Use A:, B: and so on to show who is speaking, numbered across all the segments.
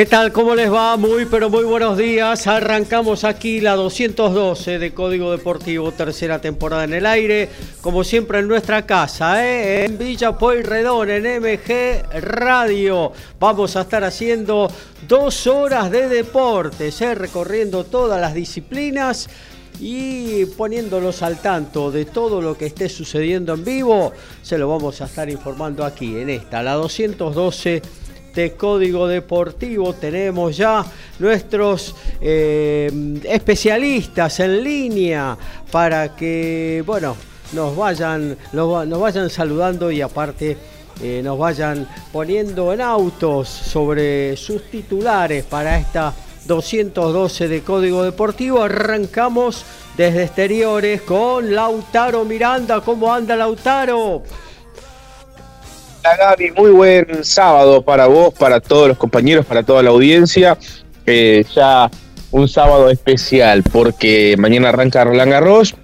A: ¿Qué tal? ¿Cómo les va? Muy, pero muy buenos días. Arrancamos aquí la 212 de Código Deportivo, tercera temporada en el aire. Como siempre en nuestra casa, ¿eh? en Villa Pueyrredón, en MG Radio. Vamos a estar haciendo dos horas de deportes, ¿eh? recorriendo todas las disciplinas y poniéndolos al tanto de todo lo que esté sucediendo en vivo, se lo vamos a estar informando aquí en esta, la 212 de Código Deportivo. Tenemos ya nuestros eh, especialistas en línea para que, bueno, nos vayan, nos vayan saludando y aparte eh, nos vayan poniendo en autos sobre sus titulares para esta 212 de Código Deportivo. Arrancamos desde exteriores con Lautaro Miranda. ¿Cómo anda Lautaro?
B: Hola Gaby, muy buen sábado para vos, para todos los compañeros, para toda la audiencia. ya un sábado especial porque mañana arranca Roland Garros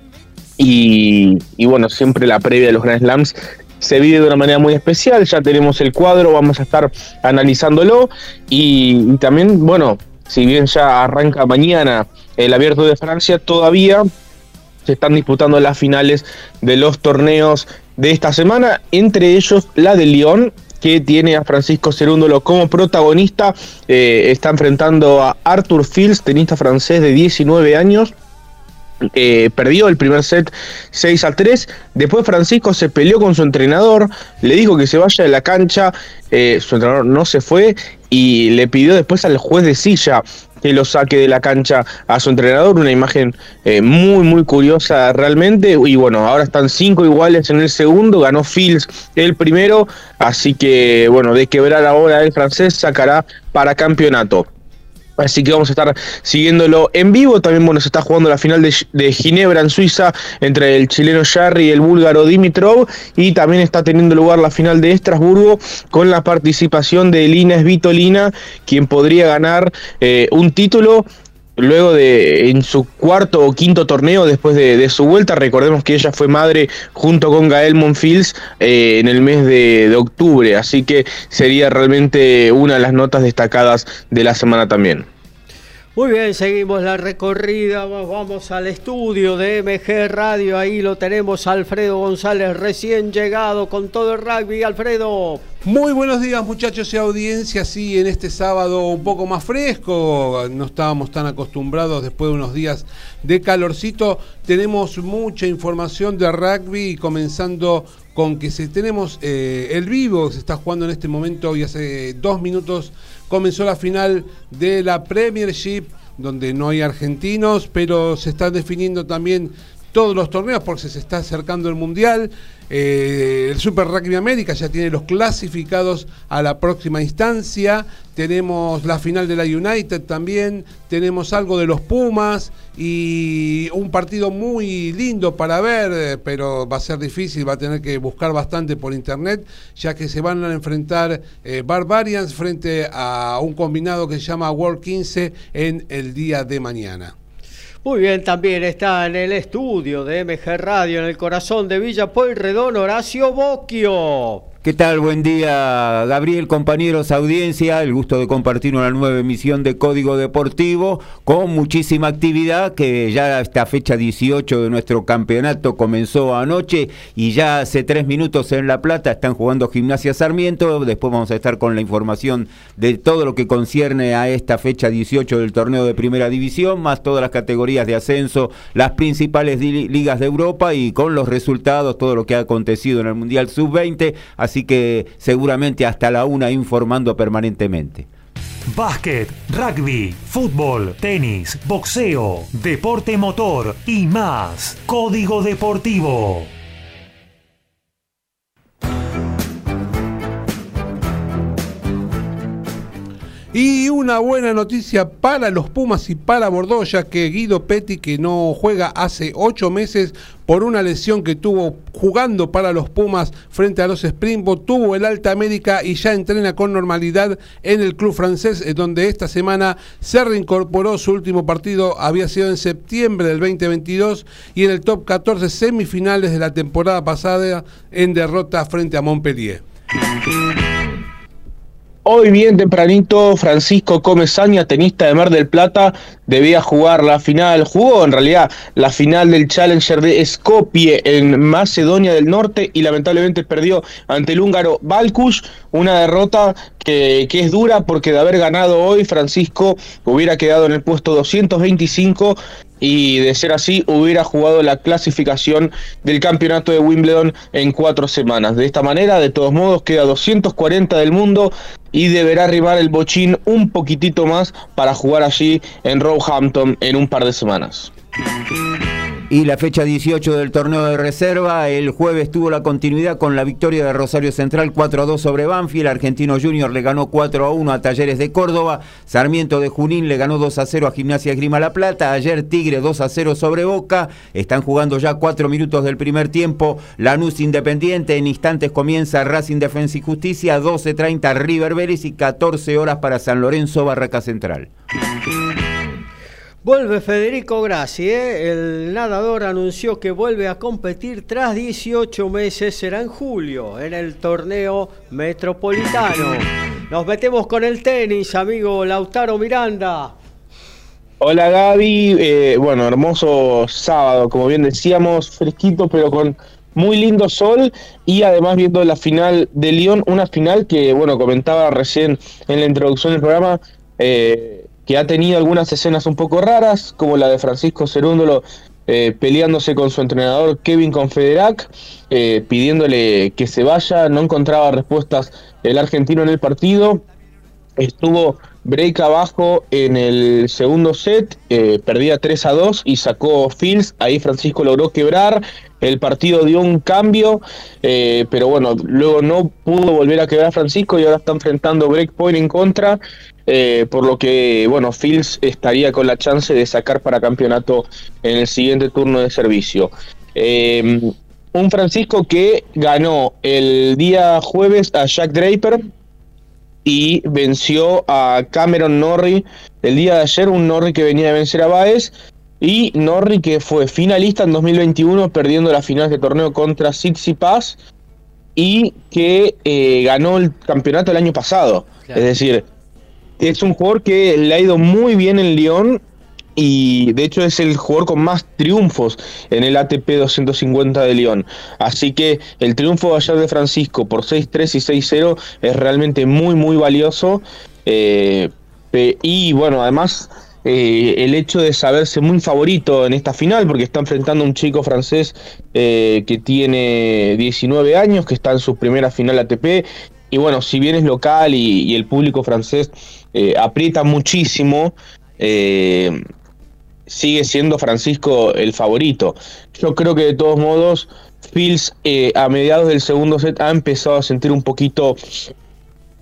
B: y, bueno, siempre la previa de los Grand Slams se vive de una manera muy especial. Ya tenemos el cuadro, vamos a estar analizándolo y también, bueno, si bien ya arranca mañana el abierto de Francia, todavía se están disputando las finales de los torneos de esta semana, entre ellos la de Lyon, que tiene a Francisco Cerúndolo como protagonista. Eh, está enfrentando a Arthur Fields, tenista francés de 19 años. Perdió el primer set 6 a 3. Después Francisco se peleó con su entrenador, le dijo que se vaya de la cancha. Eh, su entrenador no se fue y le pidió después al juez de silla que lo saque de la cancha a su entrenador. Una imagen eh, muy, muy curiosa realmente. Y bueno, ahora están cinco iguales en el segundo. Ganó Fields el primero. Así que, bueno, de quebrar ahora el francés sacará para campeonato. Así que vamos a estar siguiéndolo en vivo. También bueno, se está jugando la final de, Ginebra en Suiza entre el chileno Jarry y el búlgaro Dimitrov. Y también está teniendo lugar la final de Estrasburgo con la participación de Lina Svitolina, quien podría ganar eh, un título luego de en su cuarto o quinto torneo después de, su vuelta. Recordemos que ella fue madre junto con Gael Monfils eh, en el mes de, octubre, así que sería realmente una de las notas destacadas de la semana también.
A: Muy bien, seguimos la recorrida, vamos al estudio de MG Radio, ahí lo tenemos Alfredo González recién llegado con todo el rugby, Alfredo.
C: Muy buenos días muchachos y audiencia, sí, en este sábado un poco más fresco, no estábamos tan acostumbrados después de unos días de calorcito, tenemos mucha información de rugby comenzando con que si tenemos eh, el vivo, se está jugando en este momento y hace dos minutos comenzó la final de la Premiership, donde no hay argentinos, pero se están definiendo también todos los torneos porque se está acercando el Mundial. Eh, el Super Rugby América ya tiene los clasificados a la próxima instancia. Tenemos la final de la United también. Tenemos algo de los Pumas y un partido muy lindo para ver, pero va a ser difícil, va a tener que buscar bastante por internet, ya que se van a enfrentar eh, Barbarians frente a un combinado que se llama World 15 en el día de mañana.
A: Muy bien, también está en el estudio de MG Radio, en el corazón de Villa Pueyrredón, Horacio Bocchio.
D: ¿Qué tal? Buen día, Gabriel, compañeros, audiencia. El gusto de compartir una nueva emisión de Código Deportivo con muchísima actividad que ya esta fecha 18 de nuestro campeonato comenzó anoche y ya hace tres minutos en La Plata están jugando Gimnasia Sarmiento. Después vamos a estar con la información de todo lo que concierne a esta fecha 18 del torneo de Primera División, más todas las categorías de ascenso, las principales ligas de Europa y con los resultados, todo lo que ha acontecido en el Mundial Sub-20. Así así que seguramente hasta la una informando permanentemente.
E: Básquet, rugby, fútbol, tenis, boxeo, deporte motor y más. Código Deportivo.
C: Y una buena noticia para los Pumas y para Bordeaux, ya que Guido Petti, que no juega hace ocho meses por una lesión que tuvo jugando para los Pumas frente a los Springboks, tuvo el alta médica y ya entrena con normalidad en el club francés, donde esta semana se reincorporó. Su último partido había sido en septiembre del 2022 y en el top 14 semifinales de la temporada pasada en derrota frente a Montpellier.
B: Hoy bien tempranito, Francisco Comesaña, tenista de Mar del Plata, debía jugar la final, jugó en realidad la final del Challenger de Skopje en Macedonia del Norte y lamentablemente perdió ante el húngaro Balkush, una derrota que, que, es dura porque de haber ganado hoy Francisco hubiera quedado en el puesto 225 y de ser así hubiera jugado la clasificación del campeonato de Wimbledon en cuatro semanas. De esta manera, de todos modos, queda 240 del mundo y deberá arribar el bochín un poquitito más para jugar allí en Roehampton en un par de semanas.
D: Y la fecha 18 del torneo de reserva, el jueves tuvo la continuidad con la victoria de Rosario Central 4 a 2 sobre Banfield, Argentino Junior le ganó 4 a 1 a Talleres de Córdoba, Sarmiento de Junín le ganó 2 a 0 a Gimnasia Grima La Plata, ayer Tigre 2 a 0 sobre Boca, están jugando ya 4 minutos del primer tiempo, Lanús Independiente, en instantes comienza Racing Defensa y Justicia, 12.30 River Vélez y 14 horas para San Lorenzo Barraca Central.
A: Vuelve Federico Grassi, ¿eh? el nadador anunció que vuelve a competir tras 18 meses, será en julio, en el torneo metropolitano. Nos metemos con el tenis, amigo Lautaro Miranda.
B: Hola Gaby, eh, bueno, hermoso sábado, como bien decíamos, fresquito pero con muy lindo sol y además viendo la final de Lyon, una final que, bueno, comentaba recién en la introducción del programa, eh, que ha tenido algunas escenas un poco raras, como la de Francisco Cerúndolo eh, peleándose con su entrenador Kevin Confederac, eh, pidiéndole que se vaya, no encontraba respuestas el argentino en el partido, estuvo break abajo en el segundo set, eh, perdía 3 a 2 y sacó Fields, ahí Francisco logró quebrar, el partido dio un cambio, pero bueno, luego no pudo volver a quebrar Francisco y ahora está enfrentando breakpoint en contra, eh, por lo que, bueno, Fields estaría con la chance de sacar para campeonato en el siguiente turno de servicio. Eh, un Francisco que ganó el día jueves a Jack Draper y venció a Cameron Norrie el día de ayer, un Norrie que venía de vencer a Baez. Y Norrie que fue finalista en 2021 perdiendo la final de torneo contra Sixi Paz y que eh, ganó el campeonato el año pasado. Claro. Es decir, es un jugador que le ha ido muy bien en Lyon y de hecho es el jugador con más triunfos en el ATP 250 de Lyon. Así que el triunfo de ayer de Francisco por 6-3 y 6-0 es realmente muy muy valioso. Eh, y bueno, además eh, el hecho de saberse muy favorito en esta final, porque está enfrentando a un chico francés eh, que tiene 19 años, que está en su primera final ATP. Y bueno, si bien es local y, y el público francés eh, aprieta muchísimo, eh, sigue siendo Francisco el favorito. Yo creo que de todos modos, Fields eh, a mediados del segundo set ha empezado a sentir un poquito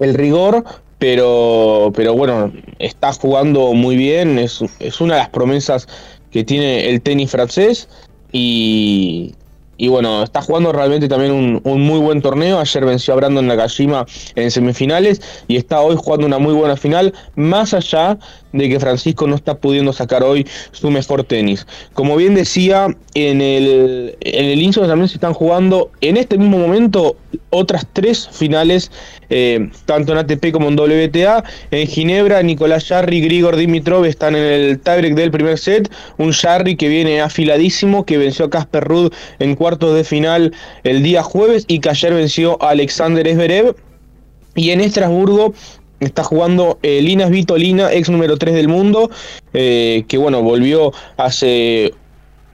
B: el rigor, pero, pero bueno, está jugando muy bien, es, es una de las promesas que tiene el tenis francés y, y bueno, está jugando realmente también un, muy buen torneo. Ayer venció a Brandon Nakajima en semifinales y está hoy jugando una muy buena final, más allá de que Francisco no está pudiendo sacar hoy su mejor tenis. Como bien decía, en el, en el Inso también se están jugando en este mismo momento otras tres finales, eh, tanto en ATP como en WTA. En Ginebra, Nicolás Jarry Grigor Dimitrov están en el tiebreak del primer set. Un Jarry que viene afiladísimo, que venció a Casper Ruud en cuartos de final el día jueves y que ayer venció a Alexander Zverev. Y en Estrasburgo está jugando eh, Linas Vitolina, ex número 3 del mundo, eh, que bueno, volvió hace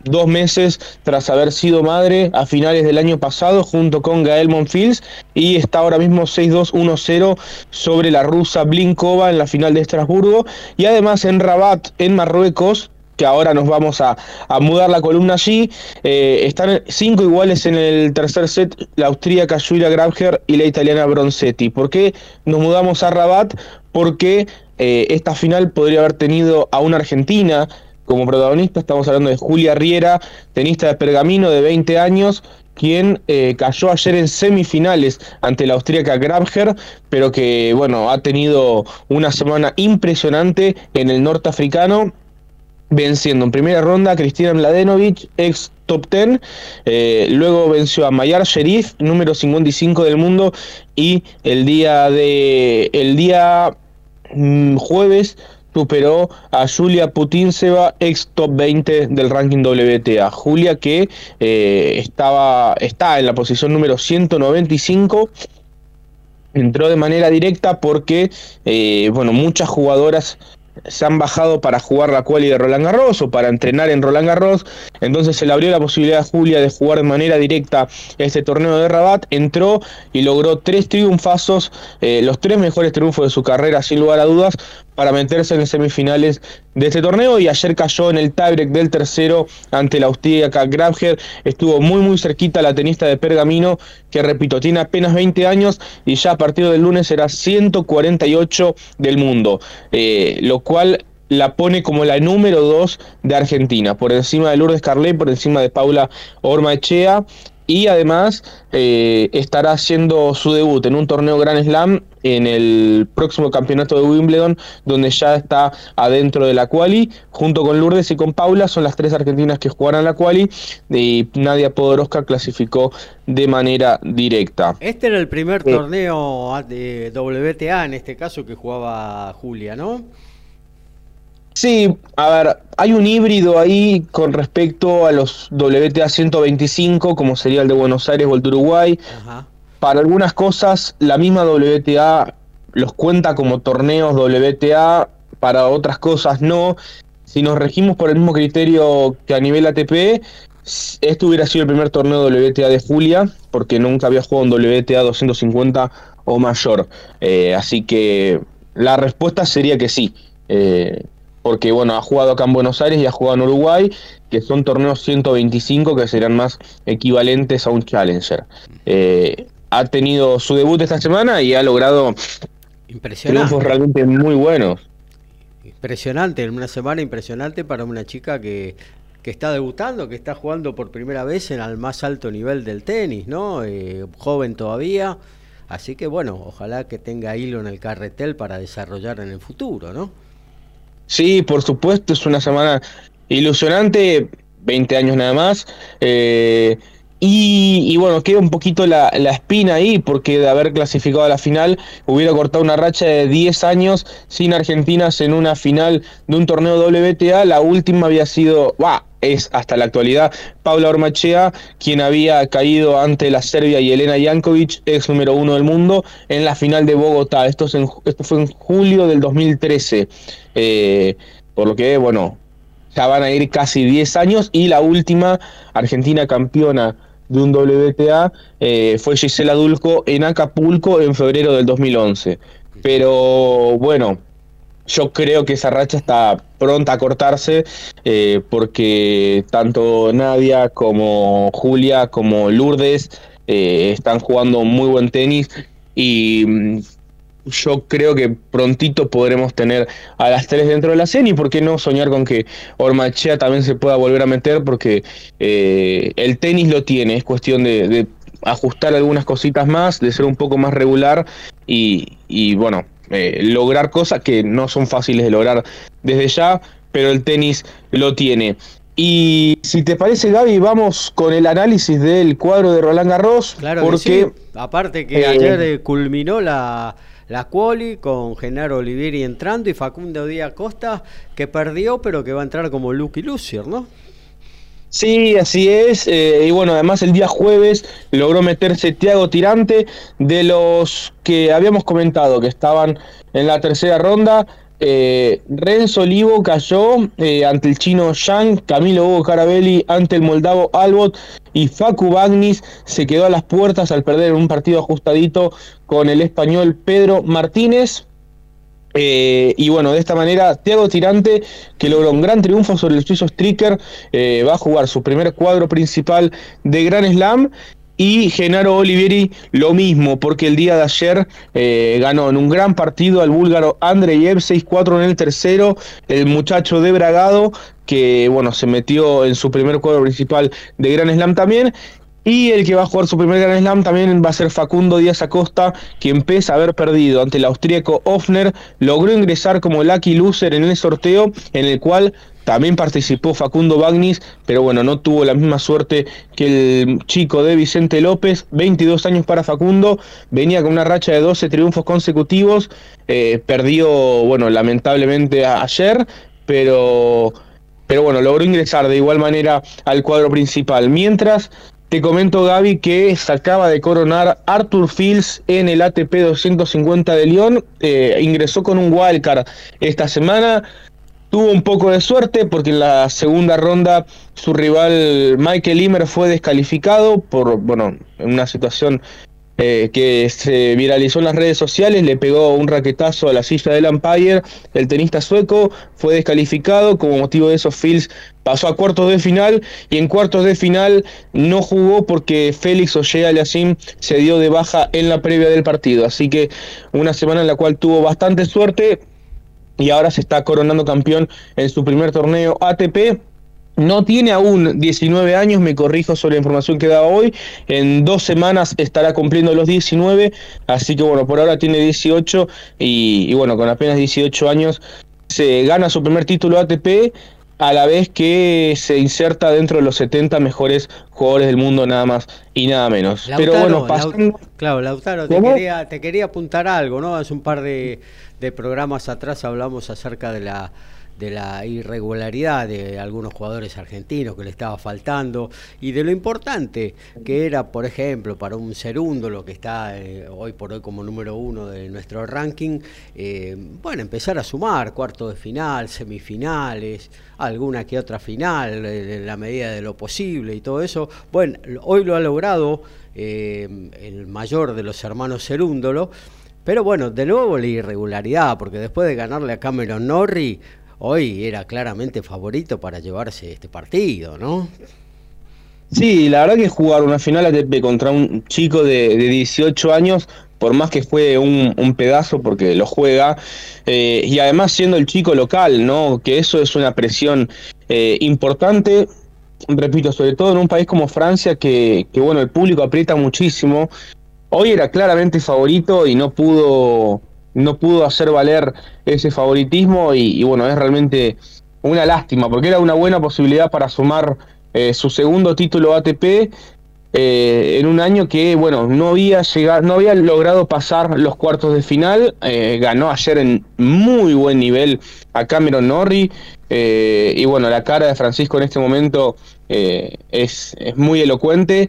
B: dos meses tras haber sido madre a finales del año pasado junto con Gael Monfils y está ahora mismo 6-2-1-0 sobre la rusa Blinkova en la final de Estrasburgo y además en Rabat en Marruecos que ahora nos vamos a, mudar la columna allí. Eh, están cinco iguales en el tercer set, la austríaca Julia Grabher y la italiana Bronzetti. ¿Por qué nos mudamos a Rabat? Porque eh, esta final podría haber tenido a una argentina como protagonista. Estamos hablando de Julia Riera, tenista de pergamino de 20 años, quien eh, cayó ayer en semifinales ante la austríaca Grabher, pero que bueno, ha tenido una semana impresionante en el norteafricano venciendo en primera ronda a Cristina Mladenovic, ex top 10. Eh, luego venció a Mayar Sherif, número 55 del mundo. Y el día de. El día mm, jueves superó a Julia Putinseva, ex top 20 del ranking WTA. Julia que eh, estaba, está en la posición número 195 entró de manera directa porque eh, bueno muchas jugadoras se han bajado para jugar la quali de Roland Garros o para entrenar en Roland Garros. Entonces se le abrió la posibilidad a Julia de jugar de manera directa este torneo de Rabat. Entró y logró tres triunfazos, eh, los tres mejores triunfos de su carrera, sin lugar a dudas, para meterse en semifinales de este torneo y ayer cayó en el tiebreak del tercero ante la austríaca Grabher. Estuvo muy muy cerquita la tenista de Pergamino, que repito, tiene apenas 20 años y ya a partir del lunes será 148 del mundo, eh, cual la pone como la número 2 de Argentina, por encima de Lourdes Carlet, por encima de Paula Ormaechea y además eh, estará haciendo su debut en un torneo Grand Slam en el próximo campeonato de Wimbledon, donde ya está adentro de la quali, junto con Lourdes y con Paula, son las tres argentinas que jugarán la quali, y Nadia Podoroska clasificó de manera directa.
A: Este era el primer torneo de WTA, en este caso, que jugaba Julia, ¿no?
B: Sí, a ver, hay un híbrido ahí con respecto a los WTA 125, como sería el de Buenos Aires o el de Uruguay. Para algunas cosas, la misma WTA los cuenta como torneos WTA, para otras cosas no. Si nos regimos por el mismo criterio que a nivel ATP, este hubiera sido el primer torneo WTA de Julia, porque nunca había jugado en WTA 250 o mayor. Eh, así que la respuesta sería que sí. Eh, porque bueno, ha jugado acá en Buenos Aires y ha jugado en Uruguay, que son torneos 125 que serán más equivalentes a un Challenger. Eh, ha tenido su debut esta semana y ha logrado triunfos realmente muy buenos.
A: Impresionante, en una semana impresionante para una chica que, que está debutando, que está jugando por primera vez en el más alto nivel del tenis, ¿no? Eh, joven todavía. Así que bueno, ojalá que tenga hilo en el carretel para desarrollar en el futuro, ¿no?
B: Sí, por supuesto, es una semana ilusionante, 20 años nada más. Eh, y, bueno, queda un poquito la, espina ahí, porque de haber clasificado a la final hubiera cortado una racha de 10 años sin Argentinas en una final de un torneo WTA. La última había sido, bah, es hasta la actualidad Paula Ormachea, quien había caído ante la Serbia y Elena Jankovic, ex número uno del mundo, en la final de Bogotá. Esto, esto fue en julio del 2013. Eh, por lo que, bueno, ya van a ir casi 10 años y la última Argentina campeona de un WTA eh, fue Gisela Dulco en Acapulco en febrero del 2011. Pero bueno, yo creo que esa racha está pronta a cortarse eh, porque tanto Nadia como Julia como Lourdes están jugando muy buen tenis y mm, yo creo que prontito podremos tener a las tres dentro de la escena y por qué no soñar con que Ormachea también se pueda volver a meter porque eh, el tenis lo tiene, es cuestión de, ajustar algunas cositas más, de ser un poco más regular y, bueno, eh, lograr cosas que no son fáciles de lograr desde ya, pero el tenis lo tiene. Y si te parece, Gaby, vamos con el análisis del cuadro de Roland Garros.
A: Claro, porque aparte que eh, ayer culminó la, la quali con Genaro Olivieri entrando y Facundo Díaz Costa que perdió pero que va a entrar como Lucky Lucier, ¿no?
B: Sí, así es. Eh, y bueno, además el día jueves logró meterse Tiago Tirante de los que habíamos comentado que estaban en la tercera ronda. Eh, Renzo Olivo cayó eh, ante el chino Yang, Camilo Hugo Carabelli ante el moldavo Albot y Facu Bagnis se quedó a las puertas al perder un partido ajustadito con el español Pedro Martínez. Eh, y bueno, de esta manera, Thiago Tirante, que logró un gran triunfo sobre el suizo Stricker, va a jugar su primer cuadro principal de Gran Slam y Genaro Olivieri lo mismo, porque el día de ayer eh, ganó en un gran partido al búlgaro Andreyev 6-4 en el tercero, el muchacho de Bragado, que bueno, se metió en su primer cuadro principal de Gran Slam también. Y el que va a jugar su primer Gran Slam también va a ser Facundo Díaz Acosta, quien pese a haber perdido ante el austríaco Offner, logró ingresar como lucky loser en el sorteo, en el cual también participó Facundo Bagnis, pero bueno, no tuvo la misma suerte que el chico de Vicente López, 22 años para Facundo, venía con una racha de 12 triunfos consecutivos, eh, perdió, bueno, lamentablemente ayer, pero, pero bueno, logró ingresar de igual manera al cuadro principal. Mientras, te comento, Gaby, que se acaba de coronar Arthur Fields en el ATP 250 de León. Eh, ingresó con un wildcard esta semana. Tuvo un poco de suerte porque en la segunda ronda su rival Michael Limer fue descalificado por, bueno, en una situación eh, que se viralizó en las redes sociales, le pegó un raquetazo a la silla del umpire, el tenista sueco fue descalificado, como motivo de eso Fields pasó a cuartos de final y en cuartos de final no jugó porque Félix Ollea Aliasim se dio de baja en la previa del partido, así que una semana en la cual tuvo bastante suerte, y ahora se está coronando campeón en su primer torneo ATP. No tiene aún 19 años, me corrijo sobre la información que daba hoy. En dos semanas estará cumpliendo los 19, así que bueno, por ahora tiene 18 y, y bueno, con apenas 18 años se gana su primer título ATP a la vez que se inserta dentro de los 70 mejores jugadores del mundo, nada más y nada menos. Pero bueno,
A: pasando... Claro, Lautaro, te quería, te quería apuntar algo, ¿no? Hace un par de, de programas atrás hablamos acerca de la irregularidad de algunos jugadores argentinos que le estaba faltando y de lo importante que era, por ejemplo, para un lo que está eh, hoy por hoy como número uno de nuestro ranking, eh, bueno, empezar a sumar cuartos de final, semifinales, alguna que otra final, eh, en la medida de lo posible y todo eso. Bueno, hoy lo ha logrado el mayor de los hermanos Cerúndolo. Pero bueno, de nuevo la irregularidad, porque después de ganarle a Cameron Norrie, hoy era claramente favorito para llevarse este partido, ¿no?
B: Sí, la verdad que jugar una final ATP contra un chico de, 18 años, por más que fue un, pedazo porque lo juega, eh, y además siendo el chico local, ¿no? Que eso es una presión eh, importante, repito, sobre todo en un país como Francia, que bueno, el público aprieta muchísimo. Hoy era claramente favorito y no pudo no pudo hacer valer ese favoritismo y, bueno, es realmente una lástima porque era una buena posibilidad para sumar eh, su segundo título ATP eh, en un año que bueno no había llegado, no había logrado pasar los cuartos de final eh, ganó ayer en muy buen nivel a Cameron Norrie y bueno la cara de Francisco en este momento es, es muy elocuente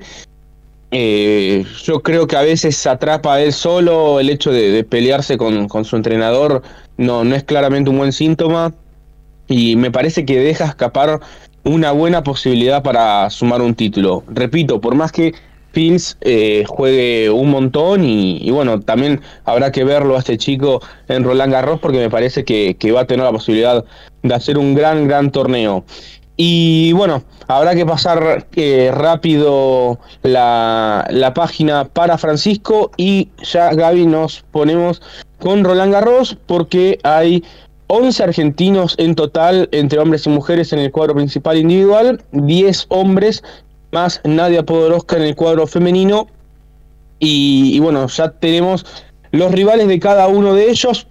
B: eh, yo creo que a veces atrapa a él solo el hecho de, pelearse con, su entrenador, no, no es claramente un buen síntoma y me parece que deja escapar una buena posibilidad para sumar un título. Repito, por más que Fields eh, juegue un montón y, bueno, también habrá que verlo a este chico en Roland Garros porque me parece que, que va a tener la posibilidad de hacer un gran, gran torneo. Y bueno, habrá que pasar eh, rápido la, la, página para Francisco y ya Gaby nos ponemos con Roland Garros porque hay 11 argentinos en total entre hombres y mujeres en el cuadro principal individual, 10 hombres más Nadia Podoroska en el cuadro femenino y, y bueno, ya tenemos los rivales de cada uno de ellos.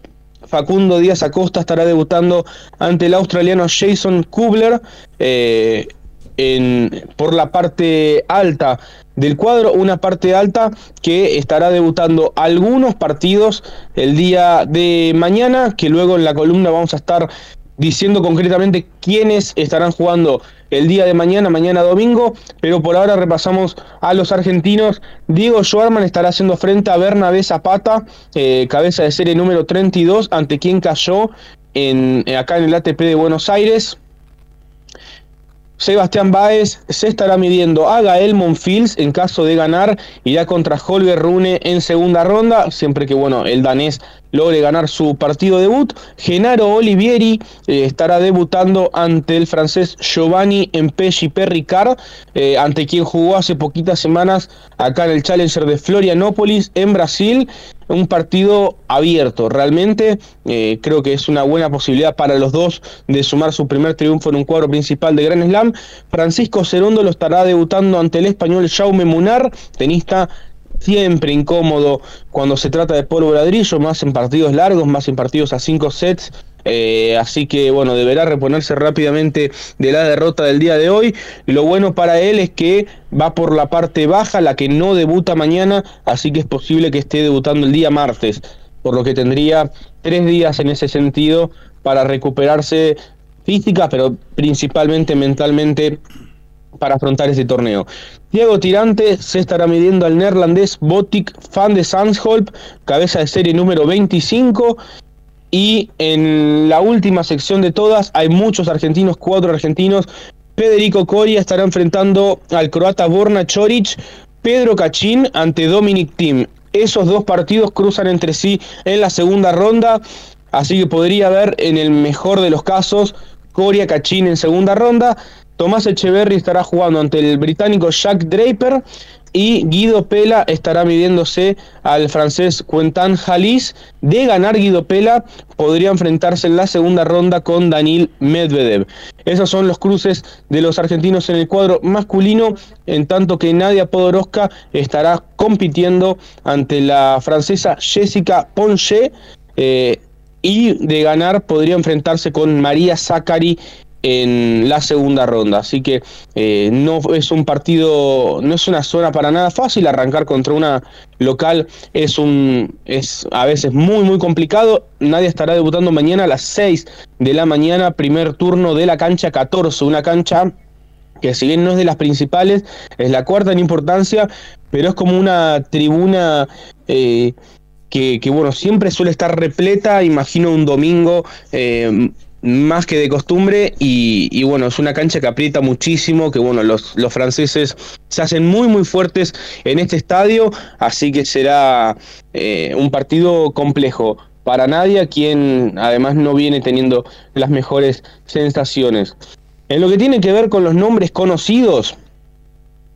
B: Facundo Díaz Acosta estará debutando ante el australiano Jason Kubler eh, en, por la parte alta del cuadro, una parte alta que estará debutando algunos partidos el día de mañana, que luego en la columna vamos a estar diciendo concretamente quiénes estarán jugando el día de mañana, mañana domingo, pero por ahora repasamos a los argentinos. Diego Schwarman estará haciendo frente a Bernabé Zapata, eh, cabeza de serie número 32, ante quien cayó en, acá en el ATP de Buenos Aires. Sebastián Baez se estará midiendo a Gael Monfils en caso de ganar, irá contra Holger Rune en segunda ronda, siempre que bueno, el danés logre ganar su partido debut. Genaro Olivieri eh, estará debutando ante el francés Giovanni Empelli Perricard, eh, ante quien jugó hace poquitas semanas acá en el Challenger de Florianópolis en Brasil un partido abierto. Realmente eh, creo que es una buena posibilidad para los dos de sumar su primer triunfo en un cuadro principal de Gran Slam. Francisco Cerondo lo estará debutando ante el español Jaume Munar, tenista siempre incómodo cuando se trata de polvo ladrillo, más en partidos largos, más en partidos a cinco sets. Eh, así que bueno, deberá reponerse rápidamente de la derrota del día de hoy. Lo bueno para él es que va por la parte baja, la que no debuta mañana, así que es posible que esté debutando el día martes, por lo que tendría tres días en ese sentido para recuperarse física, pero principalmente mentalmente para afrontar ese torneo. Diego Tirante se estará midiendo al neerlandés Botic fan de Sansholp, cabeza de serie número 25, y en la última sección de todas hay muchos argentinos, cuatro argentinos. Federico Coria estará enfrentando al croata Borna Choric, Pedro Cachín ante Dominic Tim. Esos dos partidos cruzan entre sí en la segunda ronda, así que podría haber en el mejor de los casos Coria Cachín en segunda ronda. Tomás Echeverry estará jugando ante el británico Jack Draper y Guido Pela estará midiéndose al francés Quentin Jalis. De ganar Guido Pela, podría enfrentarse en la segunda ronda con Daniel Medvedev. Esos son los cruces de los argentinos en el cuadro masculino, en tanto que Nadia Podoroska estará compitiendo ante la francesa Jessica Ponche. Eh, y de ganar podría enfrentarse con María Zachary en la segunda ronda. Así que eh, no es un partido, no es una zona para nada fácil. Arrancar contra una local es un es a veces muy muy complicado. Nadie estará debutando mañana a las 6 de la mañana, primer turno de la cancha 14, una cancha que si bien no es de las principales, es la cuarta en importancia, pero es como una tribuna eh, que, que, bueno, siempre suele estar repleta, imagino un domingo eh, más que de costumbre y, bueno, es una cancha que aprieta muchísimo, que bueno, los, los, franceses se hacen muy muy fuertes en este estadio, así que será eh, un partido complejo para nadie, quien además no viene teniendo las mejores sensaciones. En lo que tiene que ver con los nombres conocidos,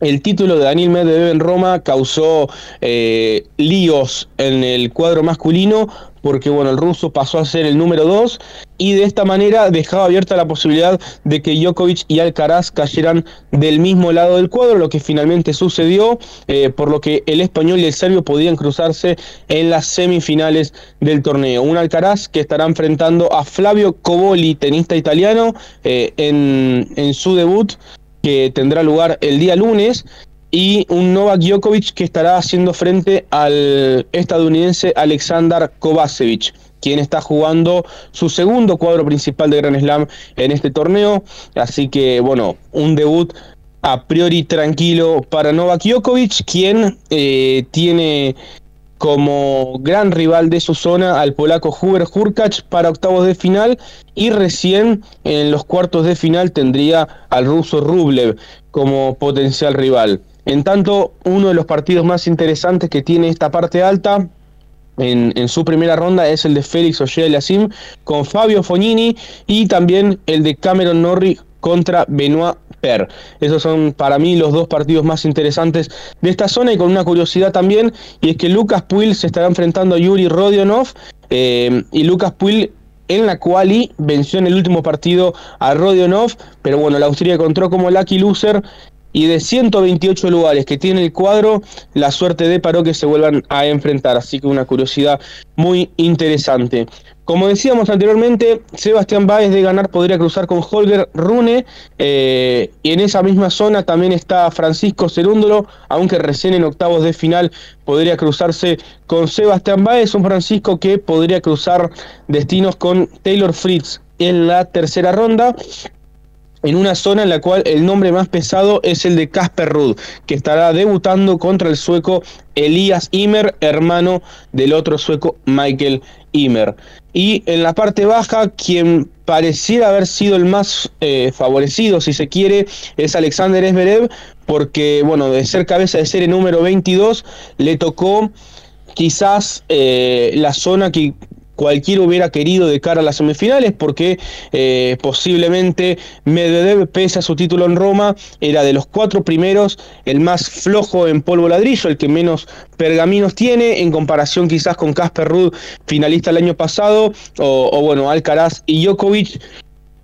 B: el título de Daniel Medvedev en Roma causó eh, líos en el cuadro masculino porque bueno, el ruso pasó a ser el número 2 y de esta manera dejaba abierta la posibilidad de que Djokovic y Alcaraz cayeran del mismo lado del cuadro, lo que finalmente sucedió, eh, por lo que el español y el serbio podían cruzarse en las semifinales del torneo. Un Alcaraz que estará enfrentando a Flavio Coboli, tenista italiano, eh, en, en su debut que tendrá lugar el día lunes, y un Novak Djokovic que estará haciendo frente al estadounidense Alexander Kovacevic, quien está jugando su segundo cuadro principal de Grand Slam en este torneo. Así que, bueno, un debut a priori tranquilo para Novak Djokovic, quien eh, tiene como gran rival de su zona al polaco Hubert Hurkacz para octavos de final y recién en los cuartos de final tendría al ruso Rublev como potencial rival. En tanto, uno de los partidos más interesantes que tiene esta parte alta en, su primera ronda es el de Félix Ogier Sim con Fabio Fognini y también el de Cameron Norrie contra Benoit Per. Esos son para mí los dos partidos más interesantes de esta zona y con una curiosidad también, y es que Lucas Puil se estará enfrentando a Yuri Rodionov eh, y Lucas Puil en la quali venció en el último partido a Rodionov, pero bueno, la Austria encontró como lucky loser y de 128 lugares que tiene el cuadro, la suerte de Paró que se vuelvan a enfrentar. Así que una curiosidad muy interesante. Como decíamos anteriormente, Sebastián Báez de ganar podría cruzar con Holger Rune. Eh, y en esa misma zona también está Francisco Cerúndolo, aunque recién en octavos de final podría cruzarse con Sebastián Báez. Un Francisco que podría cruzar destinos con Taylor Fritz en la tercera ronda. En una zona en la cual el nombre más pesado es el de Casper Ruud, que estará debutando contra el sueco Elías Imer, hermano del otro sueco Michael Imer. Y en la parte baja, quien pareciera haber sido el más eh, favorecido, si se quiere, es Alexander Esberev, porque, bueno, de ser cabeza de serie número 22, le tocó quizás eh, la zona que cualquiera hubiera querido de cara a las semifinales, porque eh, posiblemente Medvedev, pese a su título en Roma, era de los cuatro primeros el más flojo en polvo ladrillo, el que menos pergaminos tiene, en comparación quizás con Casper Ruud, finalista el año pasado, o, o bueno, Alcaraz y Djokovic,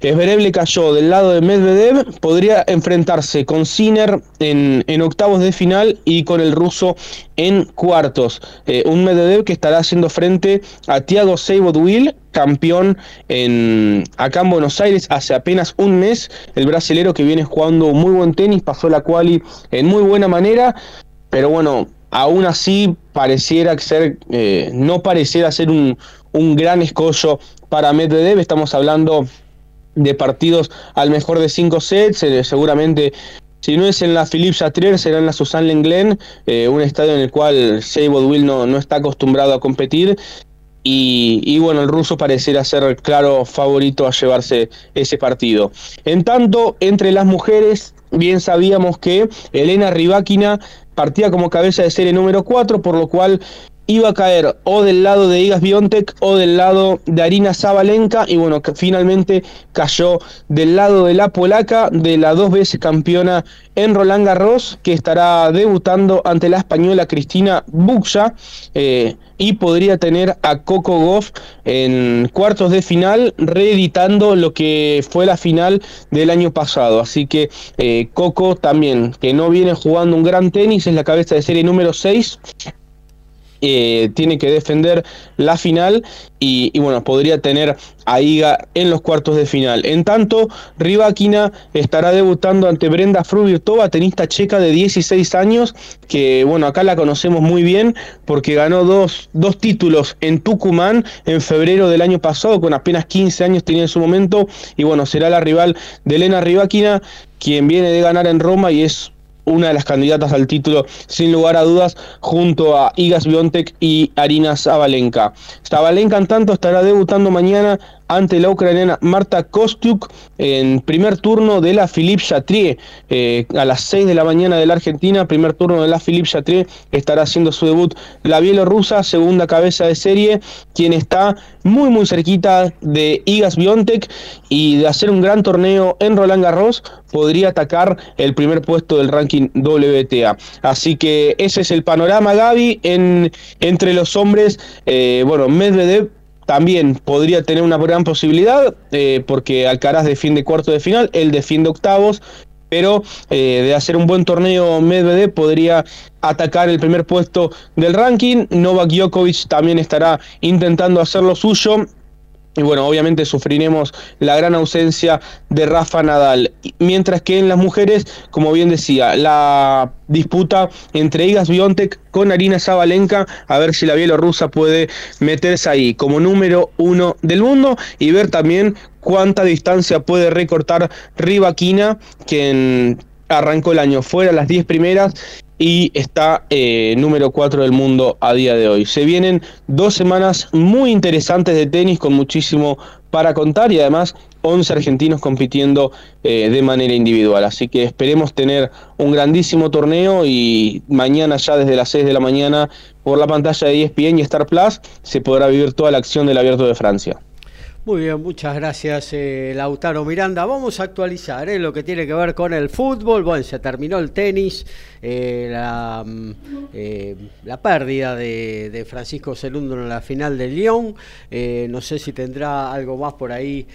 B: Esberev le cayó del lado de Medvedev, podría enfrentarse con Sinner en, octavos de final y con el ruso en cuartos. Eh, un Medvedev que estará haciendo frente a Thiago Will, campeón en, acá en Buenos Aires hace apenas un mes. El brasilero que viene jugando muy buen tenis, pasó la quali en muy buena manera, pero bueno, aún así pareciera ser, eh, no pareciera ser un, un gran escollo para Medvedev. Estamos hablando de partidos al mejor de cinco sets, eh, seguramente si no es en la Philippe Chatrier, será en la Susan Lenglen, eh, un estadio en el cual Shea Will no, no está acostumbrado a competir. Y, y, bueno, el ruso pareciera ser claro favorito a llevarse ese partido. En tanto, entre las mujeres, bien sabíamos que Elena Rybakina partía como cabeza de serie número 4, por lo cual iba a caer o del lado de Igas Biontech o del lado de Arina Zabalenka y bueno, que finalmente cayó del lado de la polaca, de la dos veces campeona en Roland Garros, que estará debutando ante la española Cristina Buxa eh, y podría tener a Coco Goff en cuartos de final, reeditando lo que fue la final del año pasado. Así que eh, Coco también, que no viene jugando un gran tenis, es la cabeza de serie número 6 eh, tiene que defender la final y, bueno, podría tener a Iga en los cuartos de final. En tanto, Rybakina estará debutando ante Brenda Fruvirtova, tenista checa de 16 años, que bueno, acá la conocemos muy bien porque ganó dos, dos títulos en Tucumán en febrero del año pasado, con apenas 15 años tenía en su momento, y bueno, será la rival de Elena Rybakina, quien viene de ganar en Roma y es una de las candidatas al título, sin lugar a dudas, junto a Igas Biontek y Arina Zabalenka. Zabalenka, en tanto, estará debutando mañana ante la ucraniana Marta Kostyuk en primer turno de la Philippe Chatrier eh, a las 6 de la mañana de la Argentina, primer turno de la Philippe Chatrier estará haciendo su debut la bielorrusa, segunda cabeza de serie, quien está muy muy cerquita de Igas Biontek y de hacer un gran torneo en Roland Garros podría atacar el primer puesto del ranking WTA. Así que ese es el panorama, Gaby, en, entre los hombres. Eh, bueno, Medvedev también podría tener una gran posibilidad, eh, porque Alcaraz defiende cuarto de final, él defiende octavos, pero eh, de hacer un buen torneo Medvedev podría atacar el primer puesto del ranking. Novak Djokovic también estará intentando hacer lo suyo y bueno, obviamente sufriremos la gran ausencia de Rafa Nadal. Mientras que en las mujeres, como bien decía, la disputa entre Igas Biontek con Arina Zabalenka, a ver si la bielorrusa puede meterse ahí como número uno del mundo y ver también cuánta distancia puede recortar Rivaquina, quien arrancó el año fuera las 10 primeras y está eh, número 4 del mundo a día de hoy. Se vienen dos semanas muy interesantes de tenis con muchísimo para contar y además 11 argentinos compitiendo eh, de manera individual. Así que esperemos tener un grandísimo torneo y mañana ya desde las 6 de la mañana por la pantalla de ESPN y Star Plus se podrá vivir toda la acción del Abierto de Francia.
A: Muy bien, muchas gracias eh, Lautaro Miranda. Vamos a actualizar eh, lo que tiene que ver con el fútbol. Bueno, se terminó el tenis, eh, la, mm, la, pérdida de, Francisco Celundo en la final de Lyon. no sé si tendrá algo más por ahí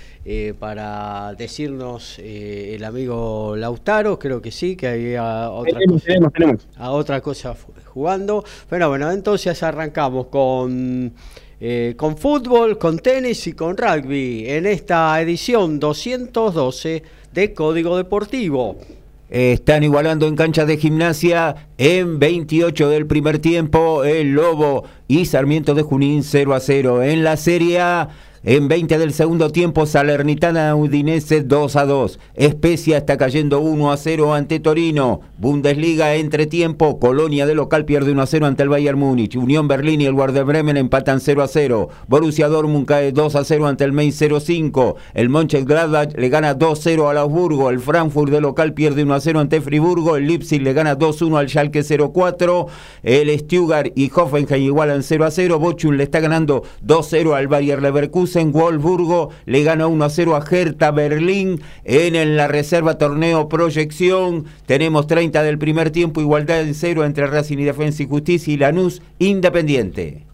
A: para decirnos el amigo Lautaro. Creo que sí, que había otra, cosa, A otra cosa jugando. Pero bueno, entonces arrancamos con... Eh, con fútbol, con tenis y con rugby en esta edición 212 de Código Deportivo.
D: Están igualando en canchas de gimnasia en 28 del primer tiempo el Lobo y Sarmiento de Junín 0 a 0. En la Serie En 20 del segundo tiempo, Salernitana Udinese 2 a 2. Especia está cayendo 1 a 0 ante Torino. Bundesliga entre tiempo. Colonia de local pierde 1 a 0 ante el Bayern Múnich. Unión Berlín y el Werder Bremen empatan 0 a 0. Borussia Dortmund cae 2 a 0 ante el Mainz 05. El Mönchengladbach le gana 2 a 0 al Augsburgo. El Frankfurt de local pierde 1 a 0 ante Friburgo. El Leipzig le gana 2 a 1 al Schalke 04. El Stuttgart y Hoffenheim igualan 0 a 0. Bochum le está ganando 2 a 0 al Bayer Leverkusen en Wolfsburgo le gana 1 a 0 a Hertha Berlín. En, la reserva torneo proyección tenemos 30 del primer tiempo, igualdad en cero entre Racing y Defensa y Justicia y Lanús Independiente.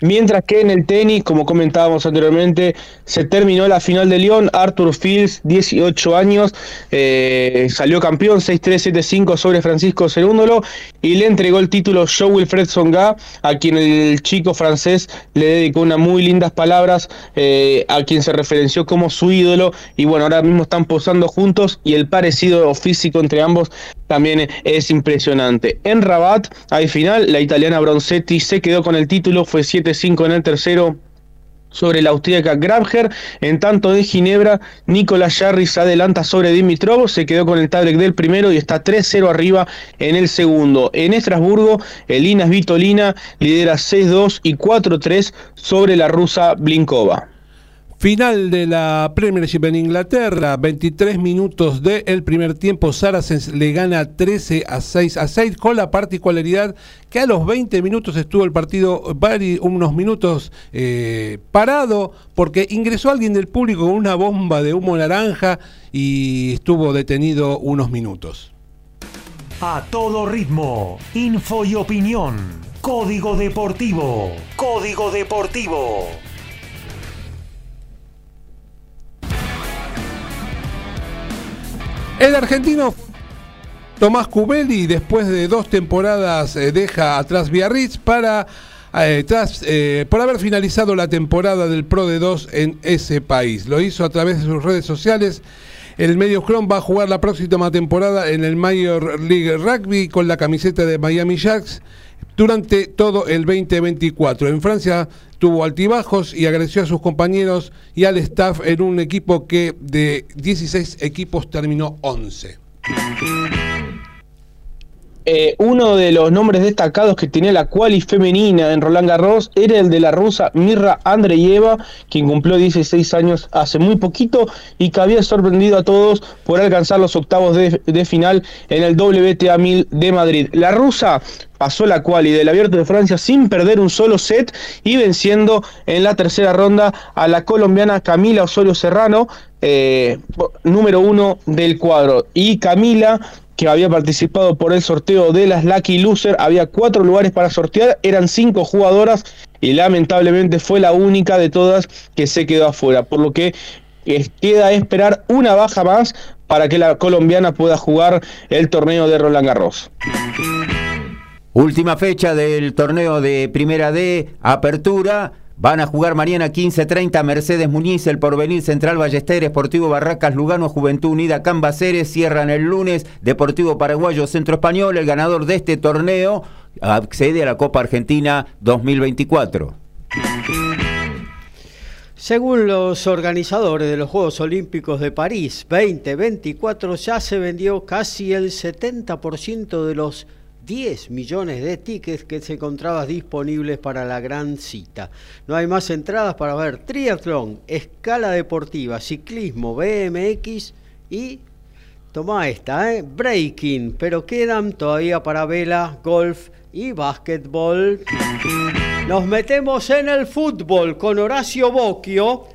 B: Mientras que en el tenis, como comentábamos anteriormente, se terminó la final de Lyon. Arthur Fields, 18 años, eh, salió campeón 6-3-7-5 sobre Francisco Cerúndolo y le entregó el título Joe Wilfred Songa, a quien el chico francés le dedicó unas muy lindas palabras, eh, a quien se referenció como su ídolo. Y bueno, ahora mismo están posando juntos y el parecido físico entre ambos también es impresionante. En Rabat, al final, la italiana Bronzetti se quedó con el título, fue 7-5 en el tercero sobre la austríaca Grabher. En tanto de Ginebra, Nicolás Jarry adelanta sobre Dimitrov, se quedó con el tablet del primero y está 3-0 arriba en el segundo. En Estrasburgo, Elinas Vitolina lidera 6-2 y 4-3 sobre la rusa Blinkova.
C: Final de la Premiership en Inglaterra, 23 minutos del primer tiempo, Saracens le gana 13 a 6 a 6 con la particularidad que a los 20 minutos estuvo el partido unos minutos eh, parado porque ingresó alguien del público con una bomba de humo naranja y estuvo detenido unos minutos.
E: A todo ritmo, info y opinión. Código Deportivo. Código Deportivo.
C: El argentino Tomás Cubelli, después de dos temporadas, eh, deja atrás Biarritz para eh, tras, eh, por haber finalizado la temporada del Pro de 2 en ese país. Lo hizo a través de sus redes sociales. El medio Chrome va a jugar la próxima temporada en el Major League Rugby con la camiseta de Miami Sharks durante todo el 2024. En Francia tuvo altibajos y agradeció a sus compañeros y al staff en un equipo que de 16 equipos terminó 11.
B: Eh, uno de los nombres destacados que tenía la quali femenina en Roland Garros era el de la rusa Mirra Andreyeva, quien cumplió 16 años hace muy poquito y que había sorprendido a todos por alcanzar los octavos de, final en el WTA 1000 de Madrid. La rusa pasó la quali del Abierto de Francia sin perder un solo set y venciendo en la tercera ronda a la colombiana Camila Osorio Serrano, eh, número uno del cuadro. Y Camila que había participado por el sorteo de las Lucky Loser. Había cuatro lugares para sortear, eran cinco jugadoras y lamentablemente fue la única de todas que se quedó afuera. Por lo que eh, queda esperar una baja más para que la colombiana pueda jugar el torneo de Roland Garros.
D: Última fecha del torneo de Primera D, Apertura. Van a jugar mañana 15.30 Mercedes Muñiz, el Porvenir Central Ballester, Esportivo Barracas, Lugano, Juventud Unida, Cambaceres, cierran el lunes, Deportivo Paraguayo, Centro Español, el ganador de este torneo accede a la Copa Argentina 2024.
A: Según los organizadores de los Juegos Olímpicos de París 2024, ya se vendió casi el 70% de los 10 millones de tickets que se encontraban disponibles para la gran cita. No hay más entradas para ver triatlón, escala deportiva, ciclismo, BMX y toma esta, ¿eh? breaking, pero quedan todavía para vela, golf y básquetbol. Nos metemos en el fútbol con Horacio Bocchio.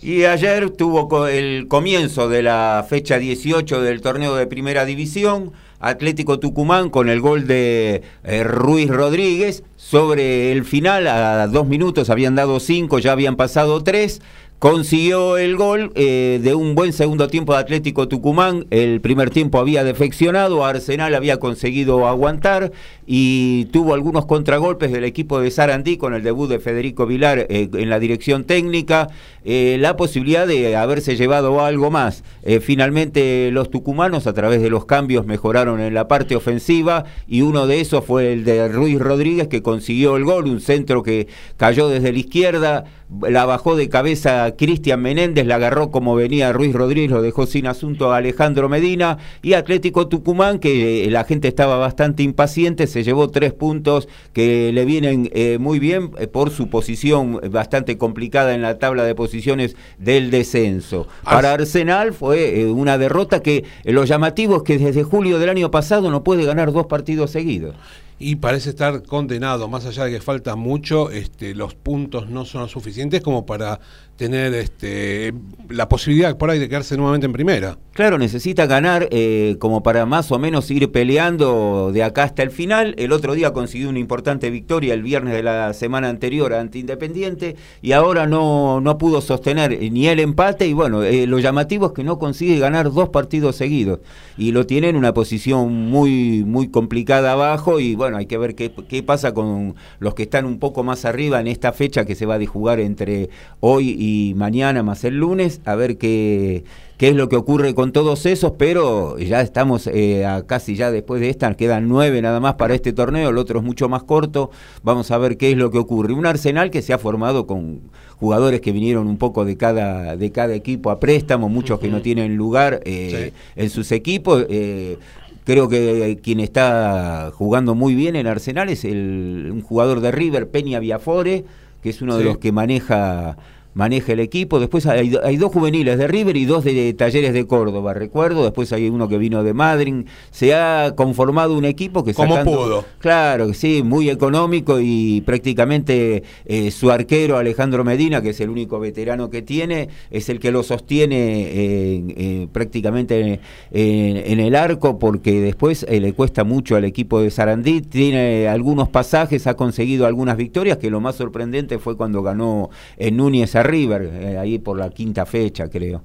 D: Y ayer tuvo el comienzo de la fecha 18 del torneo de Primera División. Atlético Tucumán con el gol de eh, Ruiz Rodríguez. Sobre el final, a dos minutos habían dado cinco, ya habían pasado tres consiguió el gol eh, de un buen segundo tiempo de Atlético Tucumán. El primer tiempo había defeccionado, Arsenal había conseguido aguantar y tuvo algunos contragolpes del equipo de Sarandí con el debut de Federico Vilar eh, en la dirección técnica. eh, la posibilidad de haberse llevado algo más. Finalmente los tucumanos a través de los cambios mejoraron en la parte ofensiva y uno de esos fue el de Ruiz Rodríguez que consiguió el gol, un centro que cayó desde la izquierda, la bajó de cabeza Cristian Menéndez, la agarró como venía Ruiz Rodríguez, lo dejó sin asunto a Alejandro Medina y Atlético Tucumán, que eh, la gente estaba bastante impaciente, se llevó tres puntos que le vienen eh, muy bien eh, por su posición bastante complicada en la tabla de posiciones del descenso. Para Arsenal fue una derrota que lo llamativo es que desde julio del año pasado no puede ganar dos partidos seguidos
C: y parece estar condenado, más allá de que falta mucho, este, los puntos no son suficientes como para tener este, la posibilidad por ahí de quedarse nuevamente en primera.
D: Claro, necesita ganar eh, como para más o menos ir peleando de acá hasta el final. El otro día consiguió una importante victoria el viernes de la semana anterior ante Independiente y ahora no, no pudo sostener ni el empate y bueno, eh, lo llamativo es que no consigue ganar dos partidos seguidos y lo tiene en una posición muy, muy complicada abajo y bueno, hay que ver qué, qué pasa con los que están un poco más arriba en esta fecha que se va a jugar entre hoy y mañana más el lunes, a ver qué, qué es lo que ocurre con todos esos, pero ya estamos eh, casi ya después de esta, quedan nueve nada más para este torneo, el otro es mucho más corto, vamos a ver qué es lo que ocurre. Un Arsenal que se ha formado con jugadores que vinieron un poco de cada, de cada equipo a préstamo, muchos que no tienen lugar eh, en sus equipos. Eh, creo que quien está jugando muy bien en Arsenal es el, un jugador de River, Peña Viafore, que es uno de los que maneja maneja el equipo. Después hay, dos juveniles de River y dos de Talleres de Córdoba, recuerdo. Después hay uno que vino de Madrid. Se ha conformado un equipo que
C: Como pudo.
D: Claro, sí, muy económico y prácticamente eh, su arquero Alejandro Medina, que es el único veterano que tiene, es el que lo sostiene eh, prácticamente en, el arco porque después eh, le cuesta mucho al equipo de Sarandí. Tiene algunos pasajes, ha conseguido algunas victorias, que lo más sorprendente fue cuando ganó en Núñez River, eh, ahí por la quinta fecha, creo.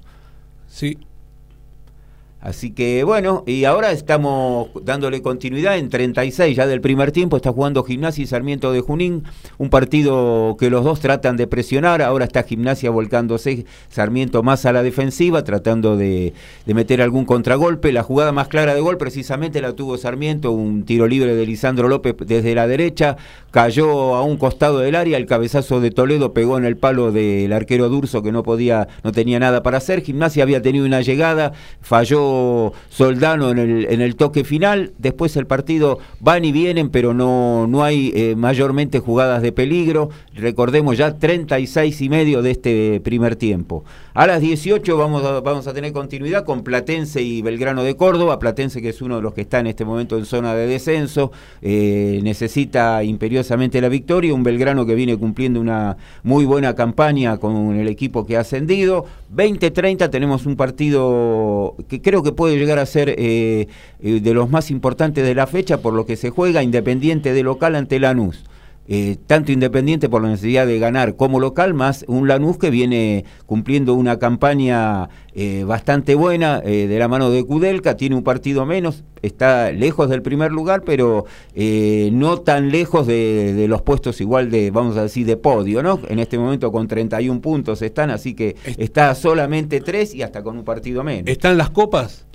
C: Sí,
D: Así que bueno, y ahora estamos dándole continuidad. En 36 ya del primer tiempo, está jugando Gimnasia y Sarmiento de Junín, un partido que los dos tratan de presionar, ahora está Gimnasia volcándose, Sarmiento más a la defensiva, tratando de, meter algún contragolpe, la jugada más clara de gol precisamente la tuvo Sarmiento, un tiro libre de Lisandro López desde la derecha, cayó a un costado del área, el cabezazo de Toledo pegó en el palo del arquero Durso que no podía, no tenía nada para hacer, Gimnasia había tenido una llegada, falló Soldano en el, en el toque final. Después el partido van y vienen, pero no, no hay eh, mayormente jugadas de peligro. Recordemos ya 36 y medio de este primer tiempo. A las 18 vamos a, vamos a tener continuidad con Platense y Belgrano de Córdoba. Platense que es uno de los que está en este momento en zona de descenso. Eh, necesita imperiosamente la victoria. Un Belgrano que viene cumpliendo una muy buena campaña con el equipo que ha ascendido. 20-30 tenemos un partido que creo que puede llegar a ser eh, eh, de los más importantes de la fecha por lo que se juega independiente de local ante Lanús. Eh, tanto Independiente por la necesidad de ganar como local, más un Lanús que viene cumpliendo una campaña bastante buena de la mano de Kudelka, tiene un partido menos, está lejos del primer lugar, pero no tan lejos de, de, los puestos igual de, vamos a decir, de podio, ¿no? En este momento con 31 puntos están, así que está solamente tres y hasta con un partido menos.
C: ¿Están las copas?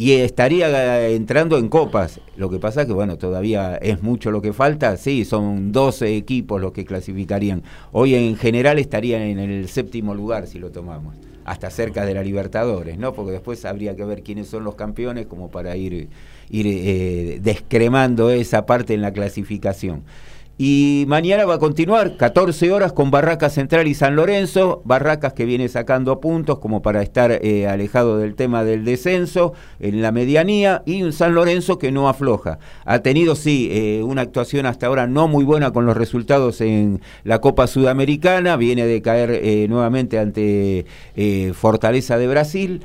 D: Y estaría entrando en copas. Lo que pasa es que, bueno, todavía es mucho lo que falta. Sí, son 12 equipos los que clasificarían. Hoy en general estarían en el séptimo lugar si lo tomamos. Hasta cerca de la Libertadores, ¿no? Porque después habría que ver quiénes son los campeones como para ir, ir eh, descremando esa parte en la clasificación. Y mañana va a continuar 14 horas con Barracas Central y San Lorenzo. Barracas que viene sacando puntos como para estar eh, alejado del tema del descenso en la medianía. Y un San Lorenzo que no afloja. Ha tenido, sí, eh, una actuación hasta ahora no muy buena con los resultados en la Copa Sudamericana. Viene de caer eh, nuevamente ante Fortaleza de Brasil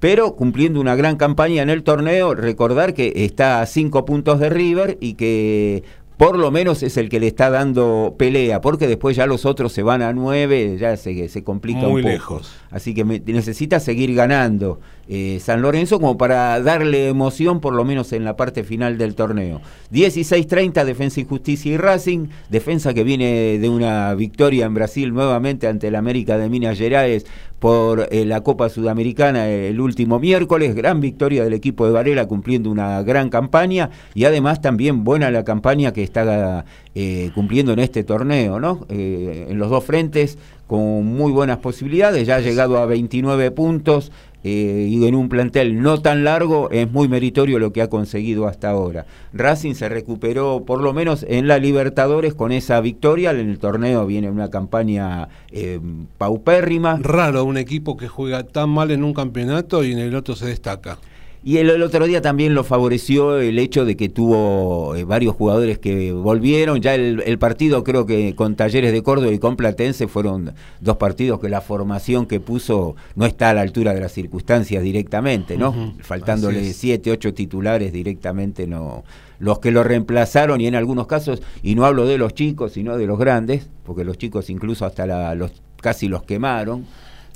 D: pero cumpliendo una gran campaña en el torneo, recordar que está a cinco puntos de River y que por lo menos es el que le está dando pelea, porque después ya los otros se van a nueve, ya se, se complica
C: Muy
D: un poco.
C: lejos.
D: Así que me- necesita seguir ganando eh, San Lorenzo como para darle emoción, por lo menos en la parte final del torneo. 16-30, Defensa y Justicia y Racing. Defensa que viene de una victoria en Brasil nuevamente ante el América de Minas Gerais por eh, la Copa Sudamericana el último miércoles. Gran victoria del equipo de Varela cumpliendo una gran campaña y además también buena la campaña que está eh, cumpliendo en este torneo, ¿no? En los dos frentes con muy buenas posibilidades, ya ha llegado a 29 puntos eh, y en un plantel no tan largo es muy meritorio lo que ha conseguido hasta ahora. Racing se recuperó por lo menos en la Libertadores con esa victoria, en el torneo viene una campaña eh, paupérrima.
C: Raro un equipo que juega tan mal en un campeonato y en el otro se destaca.
D: Y el, el otro día también lo favoreció el hecho de que tuvo eh, varios jugadores que volvieron. Ya el, el partido creo que con Talleres de Córdoba y con Platense fueron dos partidos que la formación que puso no está a la altura de las circunstancias directamente, ¿no? Faltándole siete, ocho titulares directamente no. Los que lo reemplazaron y en algunos casos, y no hablo de los chicos, sino de los grandes, porque los chicos incluso hasta la- los casi los quemaron.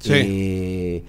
C: Sí.
D: Eh,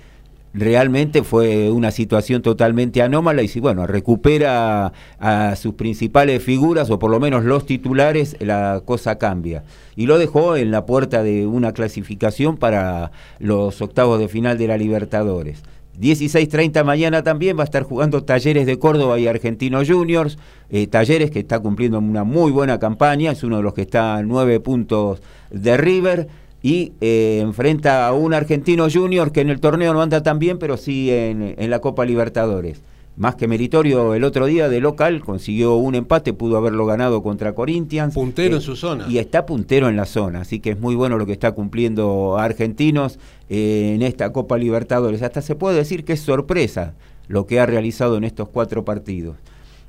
D: realmente fue una situación totalmente anómala y si bueno, recupera a sus principales figuras o por lo menos los titulares, la cosa cambia. Y lo dejó en la puerta de una clasificación para los octavos de final de la Libertadores. 16.30 mañana también va a estar jugando Talleres de Córdoba y Argentinos Juniors. Eh, Talleres que está cumpliendo una muy buena campaña, es uno de los que está a nueve puntos de River y eh, enfrenta a un argentino junior que en el torneo no anda tan bien, pero sí en, en la Copa Libertadores. Más que meritorio el otro día de local, consiguió un empate, pudo haberlo ganado contra Corinthians.
C: Puntero
D: Eh,
C: en su zona.
D: Y está puntero en la zona, así que es muy bueno lo que está cumpliendo Argentinos eh, en esta Copa Libertadores. Hasta se puede decir que es sorpresa lo que ha realizado en estos cuatro partidos.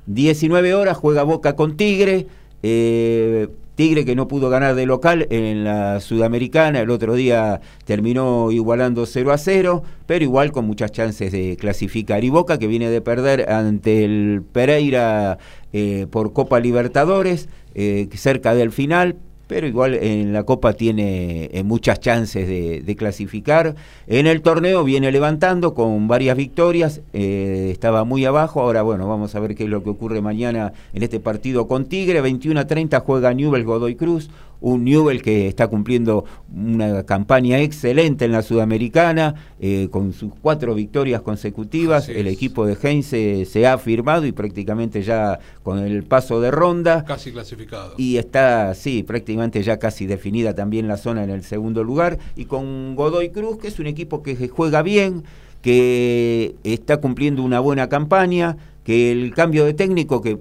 D: 19 horas juega Boca con Tigre. eh, Tigre que no pudo ganar de local en la Sudamericana, el otro día terminó igualando 0 a 0, pero igual con muchas chances de clasificar. Y Boca que viene de perder ante el Pereira eh, por Copa Libertadores, eh, cerca del final, pero igual en la Copa tiene eh, muchas chances de, clasificar. En el torneo viene levantando con varias victorias, eh, estaba muy abajo, ahora bueno, vamos a ver qué es lo que ocurre mañana en este partido con Tigre, 21 a 30 juega Newell Godoy Cruz, un Newell que está cumpliendo una campaña excelente en la Sudamericana, eh, con sus cuatro victorias consecutivas, el equipo de Heinze se ha firmado y prácticamente ya con el paso de ronda.
C: Casi clasificado.
D: Y está, sí, prácticamente ya casi definida también la zona en el segundo lugar. Y con Godoy Cruz, que es un equipo que juega bien, que está cumpliendo una buena campaña, que el cambio de técnico, que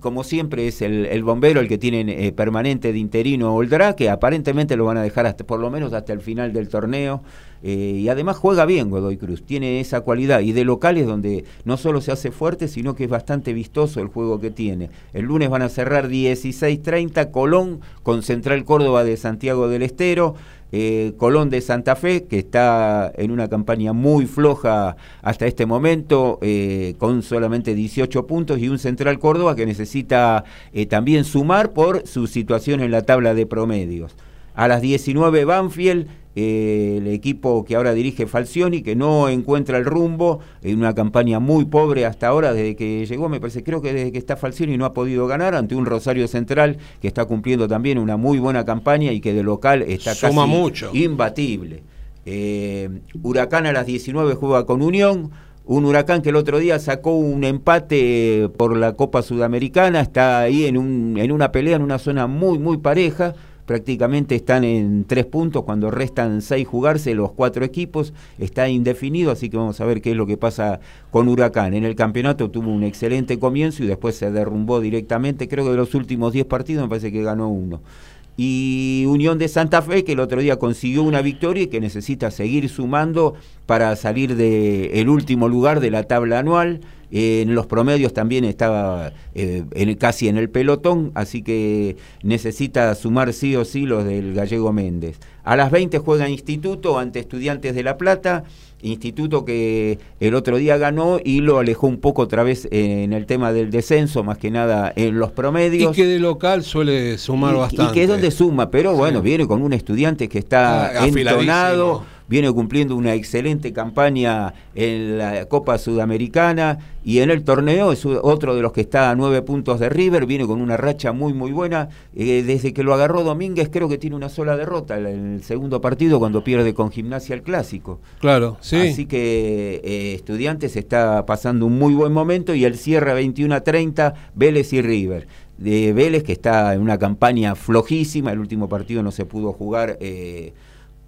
D: como siempre es el, el bombero el que tienen eh, permanente de interino Oldra, que aparentemente lo van a dejar hasta por lo menos hasta el final del torneo. eh, y además juega bien Godoy Cruz, tiene esa cualidad. Y de locales donde no solo se hace fuerte, sino que es bastante vistoso el juego que tiene. El lunes van a cerrar 16.30 Colón con Central Córdoba de Santiago del Estero. Eh, Colón de Santa Fe, que está en una campaña muy floja hasta este momento, eh, con solamente 18 puntos, y un Central Córdoba que necesita eh, también sumar por su situación en la tabla de promedios. A las 19 Banfield, eh, el equipo que ahora dirige Falcioni, que no encuentra el rumbo, en una campaña muy pobre hasta ahora, desde que llegó, me parece, creo que desde que está Falcioni no ha podido ganar, ante un Rosario Central que está cumpliendo también una muy buena campaña y que de local está
C: Suma
D: casi
C: mucho.
D: imbatible. Eh, Huracán a las 19 juega con Unión. Un huracán que el otro día sacó un empate por la Copa Sudamericana, está ahí en, un, en una pelea, en una zona muy, muy pareja. Prácticamente están en tres puntos cuando restan seis jugarse los cuatro equipos. Está indefinido, así que vamos a ver qué es lo que pasa con Huracán. En el campeonato tuvo un excelente comienzo y después se derrumbó directamente. Creo que de los últimos diez partidos me parece que ganó uno y Unión de Santa Fe que el otro día consiguió una victoria y que necesita seguir sumando para salir del último lugar de la tabla anual. eh, en los promedios también estaba en, casi en el pelotón, así que necesita sumar sí o sí los del gallego Méndez. A las 20 juega Instituto ante Estudiantes de La Plata. Instituto que el otro día ganó y lo alejó un poco otra vez en el tema del descenso, más que nada en los promedios.
C: Y que de local suele sumar bastante.
D: Y que es donde suma, pero bueno, viene con un estudiante que está ah, entonado viene cumpliendo una excelente campaña en la Copa Sudamericana y en el torneo es otro de los que está a nueve puntos de River, viene con una racha muy muy buena. Eh, desde que lo agarró Domínguez creo que tiene una sola derrota en el segundo partido cuando pierde con Gimnasia el Clásico.
C: Claro, sí.
D: Así que eh, Estudiantes está pasando un muy buen momento y el cierre 21 a 30, Vélez y River de Vélez, que está en una campaña flojísima. El último partido no se pudo jugar eh,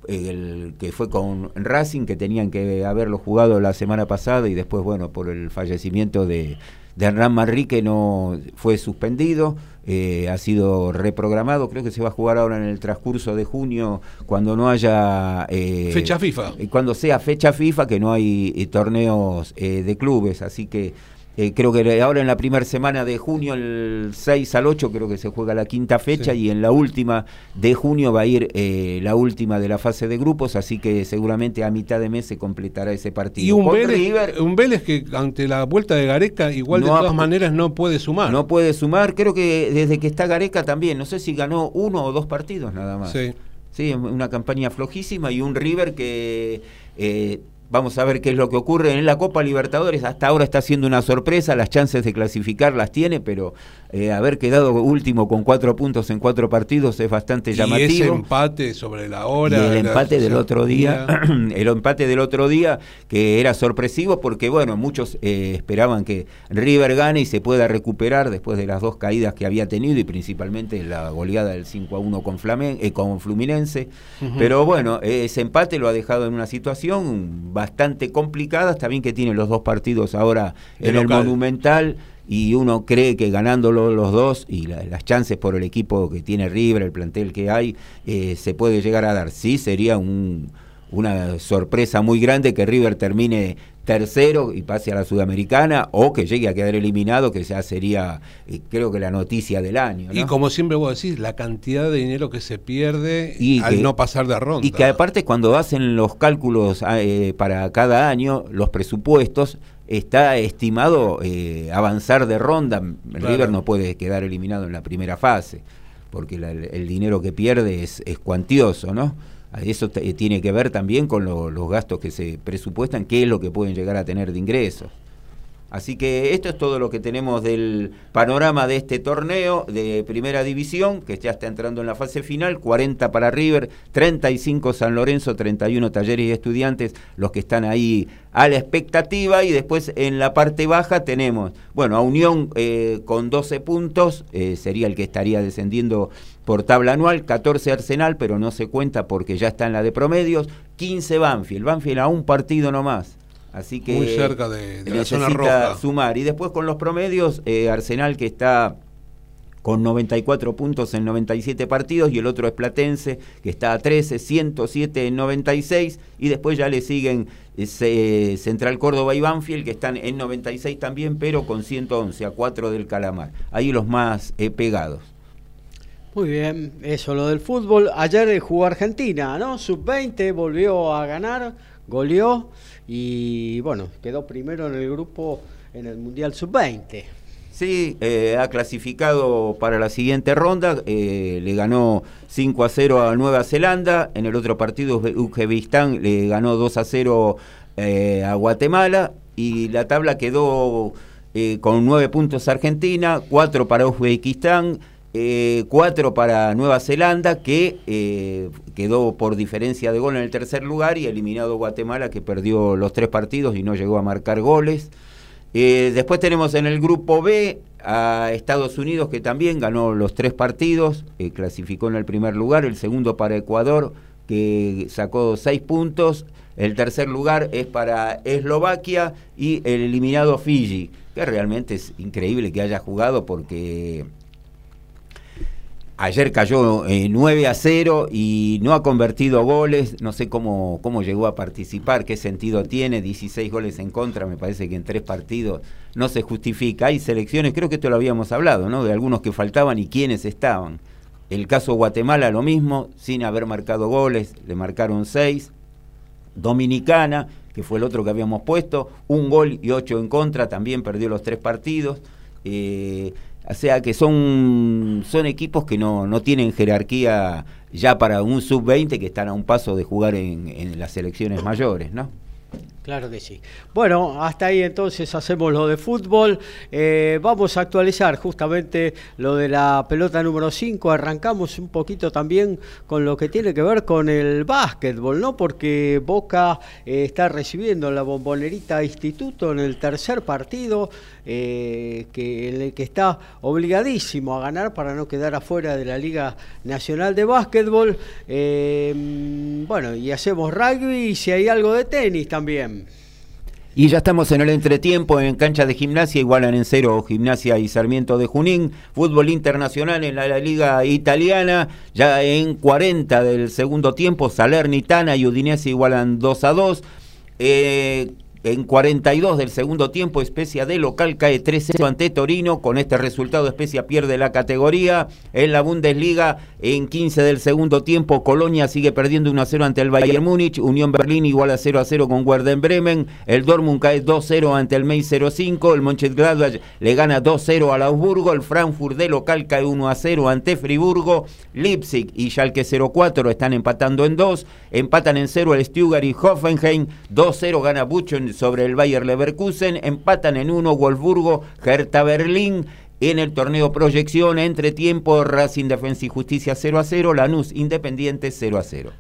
D: el que fue con Racing, que tenían que haberlo jugado la semana pasada y después, bueno, por el fallecimiento de, de Hernán Manrique no fue suspendido, eh, ha sido reprogramado, creo que se va a jugar ahora en el transcurso de junio cuando no haya...
C: Eh, fecha FIFA.
D: Cuando sea fecha FIFA, que no hay eh, torneos de clubes, así que eh, creo que ahora en la primera semana de junio, el 6 al 8, creo que se juega la quinta fecha y en la última de junio va a ir eh, la última de la fase de grupos, así que seguramente a mitad de mes se completará ese partido.
C: Y un, Vélez, un Vélez, que ante la vuelta de Gareca igual de todas maneras no puede sumar.
D: No puede sumar, creo que desde que está Gareca también, no sé si ganó uno o dos partidos nada más. Sí. Sí, una campaña flojísima y un River que... Eh, Vamos a ver qué es lo que ocurre en la Copa Libertadores. Hasta ahora está siendo una sorpresa, las chances de clasificar las tiene, pero eh, haber quedado último con cuatro puntos en cuatro partidos es bastante llamativo. Y ese
C: empate sobre la hora.
D: Y el empate del otro día, el empate del otro día que era sorpresivo porque bueno, muchos eh, esperaban que River gane y se pueda recuperar después de las dos caídas que había tenido y principalmente la goleada del 5 a 1 con, Flamen eh, con Fluminense. Pero bueno, ese empate lo ha dejado en una situación bastante complicada, está bien que tiene los dos partidos ahora en el Monumental y uno cree que ganándolo los dos y las chances por el equipo que tiene River, el plantel que hay, eh, se puede llegar a dar. Sí, sería una sorpresa muy grande que River termine tercero y pase a la Sudamericana o que llegue a quedar eliminado, que ya sería, eh, creo que la noticia del año.
C: Y como siempre vos decís, la cantidad de dinero que se pierde al no pasar de ronda.
D: Y que aparte cuando hacen los cálculos ah, eh, para cada año, los presupuestos, está estimado eh, avanzar de ronda. River no puede quedar eliminado en la primera fase, porque el dinero que pierde es, es cuantioso, ¿no? Eso tiene que ver también con los gastos que se presupuestan, qué es lo que pueden llegar a tener de ingresos. Así que esto es todo lo que tenemos del panorama de este torneo de primera división, que ya está entrando en la fase final, 40 para River, 35 San Lorenzo, 31 Talleres y Estudiantes, los que están ahí a la expectativa, y después en la parte baja tenemos, bueno, a Unión eh, con 12 puntos, eh, sería el que estaría descendiendo por tabla anual, 14 Arsenal, pero no se cuenta porque ya está en la de promedios, 15 Banfield, Banfield a un partido nomás. Así que
C: muy cerca de, la zona roja.
D: sumar. Y después con los promedios, eh, Arsenal que está con 94 puntos en 97 partidos y el otro es Platense que está a 13, 107 en 96 y después ya le siguen ese, Central Córdoba y Banfield que están en 96 también pero con 111 a 4 del Calamar. Ahí los más eh, pegados.
A: Muy bien, eso lo del fútbol. Ayer jugó Argentina, ¿no? Sub-20 volvió a ganar, goleó y bueno, quedó primero en el grupo en el Mundial Sub-20.
D: Sí, eh, ha clasificado para la siguiente ronda, eh, le ganó 5 a 0 a Nueva Zelanda, en el otro partido Uzbekistán le ganó 2 a 0 eh, a Guatemala y la tabla quedó con 9 puntos Argentina, 4 para Uzbekistán, eh, cuatro para Nueva Zelanda, que eh, quedó por diferencia de gol en el tercer lugar, y eliminado Guatemala, que perdió los tres partidos y no llegó a marcar goles. Eh, después tenemos en el grupo B a Estados Unidos, que también ganó los tres partidos, clasificó en el primer lugar, el segundo para Ecuador, que sacó seis puntos, el tercer lugar es para Eslovaquia y el eliminado Fiji, que realmente es increíble que haya jugado porque Ayer cayó 9 a 0 y no ha convertido goles. No sé cómo, cómo llegó a participar, qué sentido tiene. 16 goles en contra, me parece que en tres partidos no se justifica. Hay selecciones, creo que esto lo habíamos hablado, ¿no? De algunos que faltaban y quiénes estaban. El caso Guatemala, lo mismo, sin haber marcado goles, le marcaron 6. Dominicana, que fue el otro que habíamos puesto, un gol y ocho en contra, también perdió los tres partidos. Eh, o sea que son, son equipos que no, no tienen jerarquía ya para un sub-20 que están a un paso de jugar en, en las selecciones mayores, ¿no?
A: Claro que sí. Bueno, hasta ahí entonces hacemos lo de fútbol. Eh, vamos a actualizar justamente lo de la pelota número 5. Arrancamos un poquito también con lo que tiene que ver con el básquetbol, ¿no? Porque Boca eh, está recibiendo la bombonerita Instituto en el tercer partido, eh, que, en el que está obligadísimo a ganar para no quedar afuera de la Liga Nacional de Básquetbol. bueno, y hacemos rugby y si hay algo de tenis también.
D: Y ya estamos en el entretiempo en cancha de gimnasia, igualan en cero gimnasia y Sarmiento de Junín. Fútbol internacional en la, Liga Italiana, ya en 40 del segundo tiempo, Salernitana y Udinese igualan 2 a 2. Eh, en 42 del segundo tiempo, Especia de local cae 3-0 ante Torino. Con este resultado, Especia pierde la categoría. En la Bundesliga, en 15 del segundo tiempo, Colonia sigue perdiendo 1-0 ante el Bayern Múnich. Unión Berlín igual a 0-0 con Werder Bremen. El Dortmund cae 2-0 ante el Mainz 05. El Mönchengladbach le gana 2-0 al Augsburgo. El Frankfurt de local cae 1-0 ante Friburgo. Leipzig y Schalke 04 están empatando en 2. Empatan en 0 el Stuttgart y Hoffenheim. 2-0 gana Buchen sobre el Bayer Leverkusen, empatan en uno Wolfsburgo, Hertha Berlín, en el torneo proyección entre tiempo Racing Defensa y Justicia 0 a 0, Lanús Independiente 0 a 0.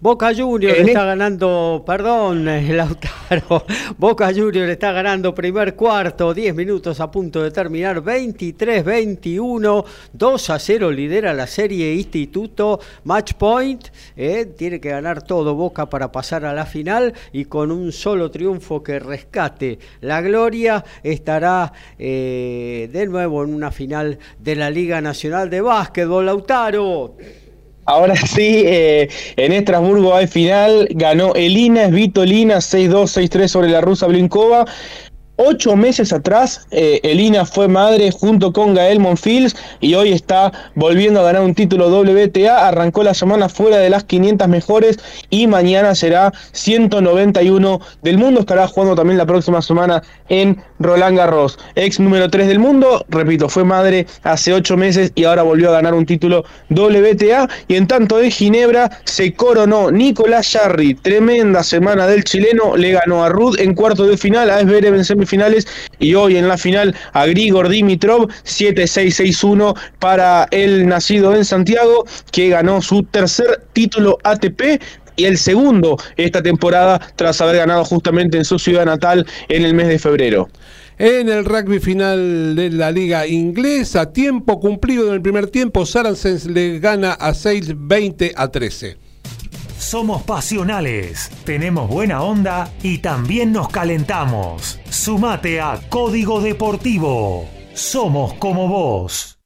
A: Boca Junior está ganando, perdón, Lautaro. Boca Junior está ganando primer cuarto, 10 minutos a punto de terminar, 23-21, 2 a 0 lidera la serie Instituto, match point, eh, tiene que ganar todo Boca para pasar a la final y con un solo triunfo que rescate la gloria estará eh, de nuevo en una final de la Liga Nacional de Básquetbol, Lautaro.
B: Ahora sí, eh, en Estrasburgo hay final, ganó Elina Svitolina 6-2, 6-3 sobre la rusa Blinkova. Ocho meses atrás, eh, Elina fue madre junto con Gael Monfils y hoy está volviendo a ganar un título WTA. Arrancó la semana fuera de las 500 mejores y mañana será 191 del mundo. Estará jugando también la próxima semana en Roland Garros. Ex número 3 del mundo, repito, fue madre hace ocho meses y ahora volvió a ganar un título WTA. Y en tanto de Ginebra se coronó Nicolás Jarry. Tremenda semana del chileno. Le ganó a Ruth en cuarto de final, a Esberev en semifinal finales y hoy en la final a Grigor Dimitrov 7-6-6-1 para el nacido en Santiago que ganó su tercer título ATP y el segundo esta temporada tras haber ganado justamente en su ciudad natal en el mes de febrero.
C: En el rugby final de la liga inglesa, tiempo cumplido en el primer tiempo, Saracens le gana a 6 20 a 13.
E: Somos pasionales, tenemos buena onda y también nos calentamos. Sumate a Código Deportivo. Somos como vos.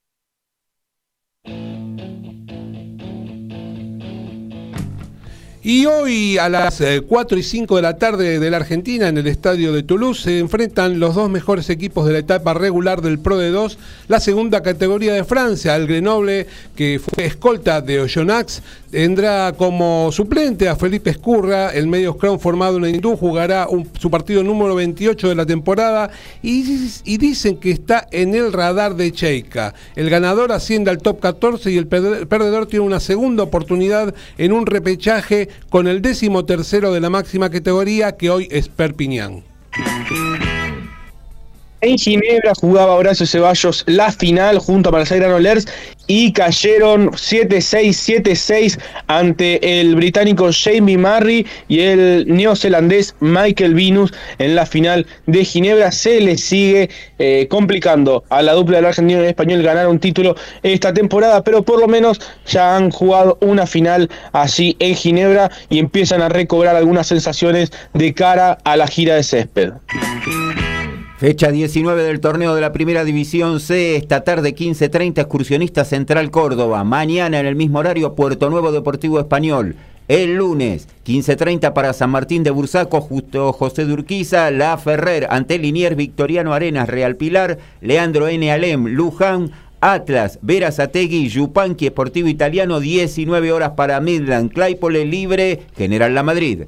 C: Y hoy a las 4 eh, y 5 de la tarde de la Argentina en el estadio de Toulouse se enfrentan los dos mejores equipos de la etapa regular del Pro de 2, la segunda categoría de Francia, el Grenoble, que fue escolta de Oyonax, tendrá como suplente a Felipe Escurra, el medio scrum formado en Hindú, jugará su partido número 28 de la temporada y, dicen que está en el radar de Cheika. El ganador asciende al top 14 y el perdedor tiene una segunda oportunidad en un repechaje con el décimo tercero de la máxima categoría que hoy es Perpiñán.
B: En Ginebra jugaba Horacio Ceballos la final junto a Marcel Granollers y cayeron 7-6, 7-6 ante el británico Jamie Murray y el neozelandés Michael Venus en la final de Ginebra. Se le sigue eh, complicando a la dupla del argentino y español ganar un título esta temporada, pero por lo menos ya han jugado una final allí en Ginebra y empiezan a recobrar algunas sensaciones de cara a la gira de césped.
D: Fecha 19 del torneo de la Primera División C, esta tarde 15.30, Excursionista Central Córdoba. Mañana en el mismo horario, Puerto Nuevo Deportivo Español. El lunes, 15.30 para San Martín de Bursaco, justo José Durquiza, La Ferrer, ante Liniers, Victoriano Arenas, Real Pilar, Leandro N. Alem, Luján, Atlas, Vera Sategui, Yupanqui, Esportivo Italiano, 19 horas para Midland, Claypole Libre, General La Madrid.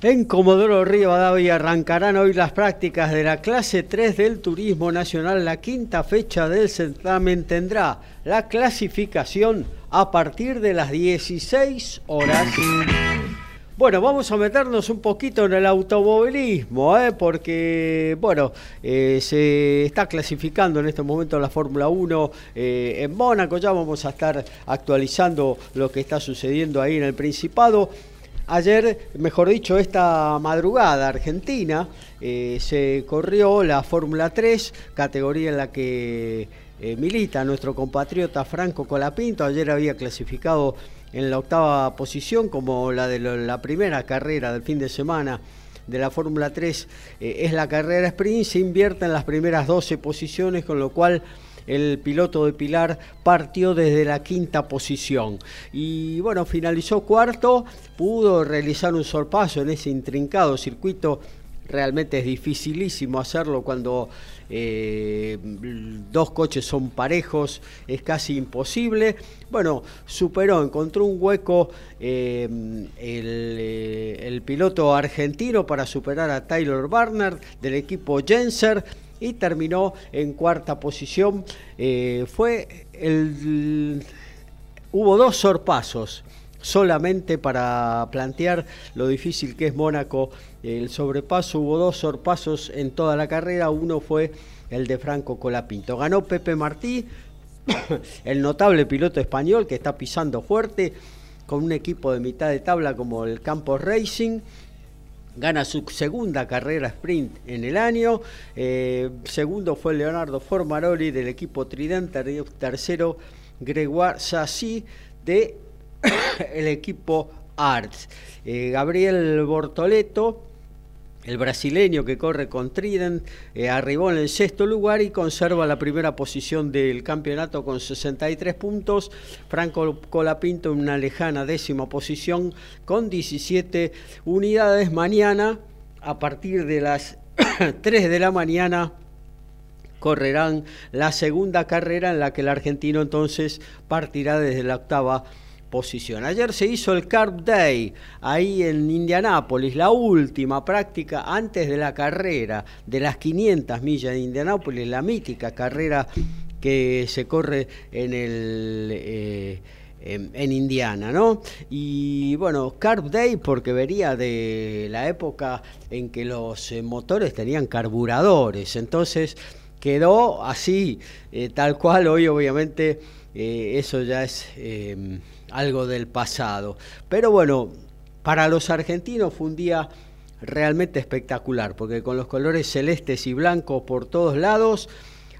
A: En Comodoro Rivadavia arrancarán hoy las prácticas de la clase 3 del Turismo Nacional. La quinta fecha del certamen tendrá la clasificación a partir de las 16 horas. Bueno, vamos a meternos un poquito en el automovilismo, ¿eh? porque, bueno, eh, se está clasificando en este momento la Fórmula 1 eh, en Mónaco, ya vamos a estar actualizando lo que está sucediendo ahí en el Principado. Ayer, mejor dicho, esta madrugada argentina eh, se corrió la Fórmula 3, categoría en la que eh, milita nuestro compatriota Franco Colapinto. Ayer había clasificado en la octava posición como la de la primera carrera del fin de semana de la Fórmula 3 eh, es la carrera sprint, se invierte en las primeras 12 posiciones, con lo cual el piloto de Pilar partió desde la quinta posición. Y bueno, finalizó cuarto, pudo realizar un sorpaso en ese intrincado circuito. Realmente es dificilísimo hacerlo cuando eh, dos coches son parejos, es casi imposible. Bueno, superó, encontró un hueco eh, el, el, piloto argentino para superar a Taylor Barnard del equipo Jenser y terminó en cuarta posición. Eh, fue el, hubo dos sorpasos solamente para plantear lo difícil que es Mónaco el sobrepaso. Hubo dos sorpasos en toda la carrera. Uno fue el de Franco Colapinto. Ganó Pepe Martí, el notable piloto español que está pisando fuerte con un equipo de mitad de tabla como el Campos Racing gana su segunda carrera sprint en el año. Eh, segundo fue Leonardo Formaroli del equipo Tridente. Tercero, Gregoire Sassi del el equipo Arts. Eh, Gabriel Bortoleto el brasileño que corre con Trident eh, arribó en el sexto lugar y conserva la primera posición del campeonato con 63 puntos. Franco Colapinto en una lejana décima posición con 17 unidades. Mañana, a partir de las 3 de la mañana, correrán la segunda carrera en la que el argentino entonces partirá desde la octava posición. Ayer se hizo el Carb Day ahí en Indianápolis, la última práctica antes de la carrera de las 500 millas de Indianápolis, la mítica carrera que se corre en el... Eh, en, Indiana, ¿no? Y bueno, Carb Day porque vería de la época en que los eh, motores tenían carburadores, entonces quedó así, eh, tal cual, hoy obviamente eso ya es algo del pasado. Pero bueno, para los argentinos fue un día realmente espectacular, porque con los colores celestes y blancos por todos lados,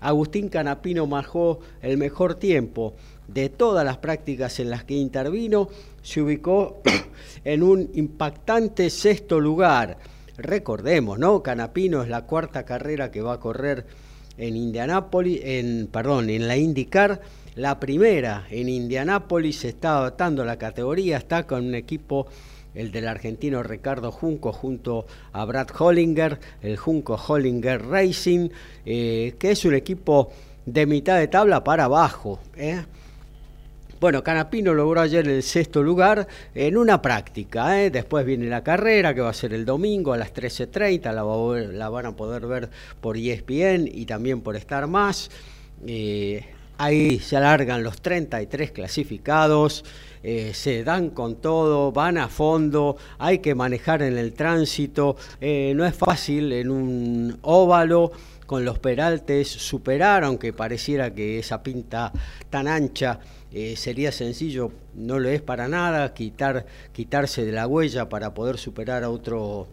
A: Agustín Canapino marcó el mejor tiempo de todas las prácticas en las que intervino, se ubicó en un impactante sexto lugar. Recordemos, ¿no? Canapino es la cuarta carrera que va a correr en Indianápolis, en perdón, en la IndyCar la primera en Indianápolis, está adaptando la categoría, está con un equipo, el del argentino Ricardo Junco, junto a Brad Hollinger, el Junco Hollinger Racing, eh, que es un equipo de mitad de tabla para abajo. ¿eh? Bueno, Canapino logró ayer el sexto lugar en una práctica. ¿eh? Después viene la carrera, que va a ser el domingo a las 13.30. La, la van a poder ver por ESPN y también por Star Más. Ahí se alargan los 33 clasificados, eh, se dan con todo, van a fondo, hay que manejar en el tránsito, eh, no es fácil en un óvalo con los peraltes superar, aunque pareciera que esa pinta tan ancha eh, sería sencillo, no lo es para nada, quitar, quitarse de la huella para poder superar a otro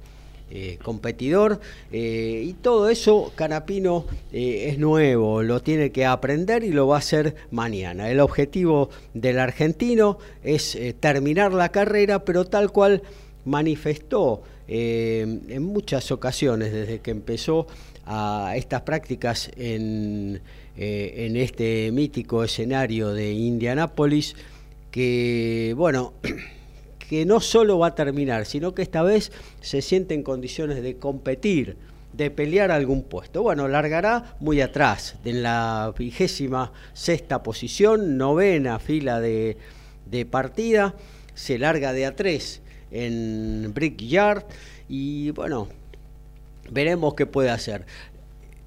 A: eh, competidor eh, y todo eso Canapino eh, es nuevo, lo tiene que aprender y lo va a hacer mañana. El objetivo del argentino es terminar la carrera, pero tal cual manifestó en muchas ocasiones desde que empezó a estas prácticas en, en este mítico escenario de Indianápolis, que bueno, que no solo va a terminar, sino que esta vez se siente en condiciones de competir, de pelear algún puesto. Bueno, largará muy atrás, en la vigésima sexta posición, novena fila de, de partida, se larga de a tres en Brickyard y bueno, veremos qué puede hacer.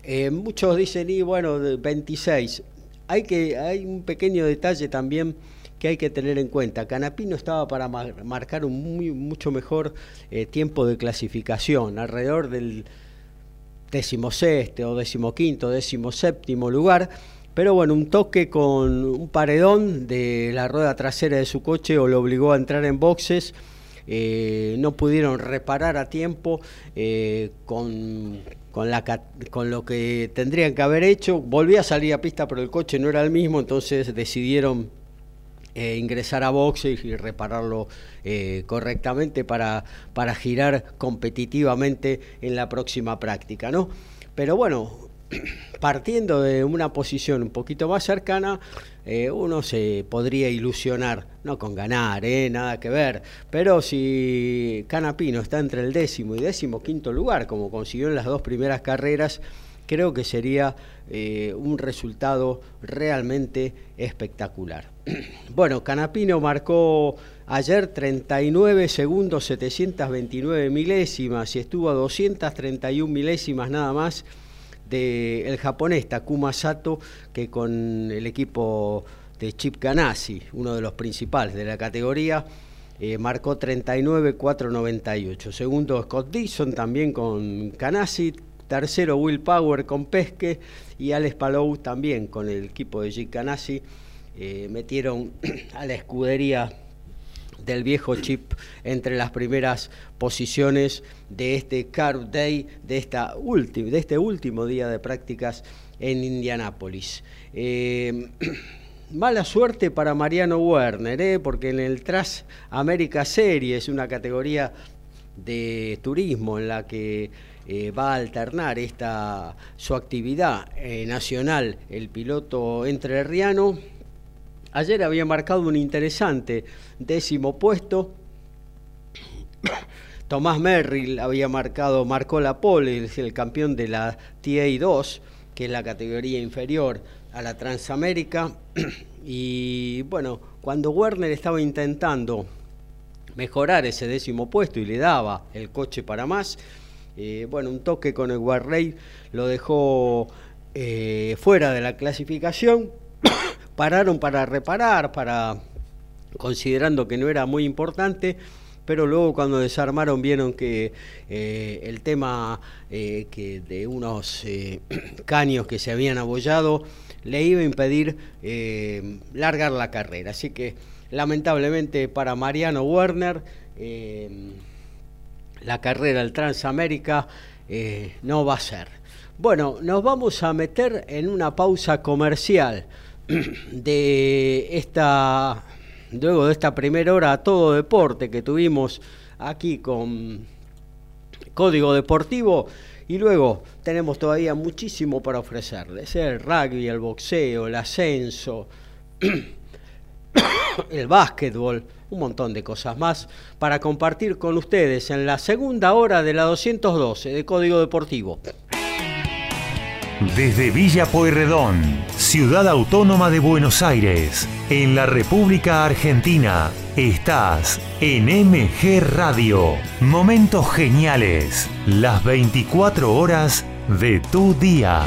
A: Eh, muchos dicen, y bueno, 26. Hay, que, hay un pequeño detalle también que hay que tener en cuenta. Canapino estaba para marcar un muy, mucho mejor eh, tiempo de clasificación, alrededor del decimosexto o decimoquinto, decimoséptimo lugar. Pero bueno, un toque con un paredón de la rueda trasera de su coche o lo obligó a entrar en boxes. Eh, no pudieron reparar a tiempo eh, con, con, lo que tendrían que haber hecho. Volvía a salir a pista, pero el coche no era el mismo, entonces decidieron eh, ingresar a boxe y repararlo eh, correctamente para, para girar competitivamente en la próxima práctica, ¿no? Pero bueno, partiendo de una posición un poquito más cercana, eh, uno se podría ilusionar, no con ganar, nada que ver, pero si Canapino está entre el décimo y décimo quinto lugar, como consiguió en las dos primeras carreras, creo que sería eh, un resultado realmente espectacular. Bueno, Canapino marcó ayer 39 segundos 729 milésimas y estuvo a 231 milésimas nada más del japonés Takuma Sato que con el equipo de Chip Ganassi, uno de los principales de la categoría, eh, marcó 39-498. Segundo Scott Dixon también con Ganassi, Tercero, Will Power con Pesque y Alex Palou también con el equipo de Jake Canasi. Eh, metieron a la escudería del viejo chip entre las primeras posiciones de este Car Day, de, esta de este último día de prácticas en Indianápolis. Eh, mala suerte para Mariano Werner, eh, porque en el Tras América Series, una categoría de turismo en la que eh, va a alternar esta su actividad eh, nacional el piloto entrerriano. Ayer había marcado un interesante décimo puesto. Tomás Merrill había marcado, marcó la pole, es el campeón de la TA2, que es la categoría inferior a la Transamérica. Y bueno, cuando Werner estaba intentando mejorar ese décimo puesto y le daba el coche para más, eh, bueno, un toque con el Warley lo dejó eh, fuera de la clasificación. Pararon para reparar, para considerando que no era muy importante pero luego cuando desarmaron vieron que eh, el tema que de unos caños que se habían abollado le iba a impedir largar la carrera. Así que lamentablemente para Mariano Werner la carrera del Transamérica eh, no va a ser. Bueno, nos vamos a meter en una pausa comercial de esta, luego de esta primera hora a todo deporte que tuvimos aquí con Código Deportivo. Y luego tenemos todavía muchísimo para ofrecerles, el rugby, el boxeo, el ascenso, el básquetbol, un montón de cosas más para compartir con ustedes en la segunda hora de la 212 de Código Deportivo.
E: Desde Villa Pueyrredón, ciudad autónoma de Buenos Aires, en la República Argentina, estás en MG Radio. Momentos geniales, las 24 horas de tu día.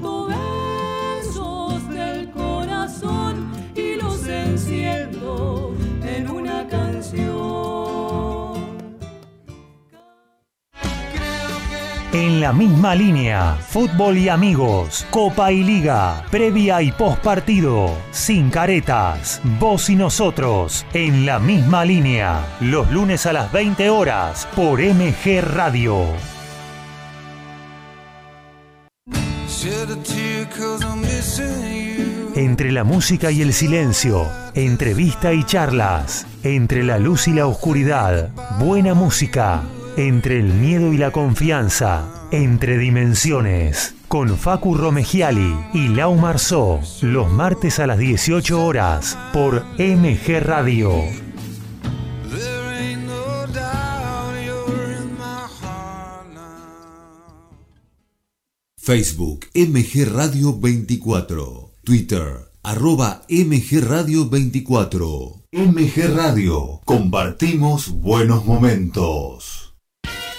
E: En la misma línea, fútbol y amigos, Copa y Liga, previa y post partido, sin caretas, vos y nosotros, en la misma línea, los lunes a las 20 horas por MG Radio. Entre la música y el silencio, entrevista y charlas, entre la luz y la oscuridad, buena música, entre el miedo y la confianza, entre dimensiones, con Facu Romegiali y Lau Marzó, los martes a las 18 horas por MG Radio.
F: Facebook MG Radio 24. Twitter arroba MG Radio 24. MG Radio. Compartimos buenos momentos.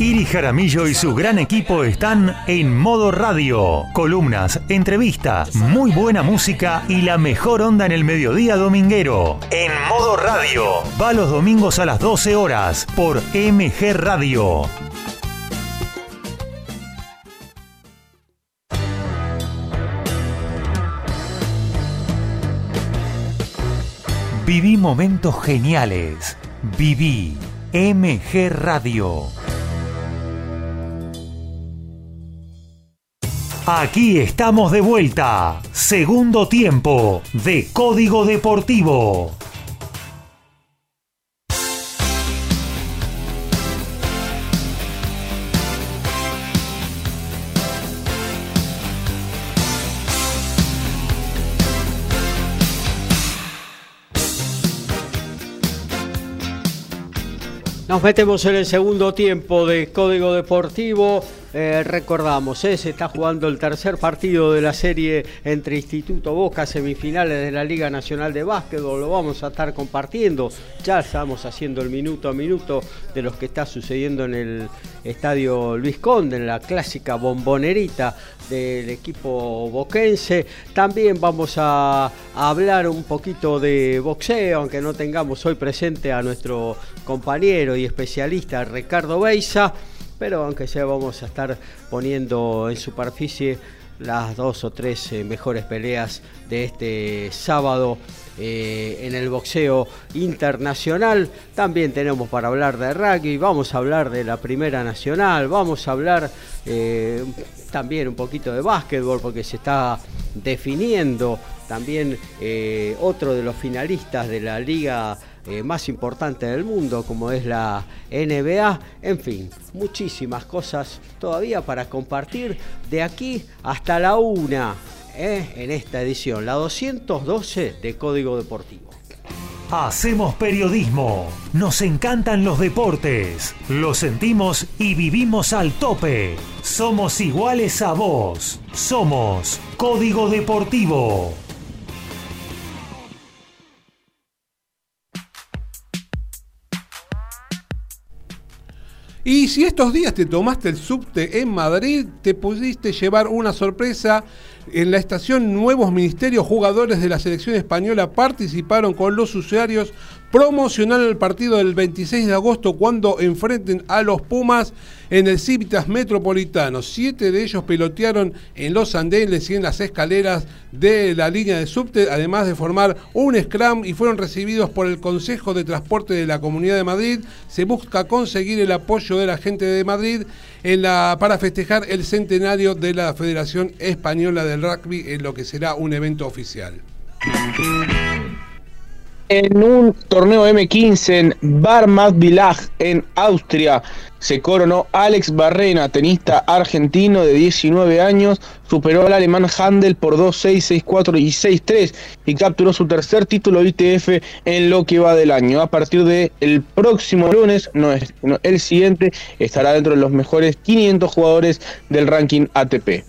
E: Iri Jaramillo y su gran equipo están en modo radio. Columnas, entrevistas, muy buena música y la mejor onda en el mediodía dominguero. En modo radio. Va los domingos a las 12 horas por MG Radio. Viví momentos geniales. Viví MG Radio. Aquí estamos de vuelta. Segundo tiempo de Código Deportivo.
A: Nos metemos en el segundo tiempo de Código Deportivo. Eh, recordamos, eh, se está jugando el tercer partido de la serie entre Instituto Boca, semifinales de la Liga Nacional de Básquetbol. Lo vamos a estar compartiendo. Ya estamos haciendo el minuto a minuto de lo que está sucediendo en el estadio Luis Conde, en la clásica bombonerita del equipo boquense. También vamos a, hablar un poquito de boxeo, aunque no tengamos hoy presente a nuestro compañero y especialista Ricardo Beisa pero aunque sea vamos a estar poniendo en superficie las dos o tres eh, mejores peleas de este sábado eh, en el boxeo internacional. También tenemos para hablar de rugby, vamos a hablar de la Primera Nacional, vamos a hablar eh, también un poquito de básquetbol porque se está definiendo también otro de los finalistas de la Liga eh, más importante del mundo como es la NBA. En fin, muchísimas cosas todavía para compartir de aquí hasta la una eh, en esta edición, la 212 de Código Deportivo.
E: Hacemos periodismo, nos encantan los deportes, lo sentimos y vivimos al tope. Somos iguales a vos, somos Código Deportivo.
C: Y si estos días te tomaste el subte en Madrid, te pudiste llevar una sorpresa. En la estación Nuevos Ministerios, jugadores de la selección española participaron con los usuarios promocionando el partido del 26 de agosto cuando enfrenten a los Pumas en el Civitas Metropolitano. Siete de ellos pilotearon en los andenes y en las escaleras de la línea de subte, además de formar un scrum y fueron recibidos por el Consejo de Transporte de la Comunidad de Madrid. Se busca conseguir el apoyo de la gente de Madrid para festejar el centenario de la Federación Española del Rugby en lo que será un evento oficial
B: en un torneo M15 en Barmat Village en Austria. Se coronó Alex Barrena, tenista argentino de 19 años, superó al alemán Handel por 2-6, 6-4 y 6-3 y capturó su tercer título ITF en lo que va del año. A partir del el próximo lunes, no es, el siguiente, estará dentro de los mejores 500 jugadores del ranking ATP.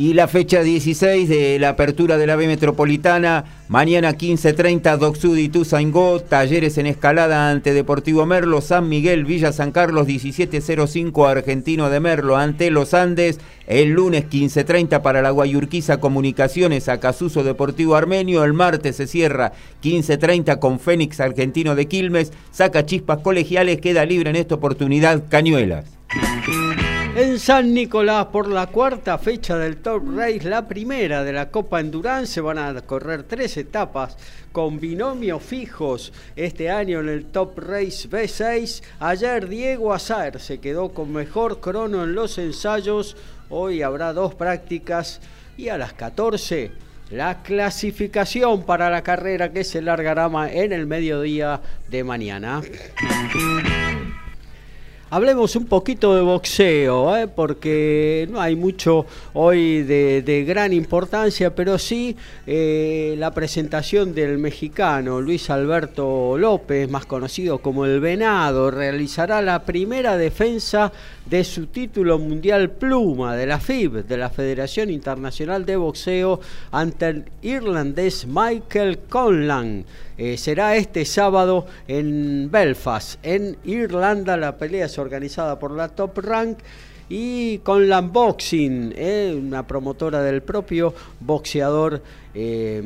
D: Y la fecha 16 de la apertura de la B Metropolitana, mañana 15.30, Docsud y Tuzaingó, talleres en escalada ante Deportivo Merlo, San Miguel, Villa San Carlos, 17.05, Argentino de Merlo ante Los Andes, el lunes 15.30 para la Guayurquiza Comunicaciones, Acasuso Deportivo Armenio, el martes se cierra 15.30 con Fénix Argentino de Quilmes, saca chispas colegiales, queda libre en esta oportunidad Cañuelas.
A: En San Nicolás, por la cuarta fecha del Top Race, la primera de la Copa Endurance, van a correr tres etapas con binomios fijos este año en el Top Race B6. Ayer Diego Azar se quedó con mejor crono en los ensayos. Hoy habrá dos prácticas y a las 14 la clasificación para la carrera que se largará en el mediodía de mañana. Hablemos un poquito de boxeo, ¿eh? porque no hay mucho hoy de, gran importancia, pero sí eh, la presentación del mexicano Luis Alberto López, más conocido como el Venado, realizará la primera defensa de su título mundial pluma de la FIB, de la Federación Internacional de Boxeo, ante el irlandés Michael Conlan. Eh, será este sábado en Belfast, en Irlanda. La pelea es organizada por la Top Rank y con la Boxing, eh, una promotora del propio boxeador eh,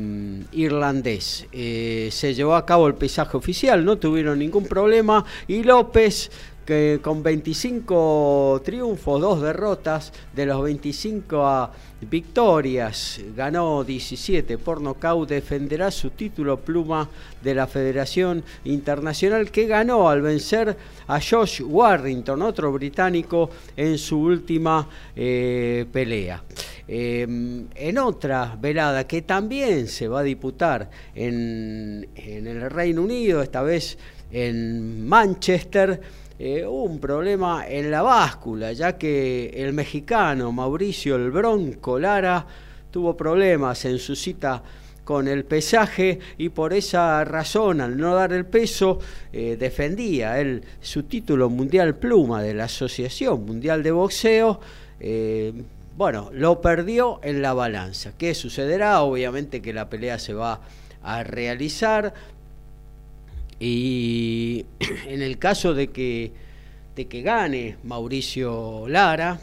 A: irlandés. se llevó a cabo el paisaje oficial, no tuvieron ningún problema y López que con 25 triunfos, dos derrotas, de los 25 victorias, ganó 17 por nocaut, defenderá su título pluma de la Federación Internacional que ganó al vencer a Josh Warrington, otro británico, en su última eh, pelea. Em, en otra velada que también se va a disputar en, en el Reino Unido, esta vez en Manchester, eh, hubo un problema en la báscula, ya que el mexicano Mauricio El Bronco Lara tuvo problemas en su cita con el pesaje y por esa razón, al no dar el peso, eh, defendía él su título mundial pluma de la Asociación Mundial de Boxeo. Eh, bueno, lo perdió en la balanza. ¿Qué sucederá? Obviamente que la pelea se va a realizar, y en el caso de que, de que gane Mauricio Lara,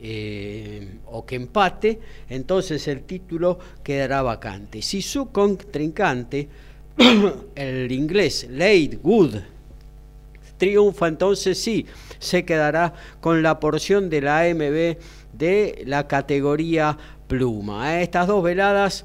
A: eh, o que empate, entonces el título quedará vacante. Si su contrincante, el inglés Lade Wood, triunfa, entonces sí, se quedará con la porción de la AMB de la categoría pluma. Estas dos veladas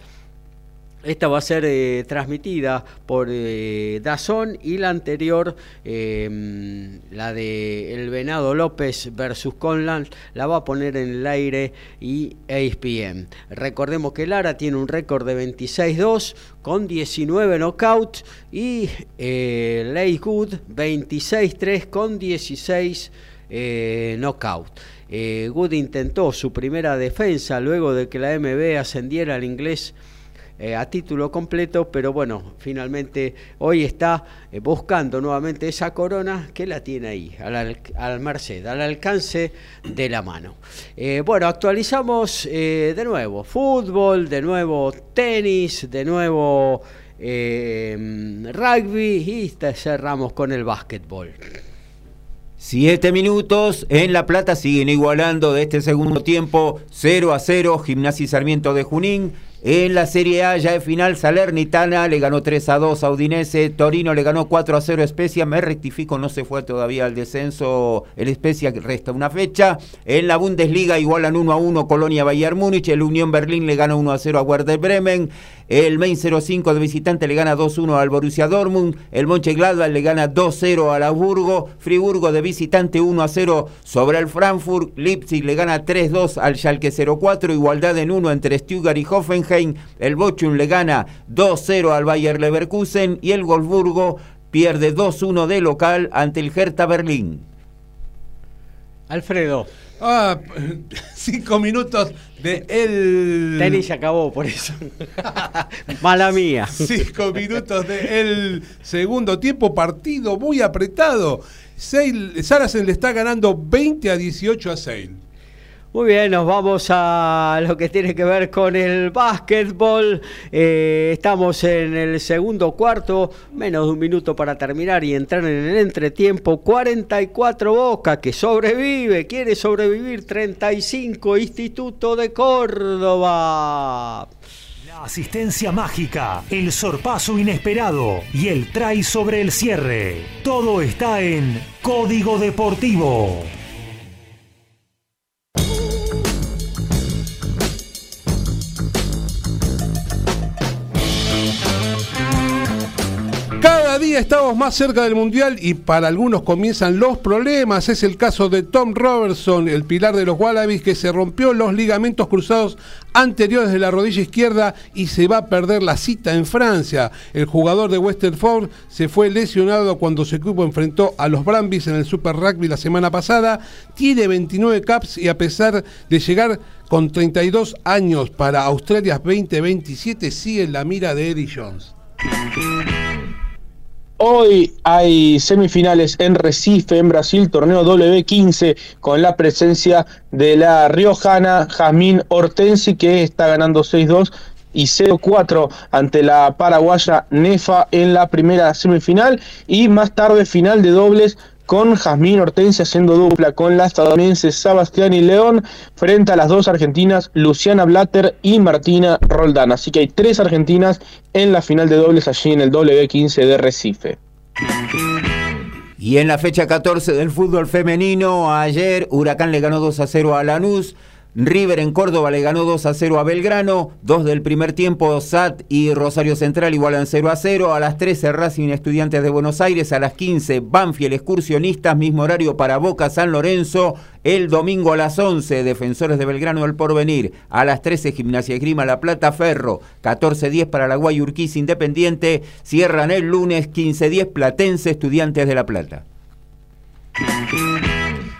A: esta va a ser eh, transmitida por eh, Dazón y la anterior, em, la de El Venado López versus Conlan, la va a poner en el aire y ESPN. Recordemos que Lara tiene un récord de 26-2 con 19 knockouts y eh, Lakewood 26-3 con 16 eh, knockout. Good intentó su primera defensa luego de que la MB ascendiera al inglés eh, a título completo, pero bueno, finalmente hoy está eh, buscando nuevamente esa corona que la tiene ahí, al, al merced, al alcance de la mano. Eh, bueno, actualizamos de nuevo fútbol, de nuevo tenis, de nuevo rugby y cerramos con el básquetbol.
D: Siete minutos en La Plata siguen igualando de este segundo tiempo 0 a 0 Gimnasia y Sarmiento de Junín en la Serie A ya es final, Salernitana le ganó 3 a 2 a Udinese, Torino le ganó 4 a 0 a Especia, me rectifico, no se fue todavía al descenso el Especia, resta una fecha. En la Bundesliga igualan 1 a 1 Colonia Bayern Múnich, el Unión Berlín le gana 1 a 0 a Werder Bremen, el Main 05 de visitante le gana 2-1 al Borussia Dortmund. El Mönchengladbach le gana 2-0 al Augsburgo. Friburgo de visitante 1-0 sobre el Frankfurt. Leipzig le gana 3-2 al Schalke 04. Igualdad en 1 entre Stuttgart y Hoffenheim. El Bochum le gana 2-0 al Bayer Leverkusen. Y el Wolfsburgo pierde 2-1 de local ante el Hertha Berlín.
A: Alfredo.
C: Ah, cinco minutos de el.
A: Tenis se acabó, por eso. Mala mía.
C: Cinco minutos de el segundo tiempo, partido muy apretado. Saracen le está ganando 20 a 18 a Sale.
A: Muy bien, nos vamos a lo que tiene que ver con el básquetbol. Eh, estamos en el segundo cuarto, menos de un minuto para terminar y entrar en el entretiempo. 44 Boca, que sobrevive, quiere sobrevivir. 35 Instituto de Córdoba.
E: La asistencia mágica, el sorpaso inesperado y el try sobre el cierre. Todo está en Código Deportivo.
C: Cada día estamos más cerca del Mundial y para algunos comienzan los problemas. Es el caso de Tom Robertson, el pilar de los Wallabies, que se rompió los ligamentos cruzados anteriores de la rodilla izquierda y se va a perder la cita en Francia. El jugador de Westerford se fue lesionado cuando su equipo enfrentó a los Brambis en el Super Rugby la semana pasada. Tiene 29 caps y a pesar de llegar con 32 años para Australia 2027 sigue en la mira de Eddie Jones.
B: Hoy hay semifinales en Recife, en Brasil, torneo W15, con la presencia de la riojana Jazmín Hortensi, que está ganando 6-2 y 0-4 ante la paraguaya Nefa en la primera semifinal. Y más tarde, final de dobles con Jazmín Hortensia haciendo dupla con la estadounidense Sebastián León frente a las dos argentinas Luciana Blatter y Martina Roldán. Así que hay tres argentinas en la final de dobles allí en el W15 de Recife.
D: Y en la fecha 14 del fútbol femenino, ayer Huracán le ganó 2 a 0 a Lanús. River en Córdoba le ganó 2 a 0 a Belgrano. Dos del primer tiempo, SAT y Rosario Central igualan 0 a 0. A las 13, Racing Estudiantes de Buenos Aires. A las 15, Banfield Excursionistas. Mismo horario para Boca San Lorenzo. El domingo a las 11, Defensores de Belgrano del Porvenir. A las 13, Gimnasia Grima La Plata Ferro. 14-10 para la Guayurquiza Independiente. Cierran el lunes 15-10 Platense Estudiantes de La Plata.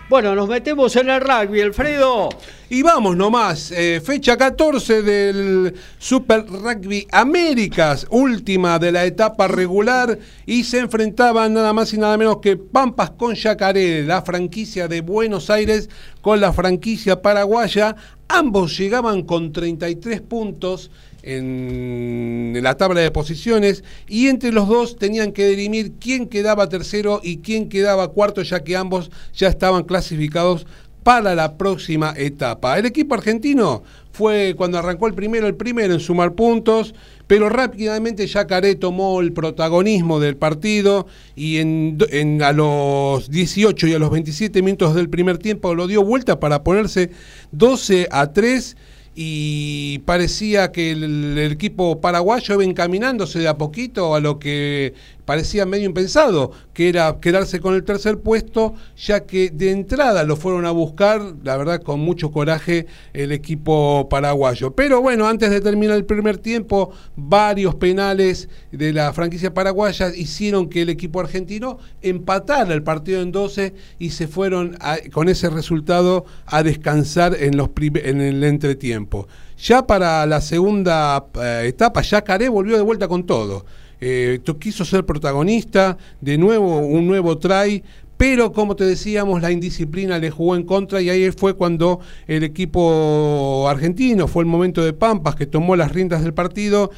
A: Bueno, nos metemos en el rugby, Alfredo.
C: Y vamos nomás, eh, fecha 14 del Super Rugby Américas, última de la etapa regular, y se enfrentaban nada más y nada menos que Pampas con Yacaré, la franquicia de Buenos Aires con la franquicia paraguaya. Ambos llegaban con 33 puntos en la tabla de posiciones y entre los dos tenían que dirimir quién quedaba tercero y quién quedaba cuarto ya que ambos ya estaban clasificados para la próxima etapa. El equipo argentino fue cuando arrancó el primero, el primero en sumar puntos, pero rápidamente Yacaré tomó el protagonismo del partido y en, a los 18 y a los 27 minutos del primer tiempo lo dio vuelta para ponerse 12 a 3 y parecía que el, equipo paraguayo iba encaminándose de a poquito a lo que parecía medio impensado, que era quedarse con el tercer puesto, ya que de entrada lo fueron a buscar, la verdad, con mucho coraje el equipo paraguayo. Pero bueno, antes de terminar el primer tiempo, varios penales de la franquicia paraguaya hicieron que el equipo argentino empatara el partido en 12 y se fueron con ese resultado a descansar en, los en el entretiempo. Ya para la segunda eh, etapa, ya Caré volvió de vuelta con todo eh, quiso ser protagonista, de nuevo un nuevo try, pero como te decíamos, la indisciplina le jugó en contra y ahí fue cuando el equipo argentino, fue el momento de Pampas que tomó las riendas del partido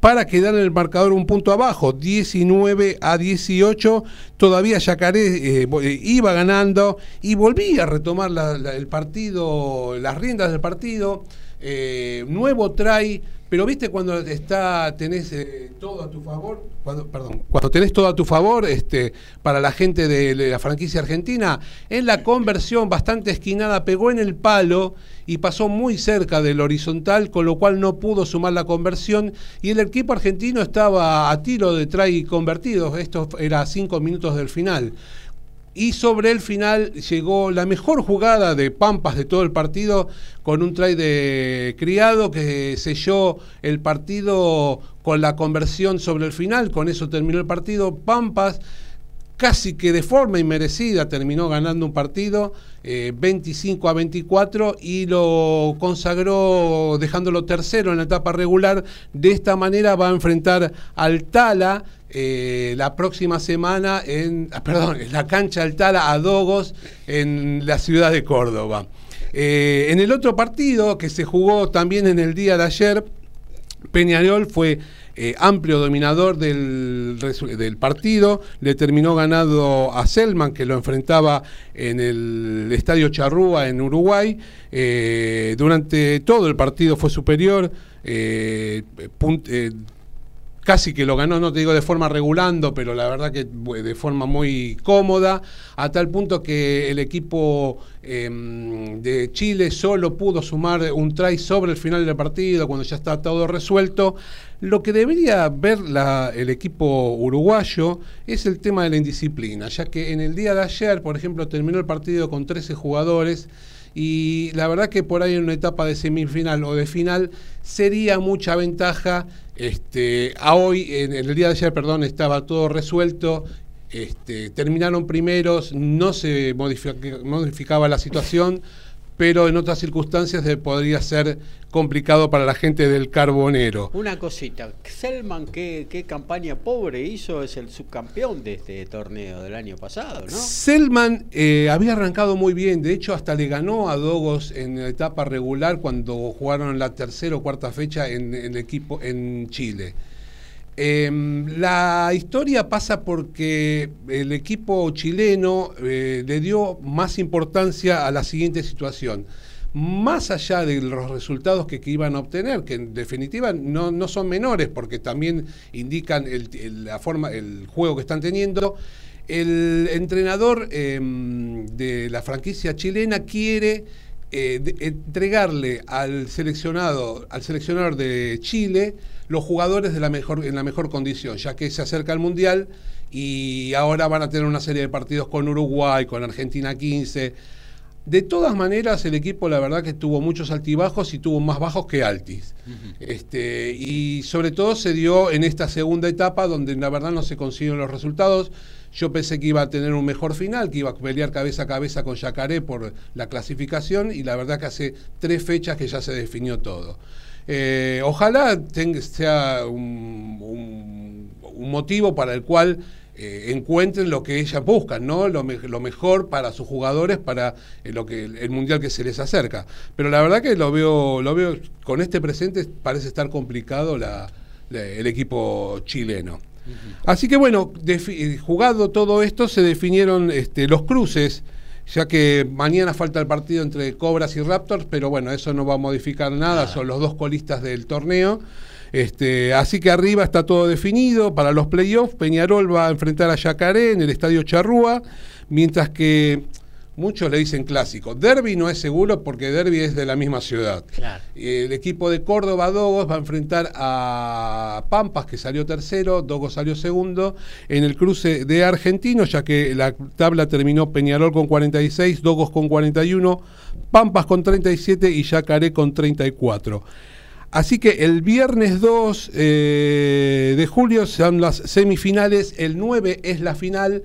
C: para quedar en el marcador un punto abajo, 19 a 18, todavía Yacaré eh, eh, iba ganando y volvía a retomar el partido, las riendas del partido, eh, nuevo try pero viste cuando está tenés eh, todo a tu favor, cuando, perdón, cuando tenés todo a tu favor, este, para la gente de, la franquicia argentina, en la conversión bastante esquinada pegó en el palo y pasó muy cerca del horizontal, con lo cual no pudo sumar la conversión y el equipo argentino estaba a tiro de try convertidos. Esto era cinco minutos del final y sobre el final llegó la mejor jugada de Pampas de todo el partido con un try de criado que selló el partido con la conversión sobre el final, con eso terminó el partido. Pampas casi que de forma inmerecida terminó ganando un partido 25 eh, a 24 y lo consagró dejándolo tercero en la etapa regular. De esta manera va a enfrentar al Tala eh, la próxima semana en, ah, perdón, en la cancha del Tala a Dogos en la ciudad de Córdoba. Eh, en el otro partido que se jugó también en el día de ayer, Peñarol fue eh, amplio dominador del, del, partido, le terminó ganando a Selman, que lo enfrentaba en el Estadio Charrúa en Uruguay. Durante todo el partido fue superior. Casi que lo ganó, no te digo de forma regulando, pero la verdad que de forma muy cómoda, a tal punto que el equipo em, de Chile solo pudo sumar un try sobre el final del partido, cuando ya está todo resuelto. Lo que debería ver el equipo uruguayo es el tema de la indisciplina, ya que en el día de ayer, por ejemplo, terminó el partido con 13 jugadores y la verdad que por ahí en una etapa de semifinal o de final sería mucha ventaja. Este, hoy, en el día de ayer, perdón, estaba todo resuelto. Este, terminaron primeros, no se modificaba la situación pero en otras circunstancias podría ser complicado para la gente del carbonero.
A: Una cosita, Selman, ¿qué, campaña pobre hizo, es el subcampeón de este torneo del año pasado, ¿no?
C: Selman eh, había arrancado muy bien, de hecho hasta le ganó a Dogos en la etapa regular cuando jugaron la tercera o cuarta fecha en el equipo en Chile. Em, la historia pasa porque el equipo chileno eh, le dio más importancia a la siguiente situación. Más allá de los resultados que, iban a obtener, que en definitiva no, son menores porque también indican la forma, el juego que están teniendo, el entrenador em, de la franquicia chilena quiere eh, entregarle al seleccionado, al seleccionador de Chile, los jugadores de la mejor, en la mejor condición, ya que se acerca el Mundial y ahora van a tener una serie de partidos con Uruguay, con Argentina 15. De todas maneras, el equipo la verdad que tuvo muchos altibajos y tuvo más bajos que altis. este, y sobre todo se dio en esta segunda etapa donde la verdad no se consiguieron los resultados. Yo pensé que iba a tener un mejor final, que iba a pelear cabeza a cabeza con Yacaré por la clasificación y la verdad que hace tres fechas que ya se definió todo. Eh, ojalá tenga, sea un, motivo para el cual eh, encuentren lo que ellas buscan, ¿no? Lo, mejor para sus jugadores, para eh, lo que el mundial que se les acerca. Pero la verdad que lo veo, lo veo con este presente parece estar complicado el equipo chileno. Así que bueno, jugado todo esto, se definieron este, los cruces ya que mañana falta el partido entre Cobras y Raptors, pero bueno, eso no va a modificar nada, son los dos colistas del torneo. Este, así que arriba está todo definido para los playoffs. Peñarol va a enfrentar a Yacaré en el estadio Charrúa, mientras que Muchos le dicen clásico. Derby no es seguro porque Derby es de la misma ciudad. El equipo de Córdoba Dogos va a enfrentar a Pampas, que salió tercero, Dogos salió segundo, en el cruce de Argentinos, ya que la tabla terminó Peñarol con 46, Dogos con 41, Pampas con 37 y Yacaré con 34. Así que el viernes 2 eh, de julio son las semifinales, el 9 es la final.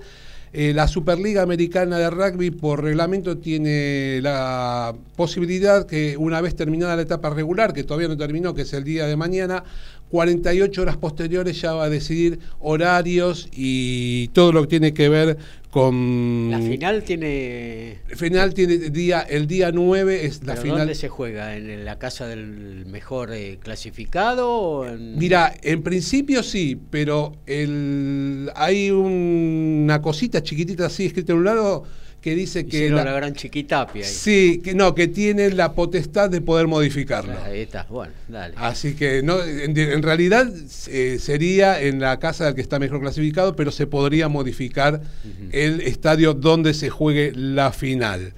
C: Eh, la Superliga Americana de Rugby por reglamento tiene la posibilidad que una vez terminada la etapa regular, que todavía no terminó, que es el día de mañana, 48 horas posteriores ya va a decidir horarios y todo lo que tiene que ver con...
A: La final tiene...
C: final tiene día, el día 9 es la final...
A: ¿Dónde se juega? ¿En la casa del mejor eh, clasificado?
C: Mira, en principio sí, pero el, hay una cosita chiquitita así escrita en un lado que dice que...
A: La, la, gran chiquitapia. Ahí.
C: Sí, que no, que tiene la potestad de poder modificarlo.
A: Ahí está, bueno, dale.
C: Así que no, en, realidad eh, sería en la casa del que está mejor clasificado, pero se podría modificar el estadio donde se juegue la final.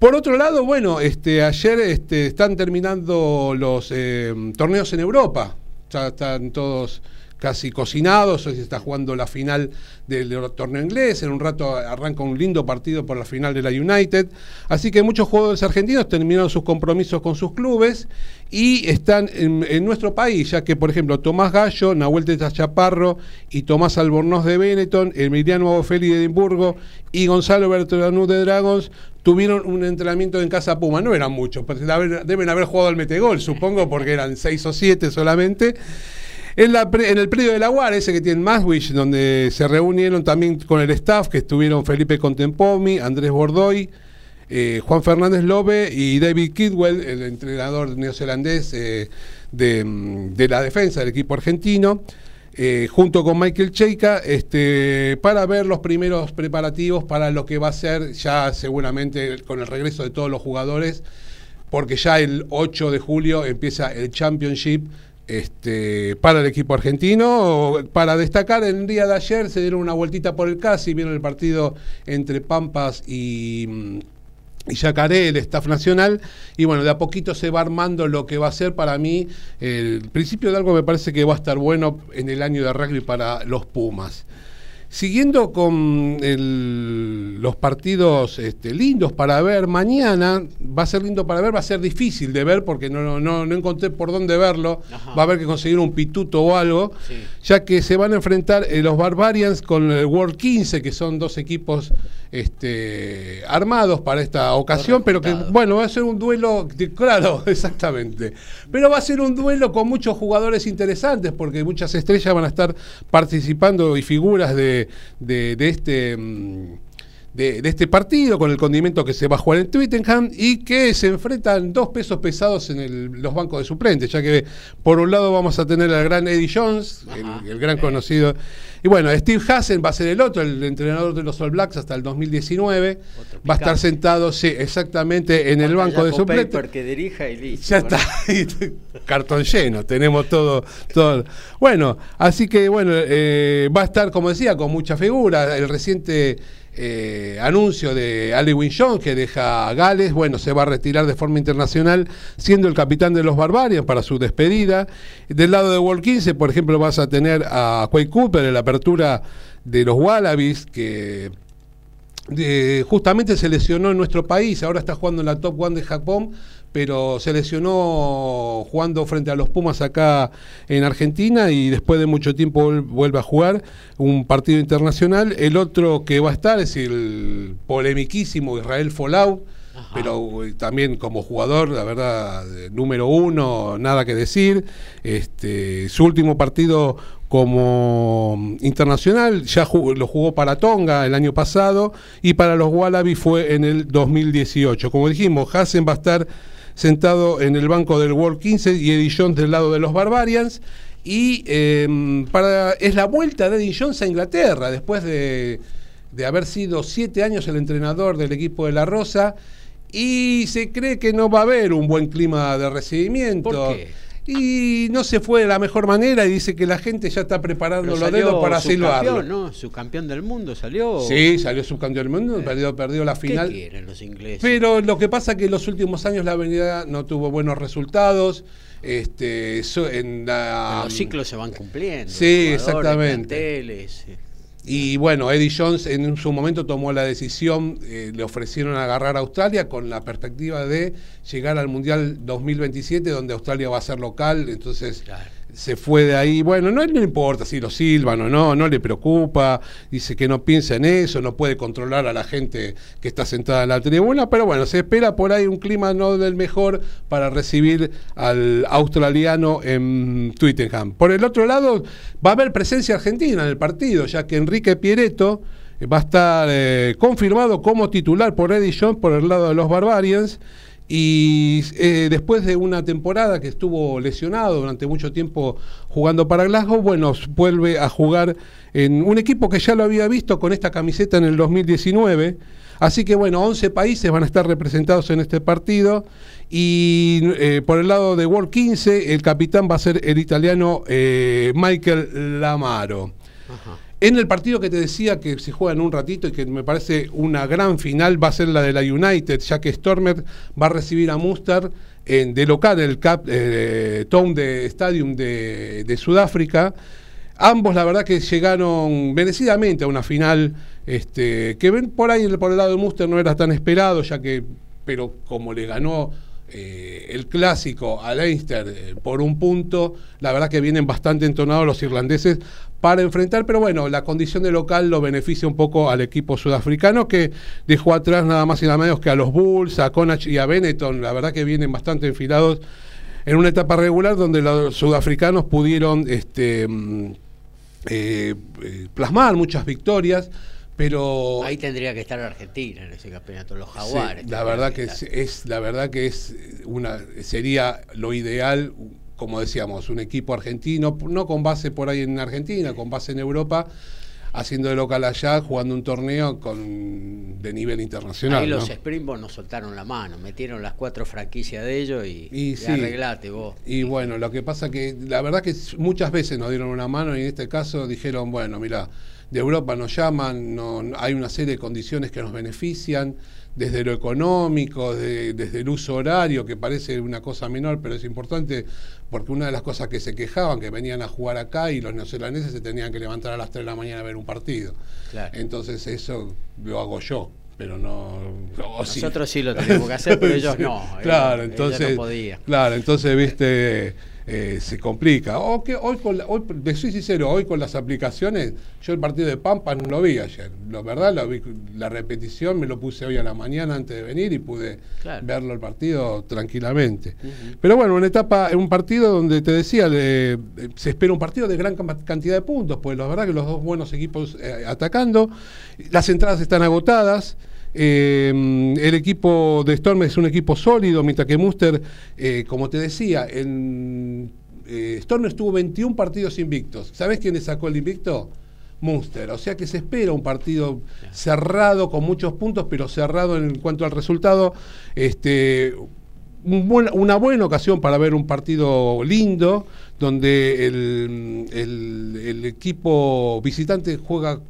C: Por otro lado, bueno, este, ayer este, están terminando los eh, torneos en Europa. Ya están todos casi cocinados, hoy se está jugando la final del torneo inglés, en un rato arranca un lindo partido por la final de la United, así que muchos jugadores argentinos terminaron sus compromisos con sus clubes y están en, nuestro país, ya que por ejemplo Tomás Gallo, Nahuel Teta Chaparro y Tomás Albornoz de Benetton, Emiliano Bofeli de Edimburgo y Gonzalo Bertolanu de Dragons tuvieron un entrenamiento en Casa Puma. No eran muchos, pero deben haber jugado al metegol, supongo, porque eran seis o siete solamente. En, el predio de la UAR, ese que tiene Maswich, donde se reunieron también con el staff, que estuvieron Felipe Contempomi, Andrés Bordoy, eh, Juan Fernández Lobe y David Kidwell, el entrenador neozelandés eh, de, de, la defensa del equipo argentino. Eh, junto con Michael Cheika, este, para ver los primeros preparativos para lo que va a ser ya seguramente con el regreso de todos los jugadores, porque ya el 8 de julio empieza el Championship este, para el equipo argentino. Para destacar, el día de ayer se dieron una vueltita por el CASI, vieron el partido entre Pampas y mm, y Yacaré, el staff nacional, y bueno, de a poquito se va armando lo que va a ser para mí el principio de algo me parece que va a estar bueno en el año de rugby para los Pumas. Siguiendo con los partidos este, lindos para ver, mañana va a ser lindo para ver, va a ser difícil de ver porque no, no, no encontré por dónde verlo, va a haber que conseguir un pituto o algo, ya que se van a enfrentar eh, los Barbarians con el World 15, que son dos equipos este, armados para esta ocasión, pero que bueno, va a ser un duelo, claro, exactamente, pero va a ser un duelo con muchos jugadores interesantes porque muchas estrellas van a estar participando y figuras de de, este... De, este partido, con el condimento que se va a jugar en Twittenham y que se enfrentan dos pesos pesados en los bancos de suplentes, ya que por un lado vamos a tener al gran Eddie Jones, el, gran conocido, y bueno, Steve Hassen va a ser el otro, el entrenador de los All Blacks hasta el 2019, va a estar sentado, sí, exactamente en el banco de suplentes.
A: que dirija y listo.
C: Ya está, cartón lleno, tenemos todo, todo. Bueno, así que bueno, eh, va a estar, como decía, con mucha figura, el reciente eh, anuncio de Ali Winchon que deja a Gales, bueno, se va a retirar de forma internacional siendo el capitán de los Barbarians para su despedida. Del lado de World 15, por ejemplo, vas a tener a Quay Cooper en la apertura de los Wallabies, que justamente se lesionó en nuestro país, ahora está jugando en la Top One de Japón pero se lesionó jugando frente a los Pumas acá en Argentina y después de mucho tiempo vuelve a jugar un partido internacional. El otro que va a estar es el polemiquísimo Israel Folau, pero eh, también como jugador, la verdad, número uno, nada que decir. Este, su último partido como internacional ya lo jugó para Tonga el año pasado y para los Wallabies fue en el 2018. Como dijimos, Hassen va a estar sentado en el banco del World 15 y Eddie Jones del lado de los Barbarians. Y em, para, es la vuelta de Eddie Jones a Inglaterra, después de, de haber sido siete años el entrenador del equipo de La Rosa. Y se cree que no va a haber un buen clima de recibimiento.
A: ¿Por qué?
C: Y no se fue de la mejor manera y dice que la gente ya está preparando los dedos para silbarlo.
A: ¿no? Subcampeón del mundo salió.
C: Sí, salió subcampeón del mundo, perdió, perdió la final.
A: ¿Qué quieren los ingleses?
C: Pero lo que pasa es que en los últimos años la avenida no tuvo buenos resultados. Este, en
A: los ciclos se van cumpliendo.
C: Sí, exactamente. Y bueno, Eddie Jones en su momento tomó la decisión, eh, le ofrecieron agarrar a Australia con la perspectiva de llegar al Mundial 2027, donde Australia va a ser local, entonces se fue de ahí. Bueno, no, le importa si lo silban o no, no le preocupa, dice que no piensa en eso, no puede controlar a la gente que está sentada en la tribuna, pero bueno, se espera por ahí un clima no del mejor para recibir al australiano en Twittenham. Por el otro lado, va a haber presencia argentina en el partido, ya que Enrique Pieretto va a estar eh, confirmado como titular por Eddie Jones por el lado de los Barbarians. Y eh, después de una temporada que estuvo lesionado durante mucho tiempo jugando para Glasgow, bueno, vuelve a jugar en un equipo que ya lo había visto con esta camiseta en el 2019. Así que bueno, 11 países van a estar representados en este partido. Y eh, por el lado de World 15, el capitán va a ser el italiano eh, Michael Lamaro. En el partido que te decía que se juega en un ratito y que me parece una gran final va a ser la de la United, ya que Stormer va a recibir a Munster en, de local el Cap, eh, Town de Stadium de, Sudáfrica. Ambos, la verdad, que llegaron merecidamente a una final este, que ven por ahí por el lado de Munster no era tan esperado, ya que, pero como le ganó eh, el clásico a Leinster eh, por un punto, la verdad que vienen bastante entonados los irlandeses para enfrentar, pero bueno, la condición de local lo beneficia un poco al equipo sudafricano que dejó atrás nada más y nada menos que a los Bulls, a Connacht y a Benetton, la verdad que vienen bastante enfilados en una etapa regular donde los sudafricanos pudieron este, mm, eh, plasmar muchas victorias pero
A: Ahí tendría que estar Argentina en ese campeonato, los jaguares.
C: Sí, la verdad que
A: estar.
C: es, es- la verdad que es una sería lo ideal, como decíamos, un equipo argentino, no con base por ahí en Argentina, con base en Europa, haciendo de local allá, jugando un torneo con de nivel internacional.
A: Ahí los. Springboks nos soltaron la mano, metieron las cuatro franquicias de ellos y,
C: Y
A: y
C: sí.
A: arreglate vos.
C: Y bueno, lo que pasa que la verdad que muchas veces nos dieron una mano y en este caso dijeron, bueno, mira, de Europa nos llaman, no- hay una serie de condiciones que nos benefician, desde lo económico, de- desde el uso horario, que parece una cosa menor, pero es importante, porque una de las cosas que se quejaban, que venían a jugar acá y los neozelandeses se tenían que levantar a las 3 de la mañana a ver un partido.
A: Claro.
C: Entonces eso lo hago yo, pero no...
A: Nosotros sí lo tenemos que hacer, pero ellos
C: Sí,
A: no. ellos-
C: Claro,
A: ellos
C: entonces.
A: no podían.
C: Claro, entonces, viste, eh, se complica. O que hoy, con la- hoy, te soy sincero, hoy con las aplicaciones, yo el partido de Pampa no lo vi ayer. La verdad, lo vi, la repetición me lo puse hoy a la mañana antes de venir y pude
A: Claro.
C: verlo el partido tranquilamente. Pero bueno, una etapa, un partido donde te decía, se espera un partido de gran cantidad de puntos, pues la verdad que los dos buenos equipos eh, atacando, las entradas están agotadas. Eh, el equipo de Storm es un equipo sólido, mientras que Munster, eh, como te decía, en, eh, Storm estuvo 21 partidos invictos. ¿Sabes quién le sacó el invicto? Munster. O sea que se espera un partido cerrado con muchos puntos, pero cerrado en cuanto al resultado. Este, una buena ocasión para ver un partido lindo, donde el equipo visitante juega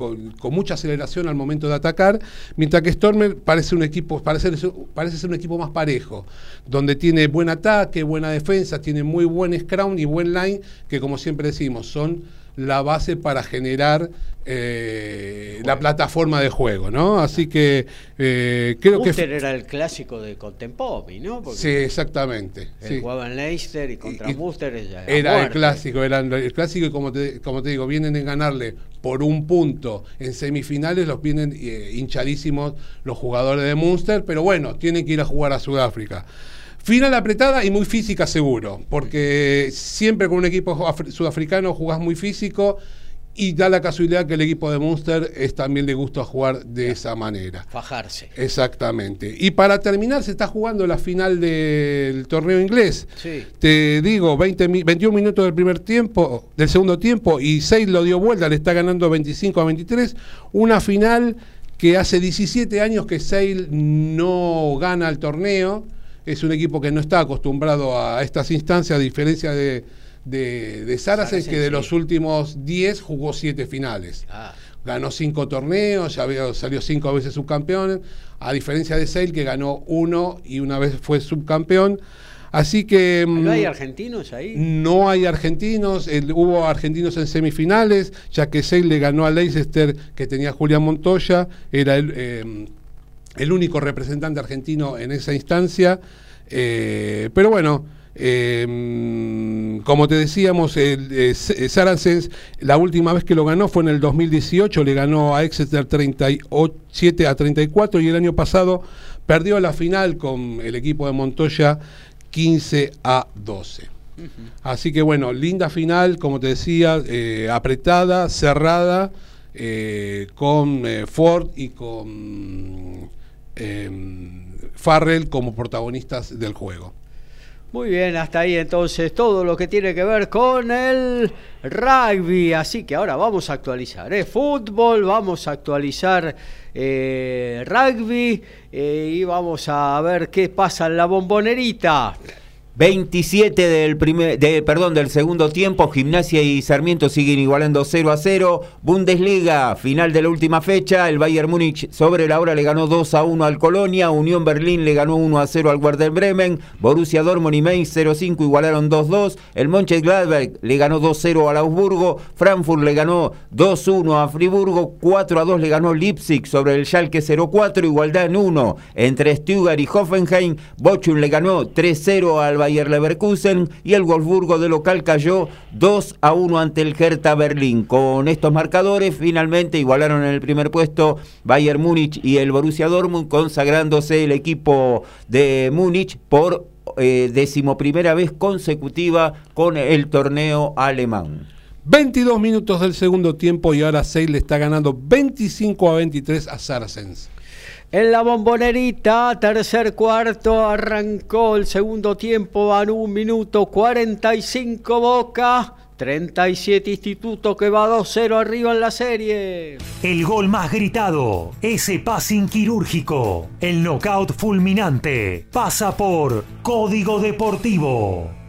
C: con, con mucha aceleración al momento de atacar, mientras que Stormer parece un equipo, parece, parece ser un equipo más parejo, donde tiene buen ataque, buena defensa, tiene muy buen scrum y buen line, que como siempre decimos, son la base para generar eh, la plataforma de juego, ¿no? Así que eh, creo que...
A: Munster era el clásico de Contempomi, ¿no? Porque
C: Sí, exactamente.
A: él
C: sí.
A: jugaba en Leicester y contra
C: Y-
A: Munster era,
C: Era el clásico, era el clásico y como te, como te digo, vienen a ganarle por un punto en semifinales, los vienen eh, hinchadísimos los jugadores de Munster, pero bueno, tienen que ir a jugar a Sudáfrica. Final apretada y muy física seguro, porque siempre con un equipo af- sudafricano jugás muy físico y da la casualidad que el equipo de Munster es también le gusta jugar de esa manera.
A: Fajarse.
C: Exactamente. Y para terminar, se está jugando la final del torneo inglés.
A: Sí.
C: Te digo, 20, mi- 21 minutos del primer tiempo, del segundo tiempo, y 6 lo dio vuelta, le está ganando 25 a 23. Una final que hace 17 años que Sale no gana el torneo. Es un equipo que no está acostumbrado a estas instancias, a diferencia de, de, de que de los últimos 10 jugó 7 finales
A: Ah,
C: ganó cinco torneos, ya había- salió cinco veces subcampeón, a diferencia de Sale que ganó uno y una vez fue subcampeón. Así que mm,
A: ¿No hay argentinos ahí?
C: no hay argentinos, el- hubo argentinos en semifinales, ya que Sale le ganó a Leicester que tenía Julián Montoya, era el, eh, el único representante argentino en esa instancia. Eh, pero bueno, eh, mm, como te decíamos, el, eh, eh, Saracens, la última vez que lo ganó fue en el 2018, le ganó a Exeter 37 a 34 y el año pasado perdió la final con el equipo de Montoya 15 a 12. Así que bueno, linda final, como te decía, eh, apretada, cerrada, con Ford y con eh, Farrell como protagonistas del juego.
A: Muy bien, hasta ahí entonces todo lo que tiene que ver con el rugby. Así que ahora vamos a actualizar ¿eh? fútbol, vamos a actualizar eh, rugby eh, y vamos a ver qué pasa en la bombonerita.
D: 27 del primer, perdón, del segundo tiempo, Gimnasia y Sarmiento siguen igualando 0 a 0. Bundesliga, final de la última fecha, el Bayern Múnich sobre la hora le ganó 2 a 1 al Colonia, Unión Berlín le ganó 1 a 0 al Werder Bremen, Borussia Dortmund y Mainz 0 a 5 igualaron 2 a 2, el Mönchengladbach le ganó 2 a 0 al Augsburgo, Frankfurt le ganó 2 a 1 a Friburgo, 4 a 2 le ganó Leipzig sobre el Schalke 0 a 4, igualdad en 1 entre Stuttgart y Hoffenheim, Bochum le ganó 3 a 0 al Bayer Leverkusen y el Wolfsburgo de local cayó 2 a 1 ante el Hertha Berlín. Con estos marcadores finalmente igualaron en el primer puesto Bayern Múnich y el Borussia Dortmund consagrándose el equipo de Múnich por eh, decimoprimera vez consecutiva con el torneo alemán.
C: 22 minutos del segundo tiempo y ahora Sale está ganando 25 a 23 a Saracens.
A: En la bombonerita, tercer cuarto, arrancó el segundo tiempo, van un minuto 45 Boca, 37 Instituto que va 2-0 arriba en la serie.
E: El gol más gritado, ese passing quirúrgico, el knockout fulminante, pasa por Código Deportivo.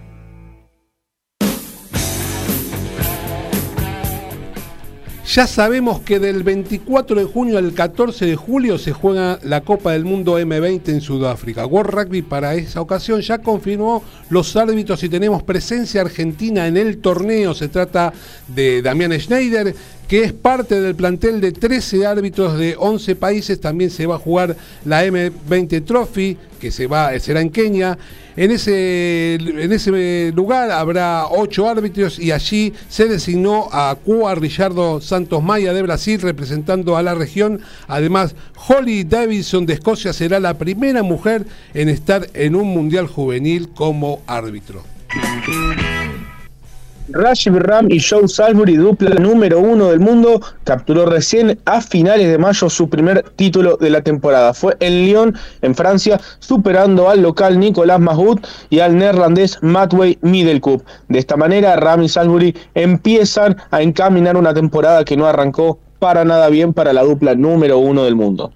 C: Ya sabemos que del 24 de junio al 14 de julio se juega la Copa del Mundo M20 en Sudáfrica. World Rugby para esa ocasión ya confirmó los árbitros y tenemos presencia argentina en el torneo. Se trata de Damián Schneider, que es parte del plantel de 13 árbitros de 11 países. También se va a jugar la M20 Trophy, que se va, será en Kenia. En ese, en ese lugar habrá ocho árbitros y allí se designó a Cuba Richardo Santos Maya de Brasil representando a la región. Además, Holly Davidson de Escocia será la primera mujer en estar en un mundial juvenil como árbitro.
B: Rashid Ram y Joe Salisbury, dupla número uno del mundo, capturó recién a finales de mayo su primer título de la temporada. Fue en Lyon, en Francia, superando al local Nicolás Mahut y al neerlandés Matway Middelkoop. De esta manera, Ram y Salisbury empiezan a encaminar una temporada que no arrancó para nada bien para la dupla número uno del mundo.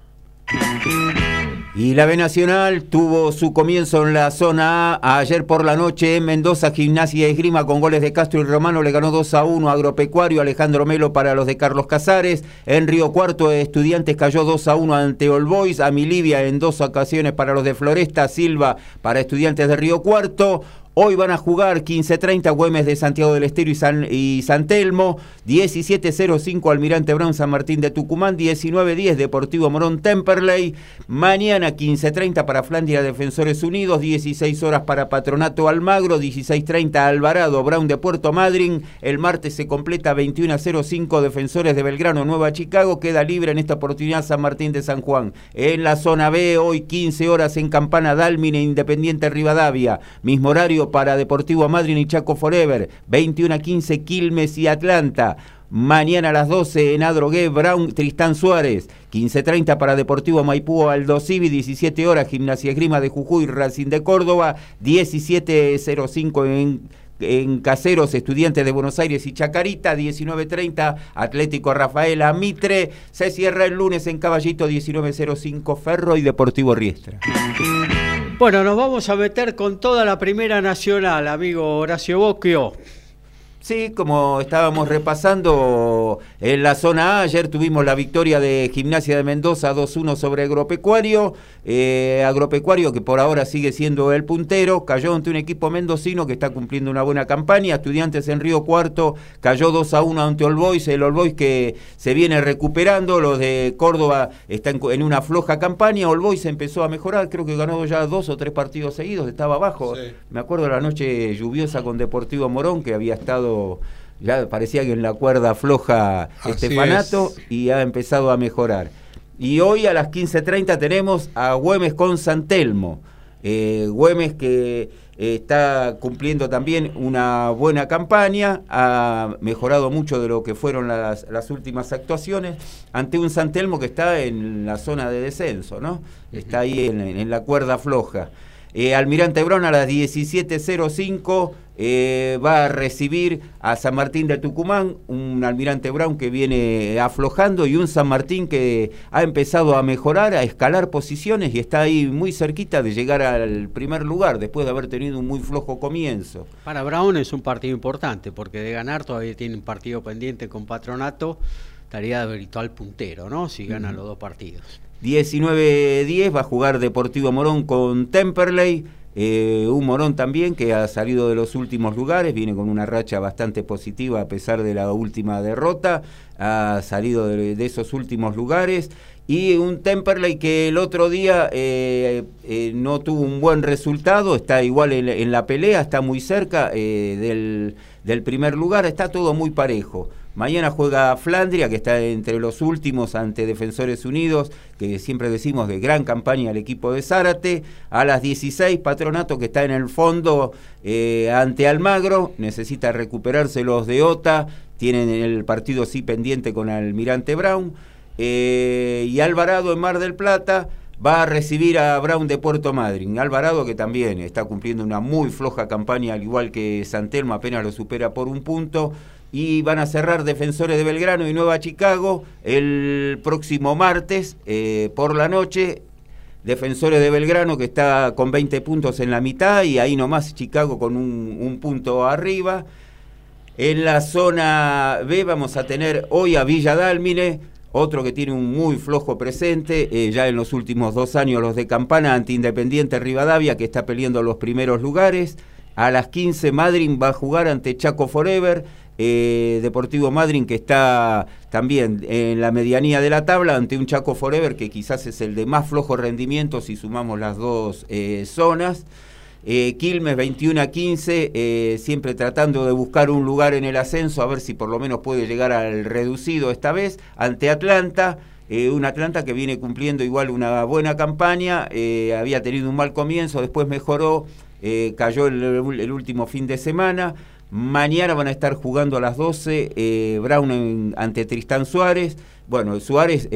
D: Y la B Nacional tuvo su comienzo en la zona A. Ayer por la noche en Mendoza, Gimnasia y Esgrima con goles de Castro y Romano le ganó 2 a 1 Agropecuario, Alejandro Melo para los de Carlos Casares. En Río Cuarto, Estudiantes cayó 2 a 1 ante All Boys. A Milivia en dos ocasiones para los de Floresta, Silva para Estudiantes de Río Cuarto. Hoy van a jugar 15.30 Güemes de Santiago del Estero y San, Telmo, 17.05 Almirante Brown San Martín de Tucumán, 19.10 Deportivo Morón Temperley, mañana 15.30 para Flandria Defensores Unidos, 16 horas para Patronato Almagro, 16.30 Alvarado Brown de Puerto Madryn, el martes se completa 21.05 Defensores de Belgrano Nueva Chicago, queda libre en esta oportunidad San Martín de San Juan. En la zona B, hoy 15 horas en Campana Dálmine Independiente Rivadavia, mismo horario para Deportivo Madrid y Chaco Forever, 21 a 15 Quilmes y Atlanta. Mañana a las 12 en Adrogué, Brown, Tristán Suárez. 15.30 para Deportivo Maipú, Aldo Civi. 17 horas, Gimnasia Grima de Jujuy, Racing de Córdoba. 17.05 en, en Caseros, Estudiantes de Buenos Aires y Chacarita. 19.30, Atlético Rafaela Mitre. Se cierra el lunes en Caballito, 19.05 Ferro y Deportivo Riestra.
A: Bueno, nos vamos a meter con toda la primera nacional, amigo Horacio Bocchio.
D: Sí, como estábamos repasando en la zona A, ayer tuvimos la victoria de Gimnasia de Mendoza 2-1 sobre Agropecuario. Eh, agropecuario que por ahora sigue siendo el puntero, cayó ante un equipo mendocino que está cumpliendo una buena campaña. Estudiantes en Río Cuarto cayó 2 a 1 ante All Boys, el All Boys que se viene recuperando. Los de Córdoba están en una floja campaña. All Boys empezó a mejorar, creo que ganó ya dos o tres partidos seguidos, estaba abajo.
C: Sí.
D: Me acuerdo la noche lluviosa con Deportivo Morón que había estado ya parecía que en la cuerda floja Estefanato
C: es.
D: y ha empezado a mejorar. Y hoy a las 15.30 tenemos a Güemes con San Telmo. Eh, Güemes que eh, está cumpliendo también una buena campaña, ha mejorado mucho de lo que fueron las, las últimas actuaciones, ante un San Telmo que está en la zona de descenso, ¿no? Está ahí en, en la cuerda floja. Eh, Almirante Brown a las 17.05 eh, va a recibir a San Martín de Tucumán, un Almirante Brown que viene aflojando y un San Martín que ha empezado a mejorar, a escalar posiciones y está ahí muy cerquita de llegar al primer lugar después de haber tenido un muy flojo comienzo.
A: Para Brown es un partido importante porque de ganar todavía tiene un partido pendiente con Patronato, estaría de virtual puntero, ¿no? Si gana los dos partidos.
D: 19-10 va a jugar Deportivo Morón con Temperley. Eh, un Morón también que ha salido de los últimos lugares, viene con una racha bastante positiva a pesar de la última derrota, ha salido de, esos últimos lugares. Y un Temperley que el otro día eh, eh, no tuvo un buen resultado, está igual en, la pelea, está muy cerca del primer lugar, está todo muy parejo Mañana juega Flandria, que está entre los últimos ante Defensores Unidos, que siempre decimos de gran campaña el equipo de Zárate. A las 16, Patronato, que está en el fondo eh, ante Almagro, necesita recuperarse los de OTA, tienen el partido sí pendiente con Almirante Brown. Eh, y Alvarado en Mar del Plata va a recibir a Brown de Puerto Madryn. Alvarado que también está cumpliendo una muy floja campaña, al igual que Santelmo, apenas lo supera por un punto. Y van a cerrar Defensores de Belgrano y Nueva Chicago el próximo martes eh, por la noche. Defensores de Belgrano que está con 20 puntos en la mitad y ahí nomás Chicago con un, un punto arriba. En la zona B vamos a tener hoy a Villa Dálmine, otro que tiene un muy flojo presente, eh, ya en los últimos dos años los de Campana ante Independiente Rivadavia, que está peleando los primeros lugares. A las 15 Madryn va a jugar ante Chaco Forever. Eh, Deportivo Madryn que está también en la medianía de la tabla ante un Chaco Forever que quizás es el de más flojo rendimiento si sumamos las dos eh, zonas. Eh, Quilmes 21 a 15, eh, siempre tratando de buscar un lugar en el ascenso, a ver si por lo menos puede llegar al reducido esta vez, ante Atlanta. Un Atlanta que viene cumpliendo igual una buena campaña, había tenido un mal comienzo, después mejoró, cayó el, último fin de semana. Mañana van a estar jugando a las 12 Brown en, ante Tristán Suárez. Bueno, Suárez,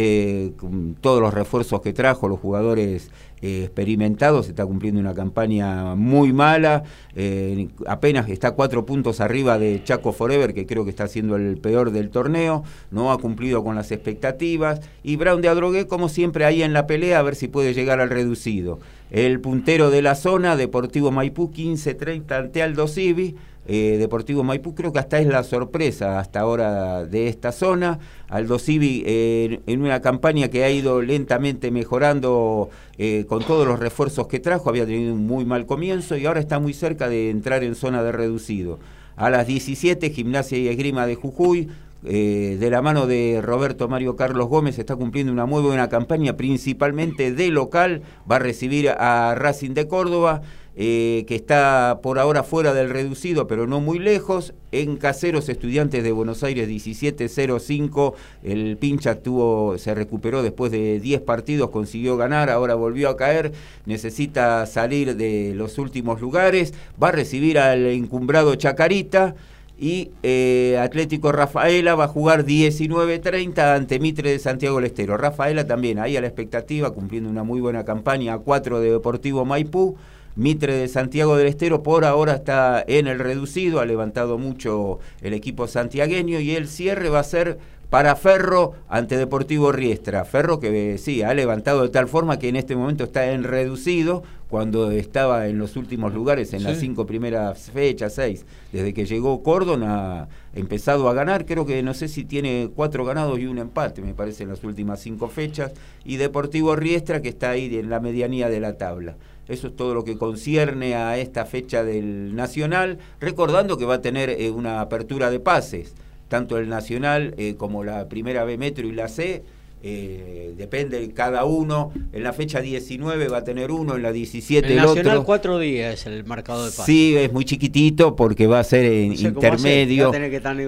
D: con todos los refuerzos que trajo, los jugadores eh, experimentados, está cumpliendo una campaña muy mala, eh, apenas está cuatro puntos arriba de Chaco Forever, que creo que está siendo el peor del torneo, no ha cumplido con las expectativas, y Brown de Adrogué, como siempre, ahí en la pelea, a ver si puede llegar al reducido. El puntero de la zona, Deportivo Maipú, 15-30 ante Aldo Civi, eh, Deportivo Maipú creo que hasta es la sorpresa hasta ahora de esta zona. Aldo Civi eh, en una campaña que ha ido lentamente mejorando eh, con todos los refuerzos que trajo, había tenido un muy mal comienzo y ahora está muy cerca de entrar en zona de reducido. A las 17, Gimnasia y Esgrima de Jujuy, de la mano de Roberto Mario Carlos Gómez está cumpliendo una muy buena campaña, principalmente de local, va a recibir a Racing de Córdoba eh, que está por ahora fuera del reducido, pero no muy lejos. En Caseros Estudiantes de Buenos Aires 17-05, el pincha tuvo, se recuperó después de 10 partidos, consiguió ganar, ahora volvió a caer, necesita salir de los últimos lugares, va a recibir al encumbrado Chacarita y eh, Atlético Rafaela va a jugar 19-30 ante Mitre de Santiago del Estero. Rafaela también ahí a la expectativa, cumpliendo una muy buena campaña a 4 de Deportivo Maipú. Mitre de Santiago del Estero por ahora está en el reducido, ha levantado mucho el equipo santiagueño y el cierre va a ser para Ferro ante Deportivo Riestra. Ferro que sí, ha levantado de tal forma que en este momento está en reducido cuando estaba en los últimos lugares en las cinco primeras fechas, seis. Desde que llegó Cordon ha empezado a ganar, creo que no sé si tiene cuatro ganados y un empate, me parece, en las últimas cinco fechas. Y Deportivo Riestra que está ahí en la medianía de la tabla. Eso es todo lo que concierne a esta fecha del Nacional, recordando que va a tener eh, una apertura de pases, tanto el Nacional eh, como la primera B Metro y la C. Eh, depende de cada uno. En la fecha 19 va a tener uno, en la 17 el,
A: el Nacional
D: otro.
A: cuatro días el marcado de pases.
D: Sí, es muy chiquitito porque va a ser en intermedio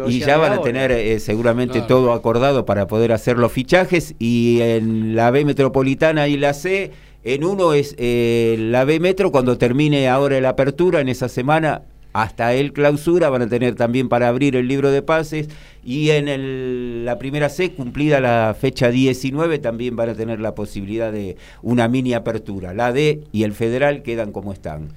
D: y ya van a tener eh, seguramente claro. todo acordado para poder hacer los fichajes y en la B Metropolitana y la C en uno es eh, la B Metro, cuando termine ahora la apertura en esa semana, hasta el clausura, van a tener también para abrir el libro de pases. Y en el, la primera C, cumplida la fecha 19, también van a tener la posibilidad de una mini apertura. La D y el federal quedan como están.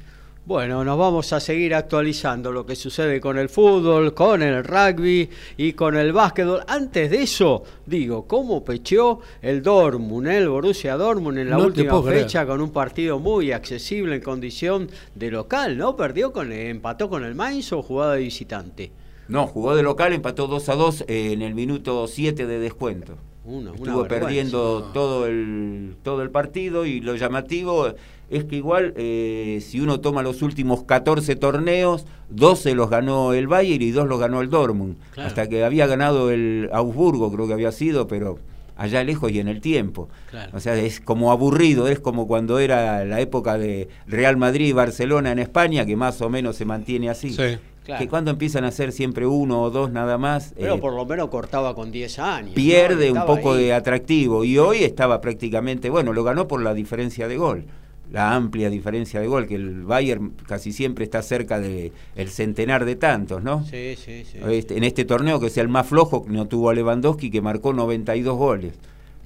A: Bueno, nos vamos a seguir actualizando lo que sucede con el fútbol, con el rugby y con el básquetbol. Antes de eso, digo, ¿cómo pecheó el Dortmund, el Borussia Dortmund en la no última fecha creer. con un partido muy accesible en condición de local, ¿no? Perdió con empató con el Mainz o jugada de visitante.
D: No, jugó de local, empató 2 a 2 en el minuto 7 de descuento.
A: Una, una
D: Estuvo perdiendo todo el, todo el partido y lo llamativo es que igual eh, si uno toma los últimos 14 torneos, 12 los ganó el Bayern y 2 los ganó el Dortmund. Claro. Hasta que había ganado el Augsburgo, creo que había sido, pero allá lejos y en el tiempo.
A: Claro.
D: O sea, es como aburrido, es como cuando era la época de Real Madrid y Barcelona en España, que más o menos se mantiene así.
C: Sí.
A: Claro.
D: Que cuando empiezan a ser siempre uno o dos nada más,
A: Pero
D: eh,
A: por lo menos cortaba con 10 años. ¿no?
D: pierde un poco
A: ahí.
D: de atractivo. Y hoy estaba prácticamente, bueno, lo ganó por la diferencia de gol. La amplia diferencia de gol, que el Bayern casi siempre está cerca del el centenar de tantos, ¿no?
A: Sí, sí, sí.
D: Este- en este torneo que sea el más flojo, no tuvo a Lewandowski, que marcó 92 goles.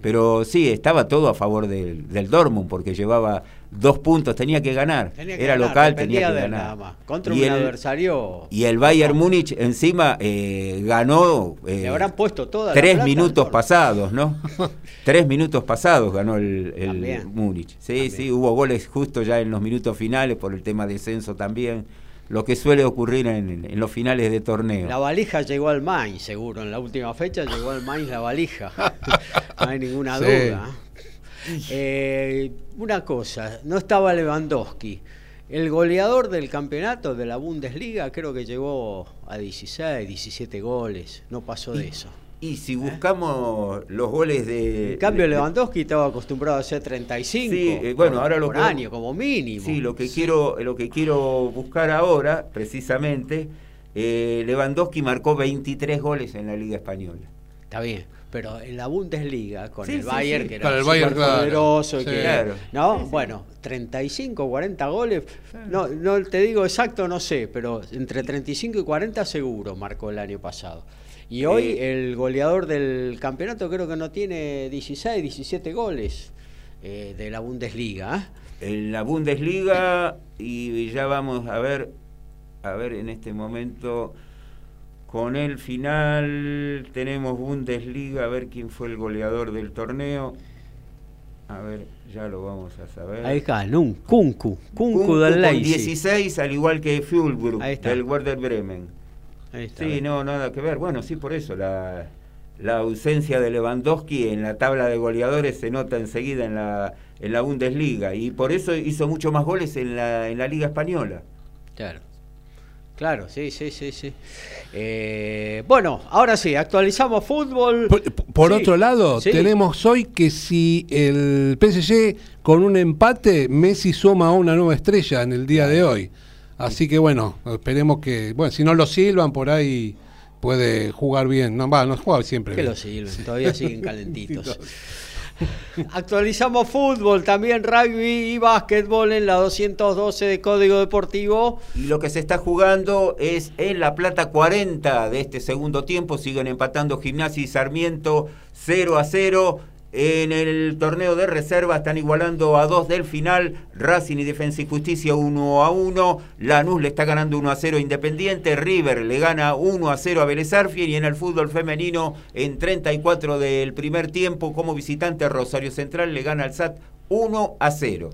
D: Pero sí, estaba todo a favor del, del Dortmund, porque llevaba dos puntos, tenía que ganar.
A: Tenía que
D: Era
A: ganar,
D: local, tenía que ganar.
A: nada más. Contra
D: y
A: un
D: el,
A: adversario.
D: y el Bayern Múnich encima eh, ganó eh,
A: Le habrán puesto toda la
D: tres
A: plata
D: minutos pasados, ¿no? tres minutos pasados ganó el. Múnich. Sí,
A: También.
D: sí, hubo goles justo ya en los minutos finales por el tema de descenso también. Lo que suele ocurrir en, en los finales de torneo.
A: La valija llegó al Mainz, seguro. En la última fecha llegó al Mainz la valija. no hay ninguna
C: Sí.
A: duda. Eh, una cosa, no estaba Lewandowski. El goleador del campeonato de la Bundesliga creo que llegó a 16, 17 goles. No pasó de eso.
D: Y si buscamos los goles de.
A: En cambio,
D: de-
A: Lewandowski estaba acostumbrado a hacer 35
D: Sí, eh, bueno,
A: por,
D: ahora lo
A: por
D: que-
A: año, como mínimo.
D: Sí, lo que quiero, lo que quiero buscar ahora, precisamente, eh, Lewandowski marcó 23 goles en la Liga Española.
A: Está bien, pero en la Bundesliga, con
D: Sí,
A: el
D: sí,
A: Bayern,
D: sí.
A: que era
C: el Bayern, claro.
A: poderoso,
C: Sí.
D: Claro.
A: ¿no? Bueno, 35, 40 goles, no, no te digo exacto, no sé, pero entre 35 y 40 seguro marcó el año pasado. Y hoy el goleador del campeonato creo que no tiene 16, 17 goles eh, de la Bundesliga. ¿eh?
D: En la Bundesliga, y ya vamos a ver, a ver en este momento, con el final tenemos Bundesliga, a ver quién fue el goleador del torneo. A ver, ya lo vamos a saber.
A: Ahí está, Nun, Kunku, Kunku, del Leipzig.
D: 16, al igual que
A: está.
D: del Werder Bremen.
A: Ahí está,
D: Sí, no, nada que ver. Bueno, sí, por eso la, la ausencia de Lewandowski en la tabla de goleadores se nota enseguida en la, en la Bundesliga y por eso hizo mucho más goles en la, en la Liga Española.
A: Claro. Claro, sí, sí, sí, sí. Eh, bueno, ahora sí, actualizamos fútbol.
C: Por, por
A: Sí,
C: otro lado,
A: sí.
C: tenemos hoy que si el PSG con un empate, Messi suma una nueva estrella en el día de hoy. Así que bueno, esperemos que, bueno, si no lo silban por ahí puede jugar bien. No, va, no juega siempre.
A: Que
C: bien.
A: lo sirven, todavía siguen calentitos. Actualizamos fútbol, también rugby y básquetbol en la 212 de Código Deportivo.
D: Y lo que se está jugando es en La Plata 40 de este segundo tiempo. Siguen empatando Gimnasia y Sarmiento 0 a 0. En el torneo de reserva están igualando a dos del final. Racing y Defensa y Justicia 1 a 1. Lanús le está ganando 1 a 0 a Independiente. River le gana 1 a 0 a Vélez Arfiel. Y en el fútbol femenino, en 34 del primer tiempo, como visitante, Rosario Central le gana al SAT 1 a 0.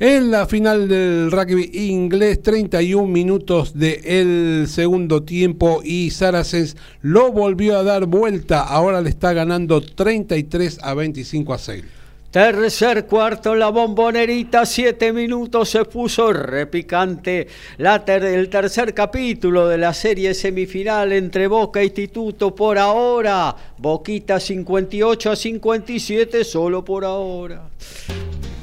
C: En la final del rugby inglés, 31 minutos del segundo tiempo y Saracens lo volvió a dar vuelta. Ahora le está ganando 33 a 25 a 6.
A: Tercer cuarto, la bombonerita, siete minutos, se puso repicante la ter- el tercer capítulo de la serie semifinal entre Boca e Instituto por ahora. Boquita 58 a 57, solo por ahora.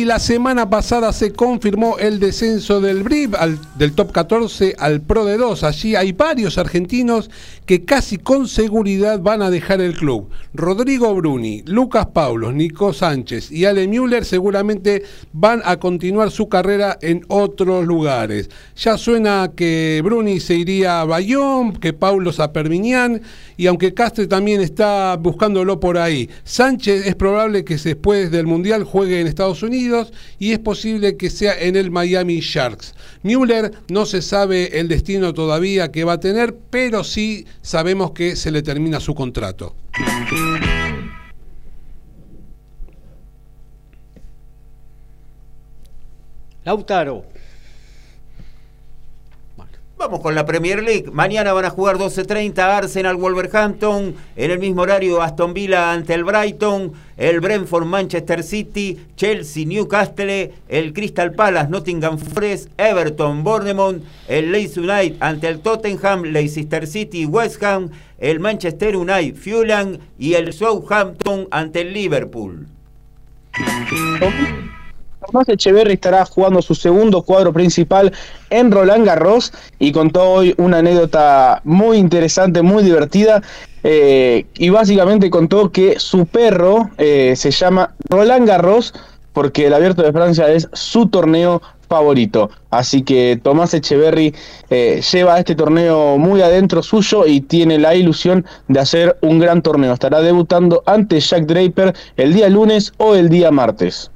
C: Y la semana pasada se confirmó el descenso del BRIB al- del top 14 al Pro de 2. Allí hay varios argentinos que casi con seguridad van a dejar el club. Rodrigo Bruni, Lucas Paulos, Nico Sánchez y Ale Müller seguramente van a continuar su carrera en otros lugares. Ya suena que Bruni se iría a Bayón, que Paulos a Permiñán y aunque Castre también está buscándolo por ahí. Sánchez es probable que después del Mundial juegue en Estados Y es posible que sea en el Miami Sharks. Müller no se sabe el destino todavía que va a tener, pero sí sabemos que se le termina su contrato.
A: Lautaro.
D: Vamos con la Premier League. Mañana van a jugar 12.30 Arsenal Wolverhampton. En el mismo horario Aston Villa ante el Brighton. El Brentford Manchester City. Chelsea Newcastle. El Crystal Palace Nottingham Forest. Everton Bournemouth. El Leeds United ante el Tottenham. Leicester City West Ham. El Manchester United Fulham. Y el Southampton ante el Liverpool.
B: Tomás Echeverry estará jugando su segundo cuadro principal en Roland Garros y contó hoy una anécdota muy interesante, muy divertida. Eh, y básicamente contó que su perro eh, se llama Roland Garros porque el Abierto de Francia es su torneo favorito. Así que Tomás Echeverry eh, lleva este torneo muy adentro suyo y tiene la ilusión de hacer un gran torneo. Estará debutando ante Jack Draper el día lunes o el día martes.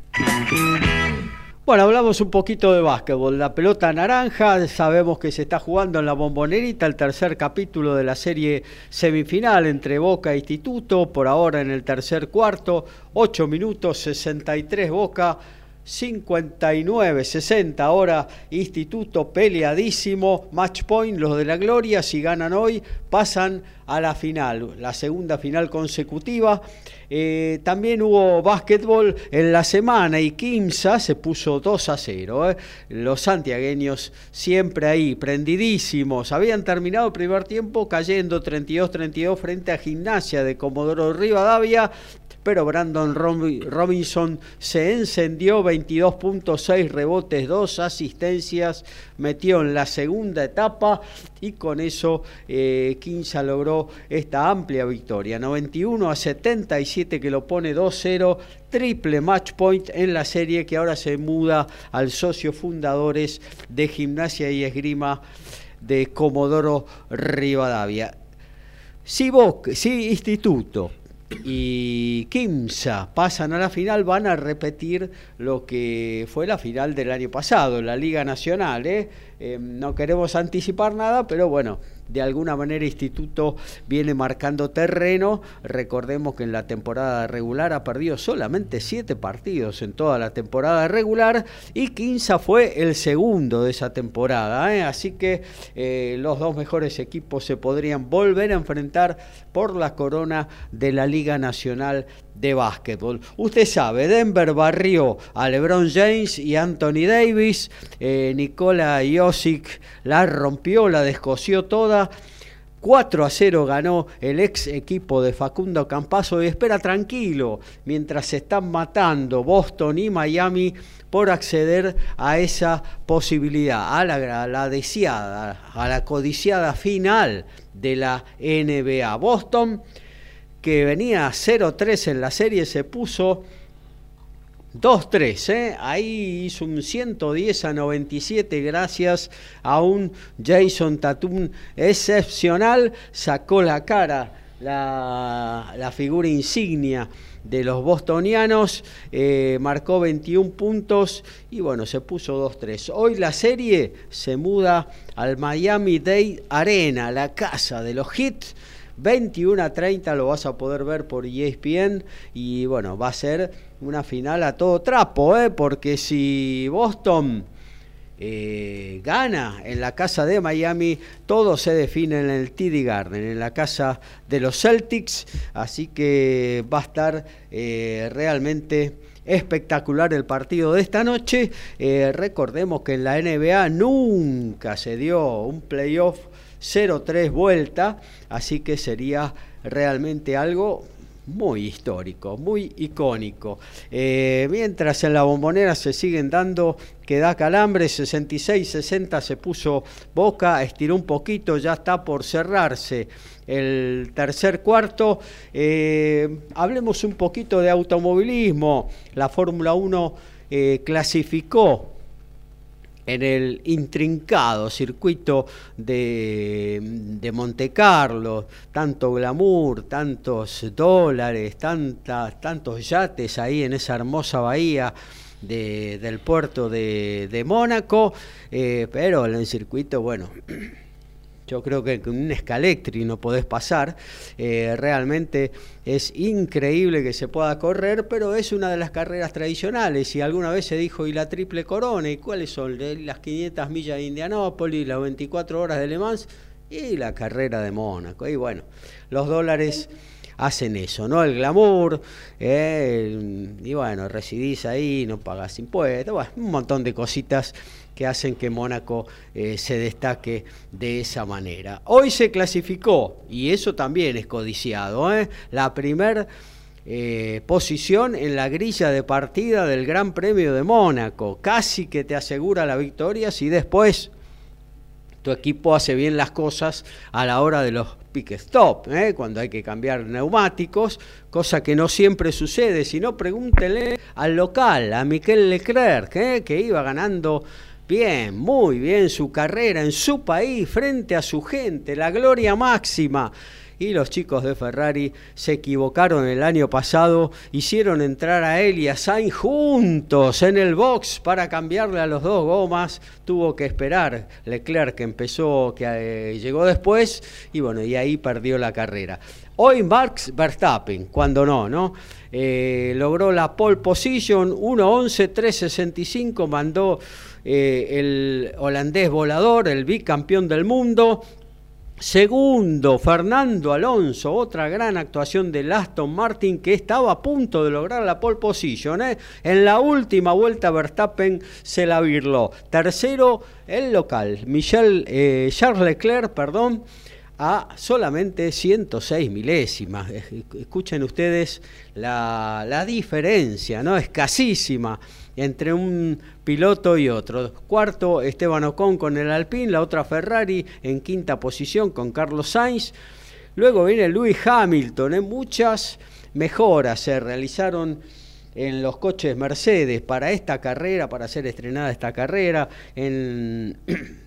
A: Bueno, hablamos un poquito de básquetbol. La pelota naranja, sabemos que se está jugando en la bombonerita el tercer capítulo de la serie semifinal entre Boca e Instituto, por ahora en el tercer cuarto, 8 minutos 63 Boca, 59-60 ahora Instituto peleadísimo, match point, los de la gloria, si ganan hoy pasan a la final, la segunda final consecutiva. Eh, también hubo básquetbol en la semana y Quimsa se puso 2 a 0. Eh. Los santiagueños siempre ahí, prendidísimos. Habían terminado el primer tiempo cayendo 32-32 frente a Gimnasia de Comodoro Rivadavia pero Brandon Robinson se encendió, 22.6 rebotes, 2 asistencias, metió en la segunda etapa y con eso eh, logró esta amplia victoria, 91 a 77 que lo pone 2-0, triple match point en la serie que ahora se muda al socio fundadores de Gimnasia y Esgrima de Comodoro Rivadavia. Si, si Instituto y Kimsa pasan a la final, van a repetir lo que fue la final del año pasado, la Liga Nacional. ¿eh? Eh, no queremos anticipar nada, pero bueno, de alguna manera Instituto viene marcando terreno. Recordemos que en la temporada regular ha perdido solamente siete partidos en toda la temporada regular y Quinza fue el segundo de esa temporada. ¿eh? Así que eh, los dos mejores equipos se podrían volver a enfrentar por la corona de la Liga Nacional de básquetbol. Usted sabe, Denver barrió a LeBron James y Anthony Davis, eh, Nicola Josic la rompió, la descosió toda. 4 a 0 ganó el ex equipo de Facundo Campazo y espera tranquilo mientras se están matando Boston y Miami por acceder a esa posibilidad, la, a la deseada, a la codiciada final de la NBA. Boston que venía 0-3 en la serie, se puso 2-3, ¿eh? ahí hizo un 110 a 97 gracias a un Jason Tatum excepcional, sacó la cara la, la figura insignia de los bostonianos, eh, marcó 21 puntos y bueno, se puso 2-3. Hoy la serie se muda al Miami Dade Arena, la casa de los Hits 21 a 30 lo vas a poder ver por ESPN y bueno, va a ser una final a todo trapo, ¿eh? porque si Boston eh, gana en la casa de Miami, todo se define en el TD Garden, en la casa de los Celtics, así que va a estar eh, realmente espectacular el partido de esta noche. Eh, recordemos que en la NBA nunca se dio un playoff 0-3 vuelta, así que sería realmente algo muy histórico, muy icónico. Eh, mientras en la bombonera se siguen dando que da calambre, 66-60 se puso Boca, estiró un poquito, ya está por cerrarse el tercer cuarto. Eh, hablemos un poquito de automovilismo. La Fórmula 1 eh, clasificó en el intrincado circuito de, de Monte Carlo, tanto glamour, tantos dólares, tantas, tantos yates ahí en esa hermosa bahía del puerto de, Mónaco, eh, pero en el circuito, bueno, yo creo que con un Scalectri no podés pasar. Eh, realmente es increíble que se pueda correr, pero es una de las carreras tradicionales. Y alguna vez se dijo, ¿y la triple corona? ¿Y cuáles son? Las 500 millas de Indianápolis, las 24 horas de Le Mans y la carrera de Mónaco. Y bueno, los dólares hacen eso, ¿no? El glamour, eh, y bueno, residís ahí, no pagas impuestos, bueno, un montón de cositas que hacen que Mónaco eh, se destaque de esa manera. Hoy se clasificó, y eso también es codiciado, ¿eh? la primer eh, posición en la grilla de partida del Gran Premio de Mónaco. Casi que te asegura la victoria si después tu equipo hace bien las cosas a la hora de los pick stop, cuando hay que cambiar neumáticos, cosa que no siempre sucede, si no pregúntele al local, a Miquel Leclerc, que iba ganando Bien, muy bien su carrera en su país, frente a su gente, la gloria máxima. Y los chicos de Ferrari se equivocaron el año pasado, hicieron entrar a él y a Sainz juntos en el box para cambiarle a los dos gomas. Tuvo que esperar Leclerc que empezó, que eh, llegó después y bueno, y ahí perdió la carrera. Hoy Max Verstappen, cuando no, ¿no? Eh, logró la pole position 1.11.365, mandó eh, el holandés volador, el bicampeón del mundo. Segundo, Fernando Alonso, otra gran actuación de Aston Martin que estaba a punto de lograr la pole position. ¿eh? En la última vuelta Verstappen se la virló. Tercero, el local, Michel, eh, Charles Leclerc, perdón, a solamente 106 milésimas. Escuchen ustedes la, la diferencia, ¿no? Escasísima entre un piloto y otro. Cuarto, Esteban Ocon con el Alpine, la otra Ferrari en quinta posición con Carlos Sainz. Luego viene Louis Hamilton, ¿eh? muchas mejoras se realizaron en los coches Mercedes para esta carrera, para ser estrenada esta carrera, en,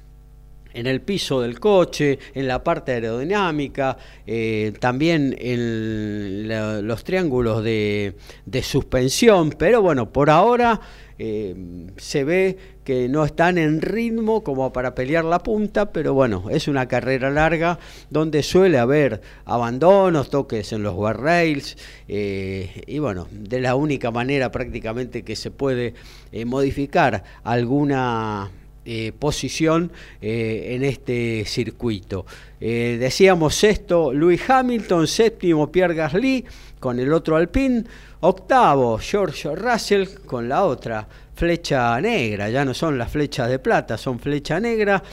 A: en el piso del coche, en la parte aerodinámica, eh, también en los triángulos de, suspensión, pero bueno, por ahora eh, se ve que no están en ritmo como para pelear la punta, pero bueno, es una carrera larga donde suele haber abandonos, toques en los guardrails, eh, y bueno, de la única manera prácticamente que se puede modificar alguna posición en este circuito. decíamos sexto Louis Hamilton, séptimo Pierre Gasly con el otro Alpine, Octavo, George Russell con la otra flecha negra, ya no son las flechas de plata, son flecha negra.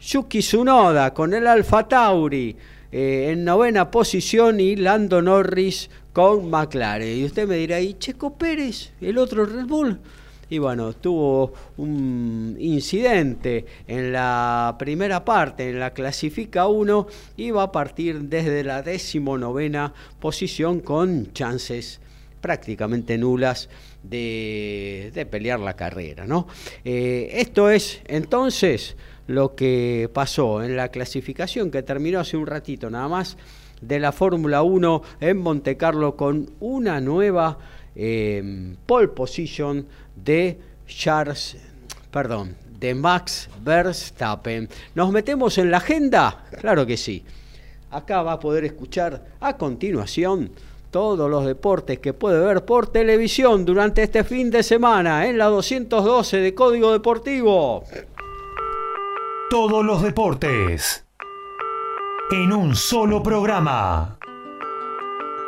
A: Yuki Tsunoda con el Alfa Tauri eh, en novena posición y Lando Norris con McLaren. Y usted me dirá, ¿y Checo Pérez, el otro Red Bull? Y bueno, tuvo un incidente en la primera parte, en la clasifica 1, y va a partir desde la decimonovena posición con chances prácticamente nulas de, pelear la carrera. ¿no? Eh, esto es entonces lo que pasó en la clasificación que terminó hace un ratito nada más de la Fórmula 1 en Montecarlo con una nueva eh, pole position de Charles, perdón, de Max Verstappen. ¿Nos metemos en la agenda? Claro que sí. Acá va a poder escuchar a continuación todos los deportes que puede ver por televisión durante este fin de semana en la 212 de Código Deportivo.
E: Todos los deportes en un solo programa.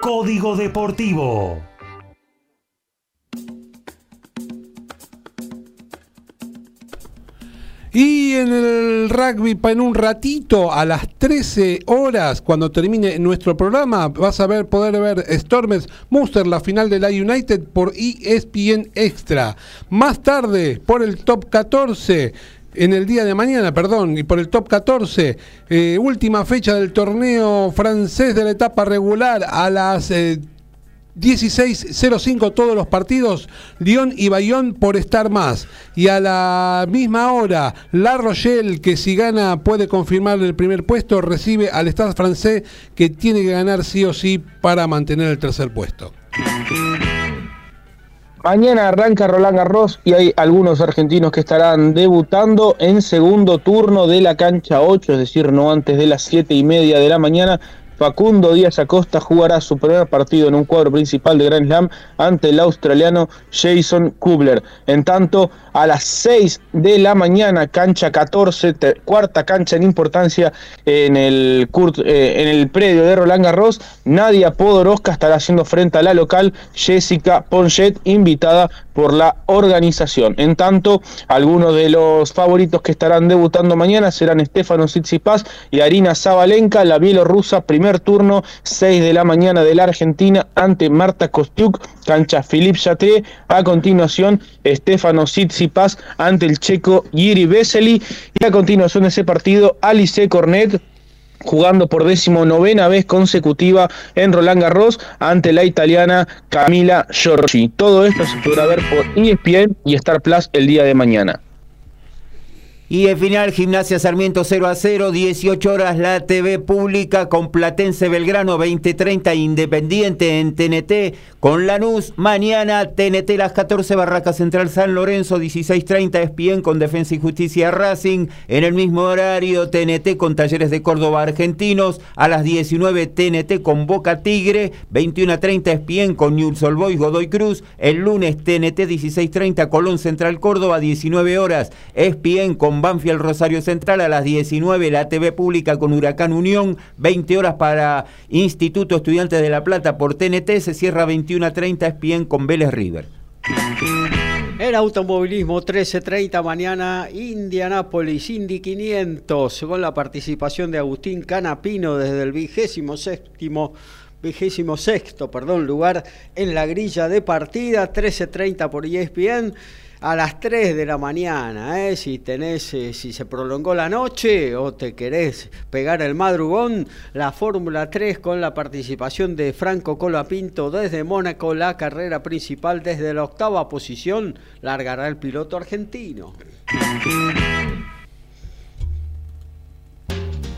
E: Código Deportivo.
C: Y en el rugby, en un ratito, a las 13 horas, cuando termine nuestro programa, vas a ver, poder ver Stormers Monster, la final de la United por ESPN Extra. Más tarde, por el top 14 en el día de mañana, perdón, y por el top 14, eh, última fecha del torneo francés de la etapa regular a las eh, 16.05 todos los partidos, Lyon y Bayón por estar más. Y a la misma hora, La Rochelle, que si gana puede confirmar el primer puesto, recibe al Stade francés que tiene que ganar sí o sí para mantener el tercer puesto.
B: Mañana arranca Roland Garros y hay algunos argentinos que estarán debutando en segundo turno de la cancha 8, es decir, no antes de las 7 y media de la mañana. Facundo Díaz Acosta jugará su primer partido en un cuadro principal de Grand Slam ante el australiano Jason Kubler. En tanto, a las 6 de la mañana, cancha 14, cuarta cancha en importancia en el, eh, en el predio de Roland Garros, Nadia Podoroska estará haciendo frente a la local Jessica Ponchet, invitada por la organización. En tanto, algunos de los favoritos que estarán debutando mañana serán Stefano Tsitsipas y Arina Zabalenka, la bielorrusa, primer turno, 6 de la mañana de la Argentina ante Marta Kostiuk, cancha Philippe Chatré. A continuación, Stefano Tsitsipas ante el checo Yiri Vesely y a continuación de ese partido, Alice Cornet jugando por décimo novena vez consecutiva en Roland Garros ante la italiana Camila Giorgi. Todo esto se podrá ver por ESPN y Star Plus el día de mañana.
D: Y el final, Gimnasia Sarmiento 0 a 0, 18 horas la TV pública con Platense Belgrano 2030 Independiente en TNT con Lanús. Mañana TNT las 14 Barraca Central San Lorenzo 16.30 ESPN con Defensa y Justicia Racing. En el mismo horario TNT con Talleres de Córdoba Argentinos. A las 19 TNT con Boca Tigre. 21.30 ESPN con Newell's Old Boys Godoy Cruz. El lunes TNT 16.30 Colón Central Córdoba 19 horas ESPN con Banfield Rosario Central a las 19, la TV pública con Huracán Unión, 20 horas para Instituto Estudiantes de La Plata por TNT, se cierra 21 a 30 ESPN con Vélez River.
A: El automovilismo 13.30 mañana, Indianápolis, Indy 500, con la participación de Agustín Canapino desde el vigésimo séptimo vigésimo sexto, perdón, lugar en la grilla de partida, 13.30 por ESPN a las 3 de la mañana, ¿eh? si tenés, eh, si se prolongó la noche o te querés pegar el madrugón, la Fórmula 3 con la participación de Franco Colapinto desde Mónaco, la carrera principal desde la octava posición, largará el piloto argentino.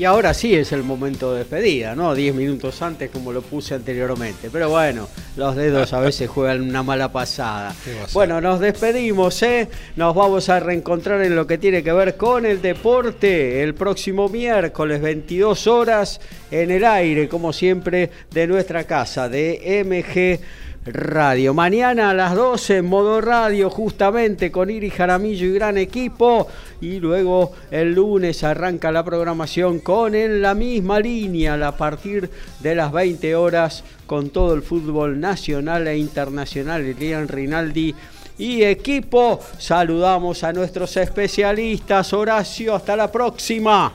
A: Y ahora sí es el momento de despedida, ¿no? Diez minutos antes como lo puse anteriormente. Pero bueno, los dedos a veces juegan una mala pasada. Bueno, nos despedimos, ¿eh? Nos vamos a reencontrar en lo que tiene que ver con el deporte el próximo miércoles, 22 horas, en el aire, como siempre, de nuestra casa, de MG Radio. Mañana a las 12 en modo radio, justamente con Iri Jaramillo y gran equipo. Y luego el lunes arranca la programación con en la misma línea, a partir de las 20 horas, con todo el fútbol nacional e internacional. Elian Rinaldi y equipo. Saludamos a nuestros especialistas. Horacio, hasta la próxima.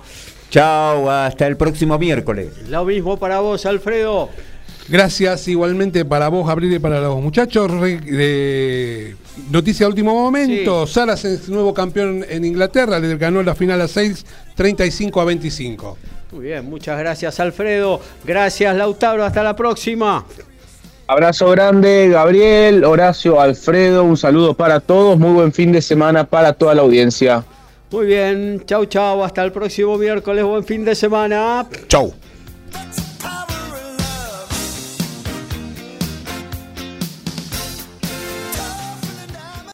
D: Chao, hasta el próximo miércoles.
A: Lo mismo para vos, Alfredo.
C: Gracias igualmente para vos, Gabriel, y para los muchachos. de noticia de último momento: Saras es nuevo campeón en Inglaterra, le ganó la final a 6, 35 a 25.
A: Muy bien, muchas gracias, Alfredo. Gracias, Lautaro. Hasta la próxima.
B: Abrazo grande, Gabriel, Horacio, Alfredo. Un saludo para todos. Muy buen fin de semana para toda la audiencia.
A: Muy bien, chau, chau. Hasta el próximo miércoles. Buen fin de semana.
C: Chau.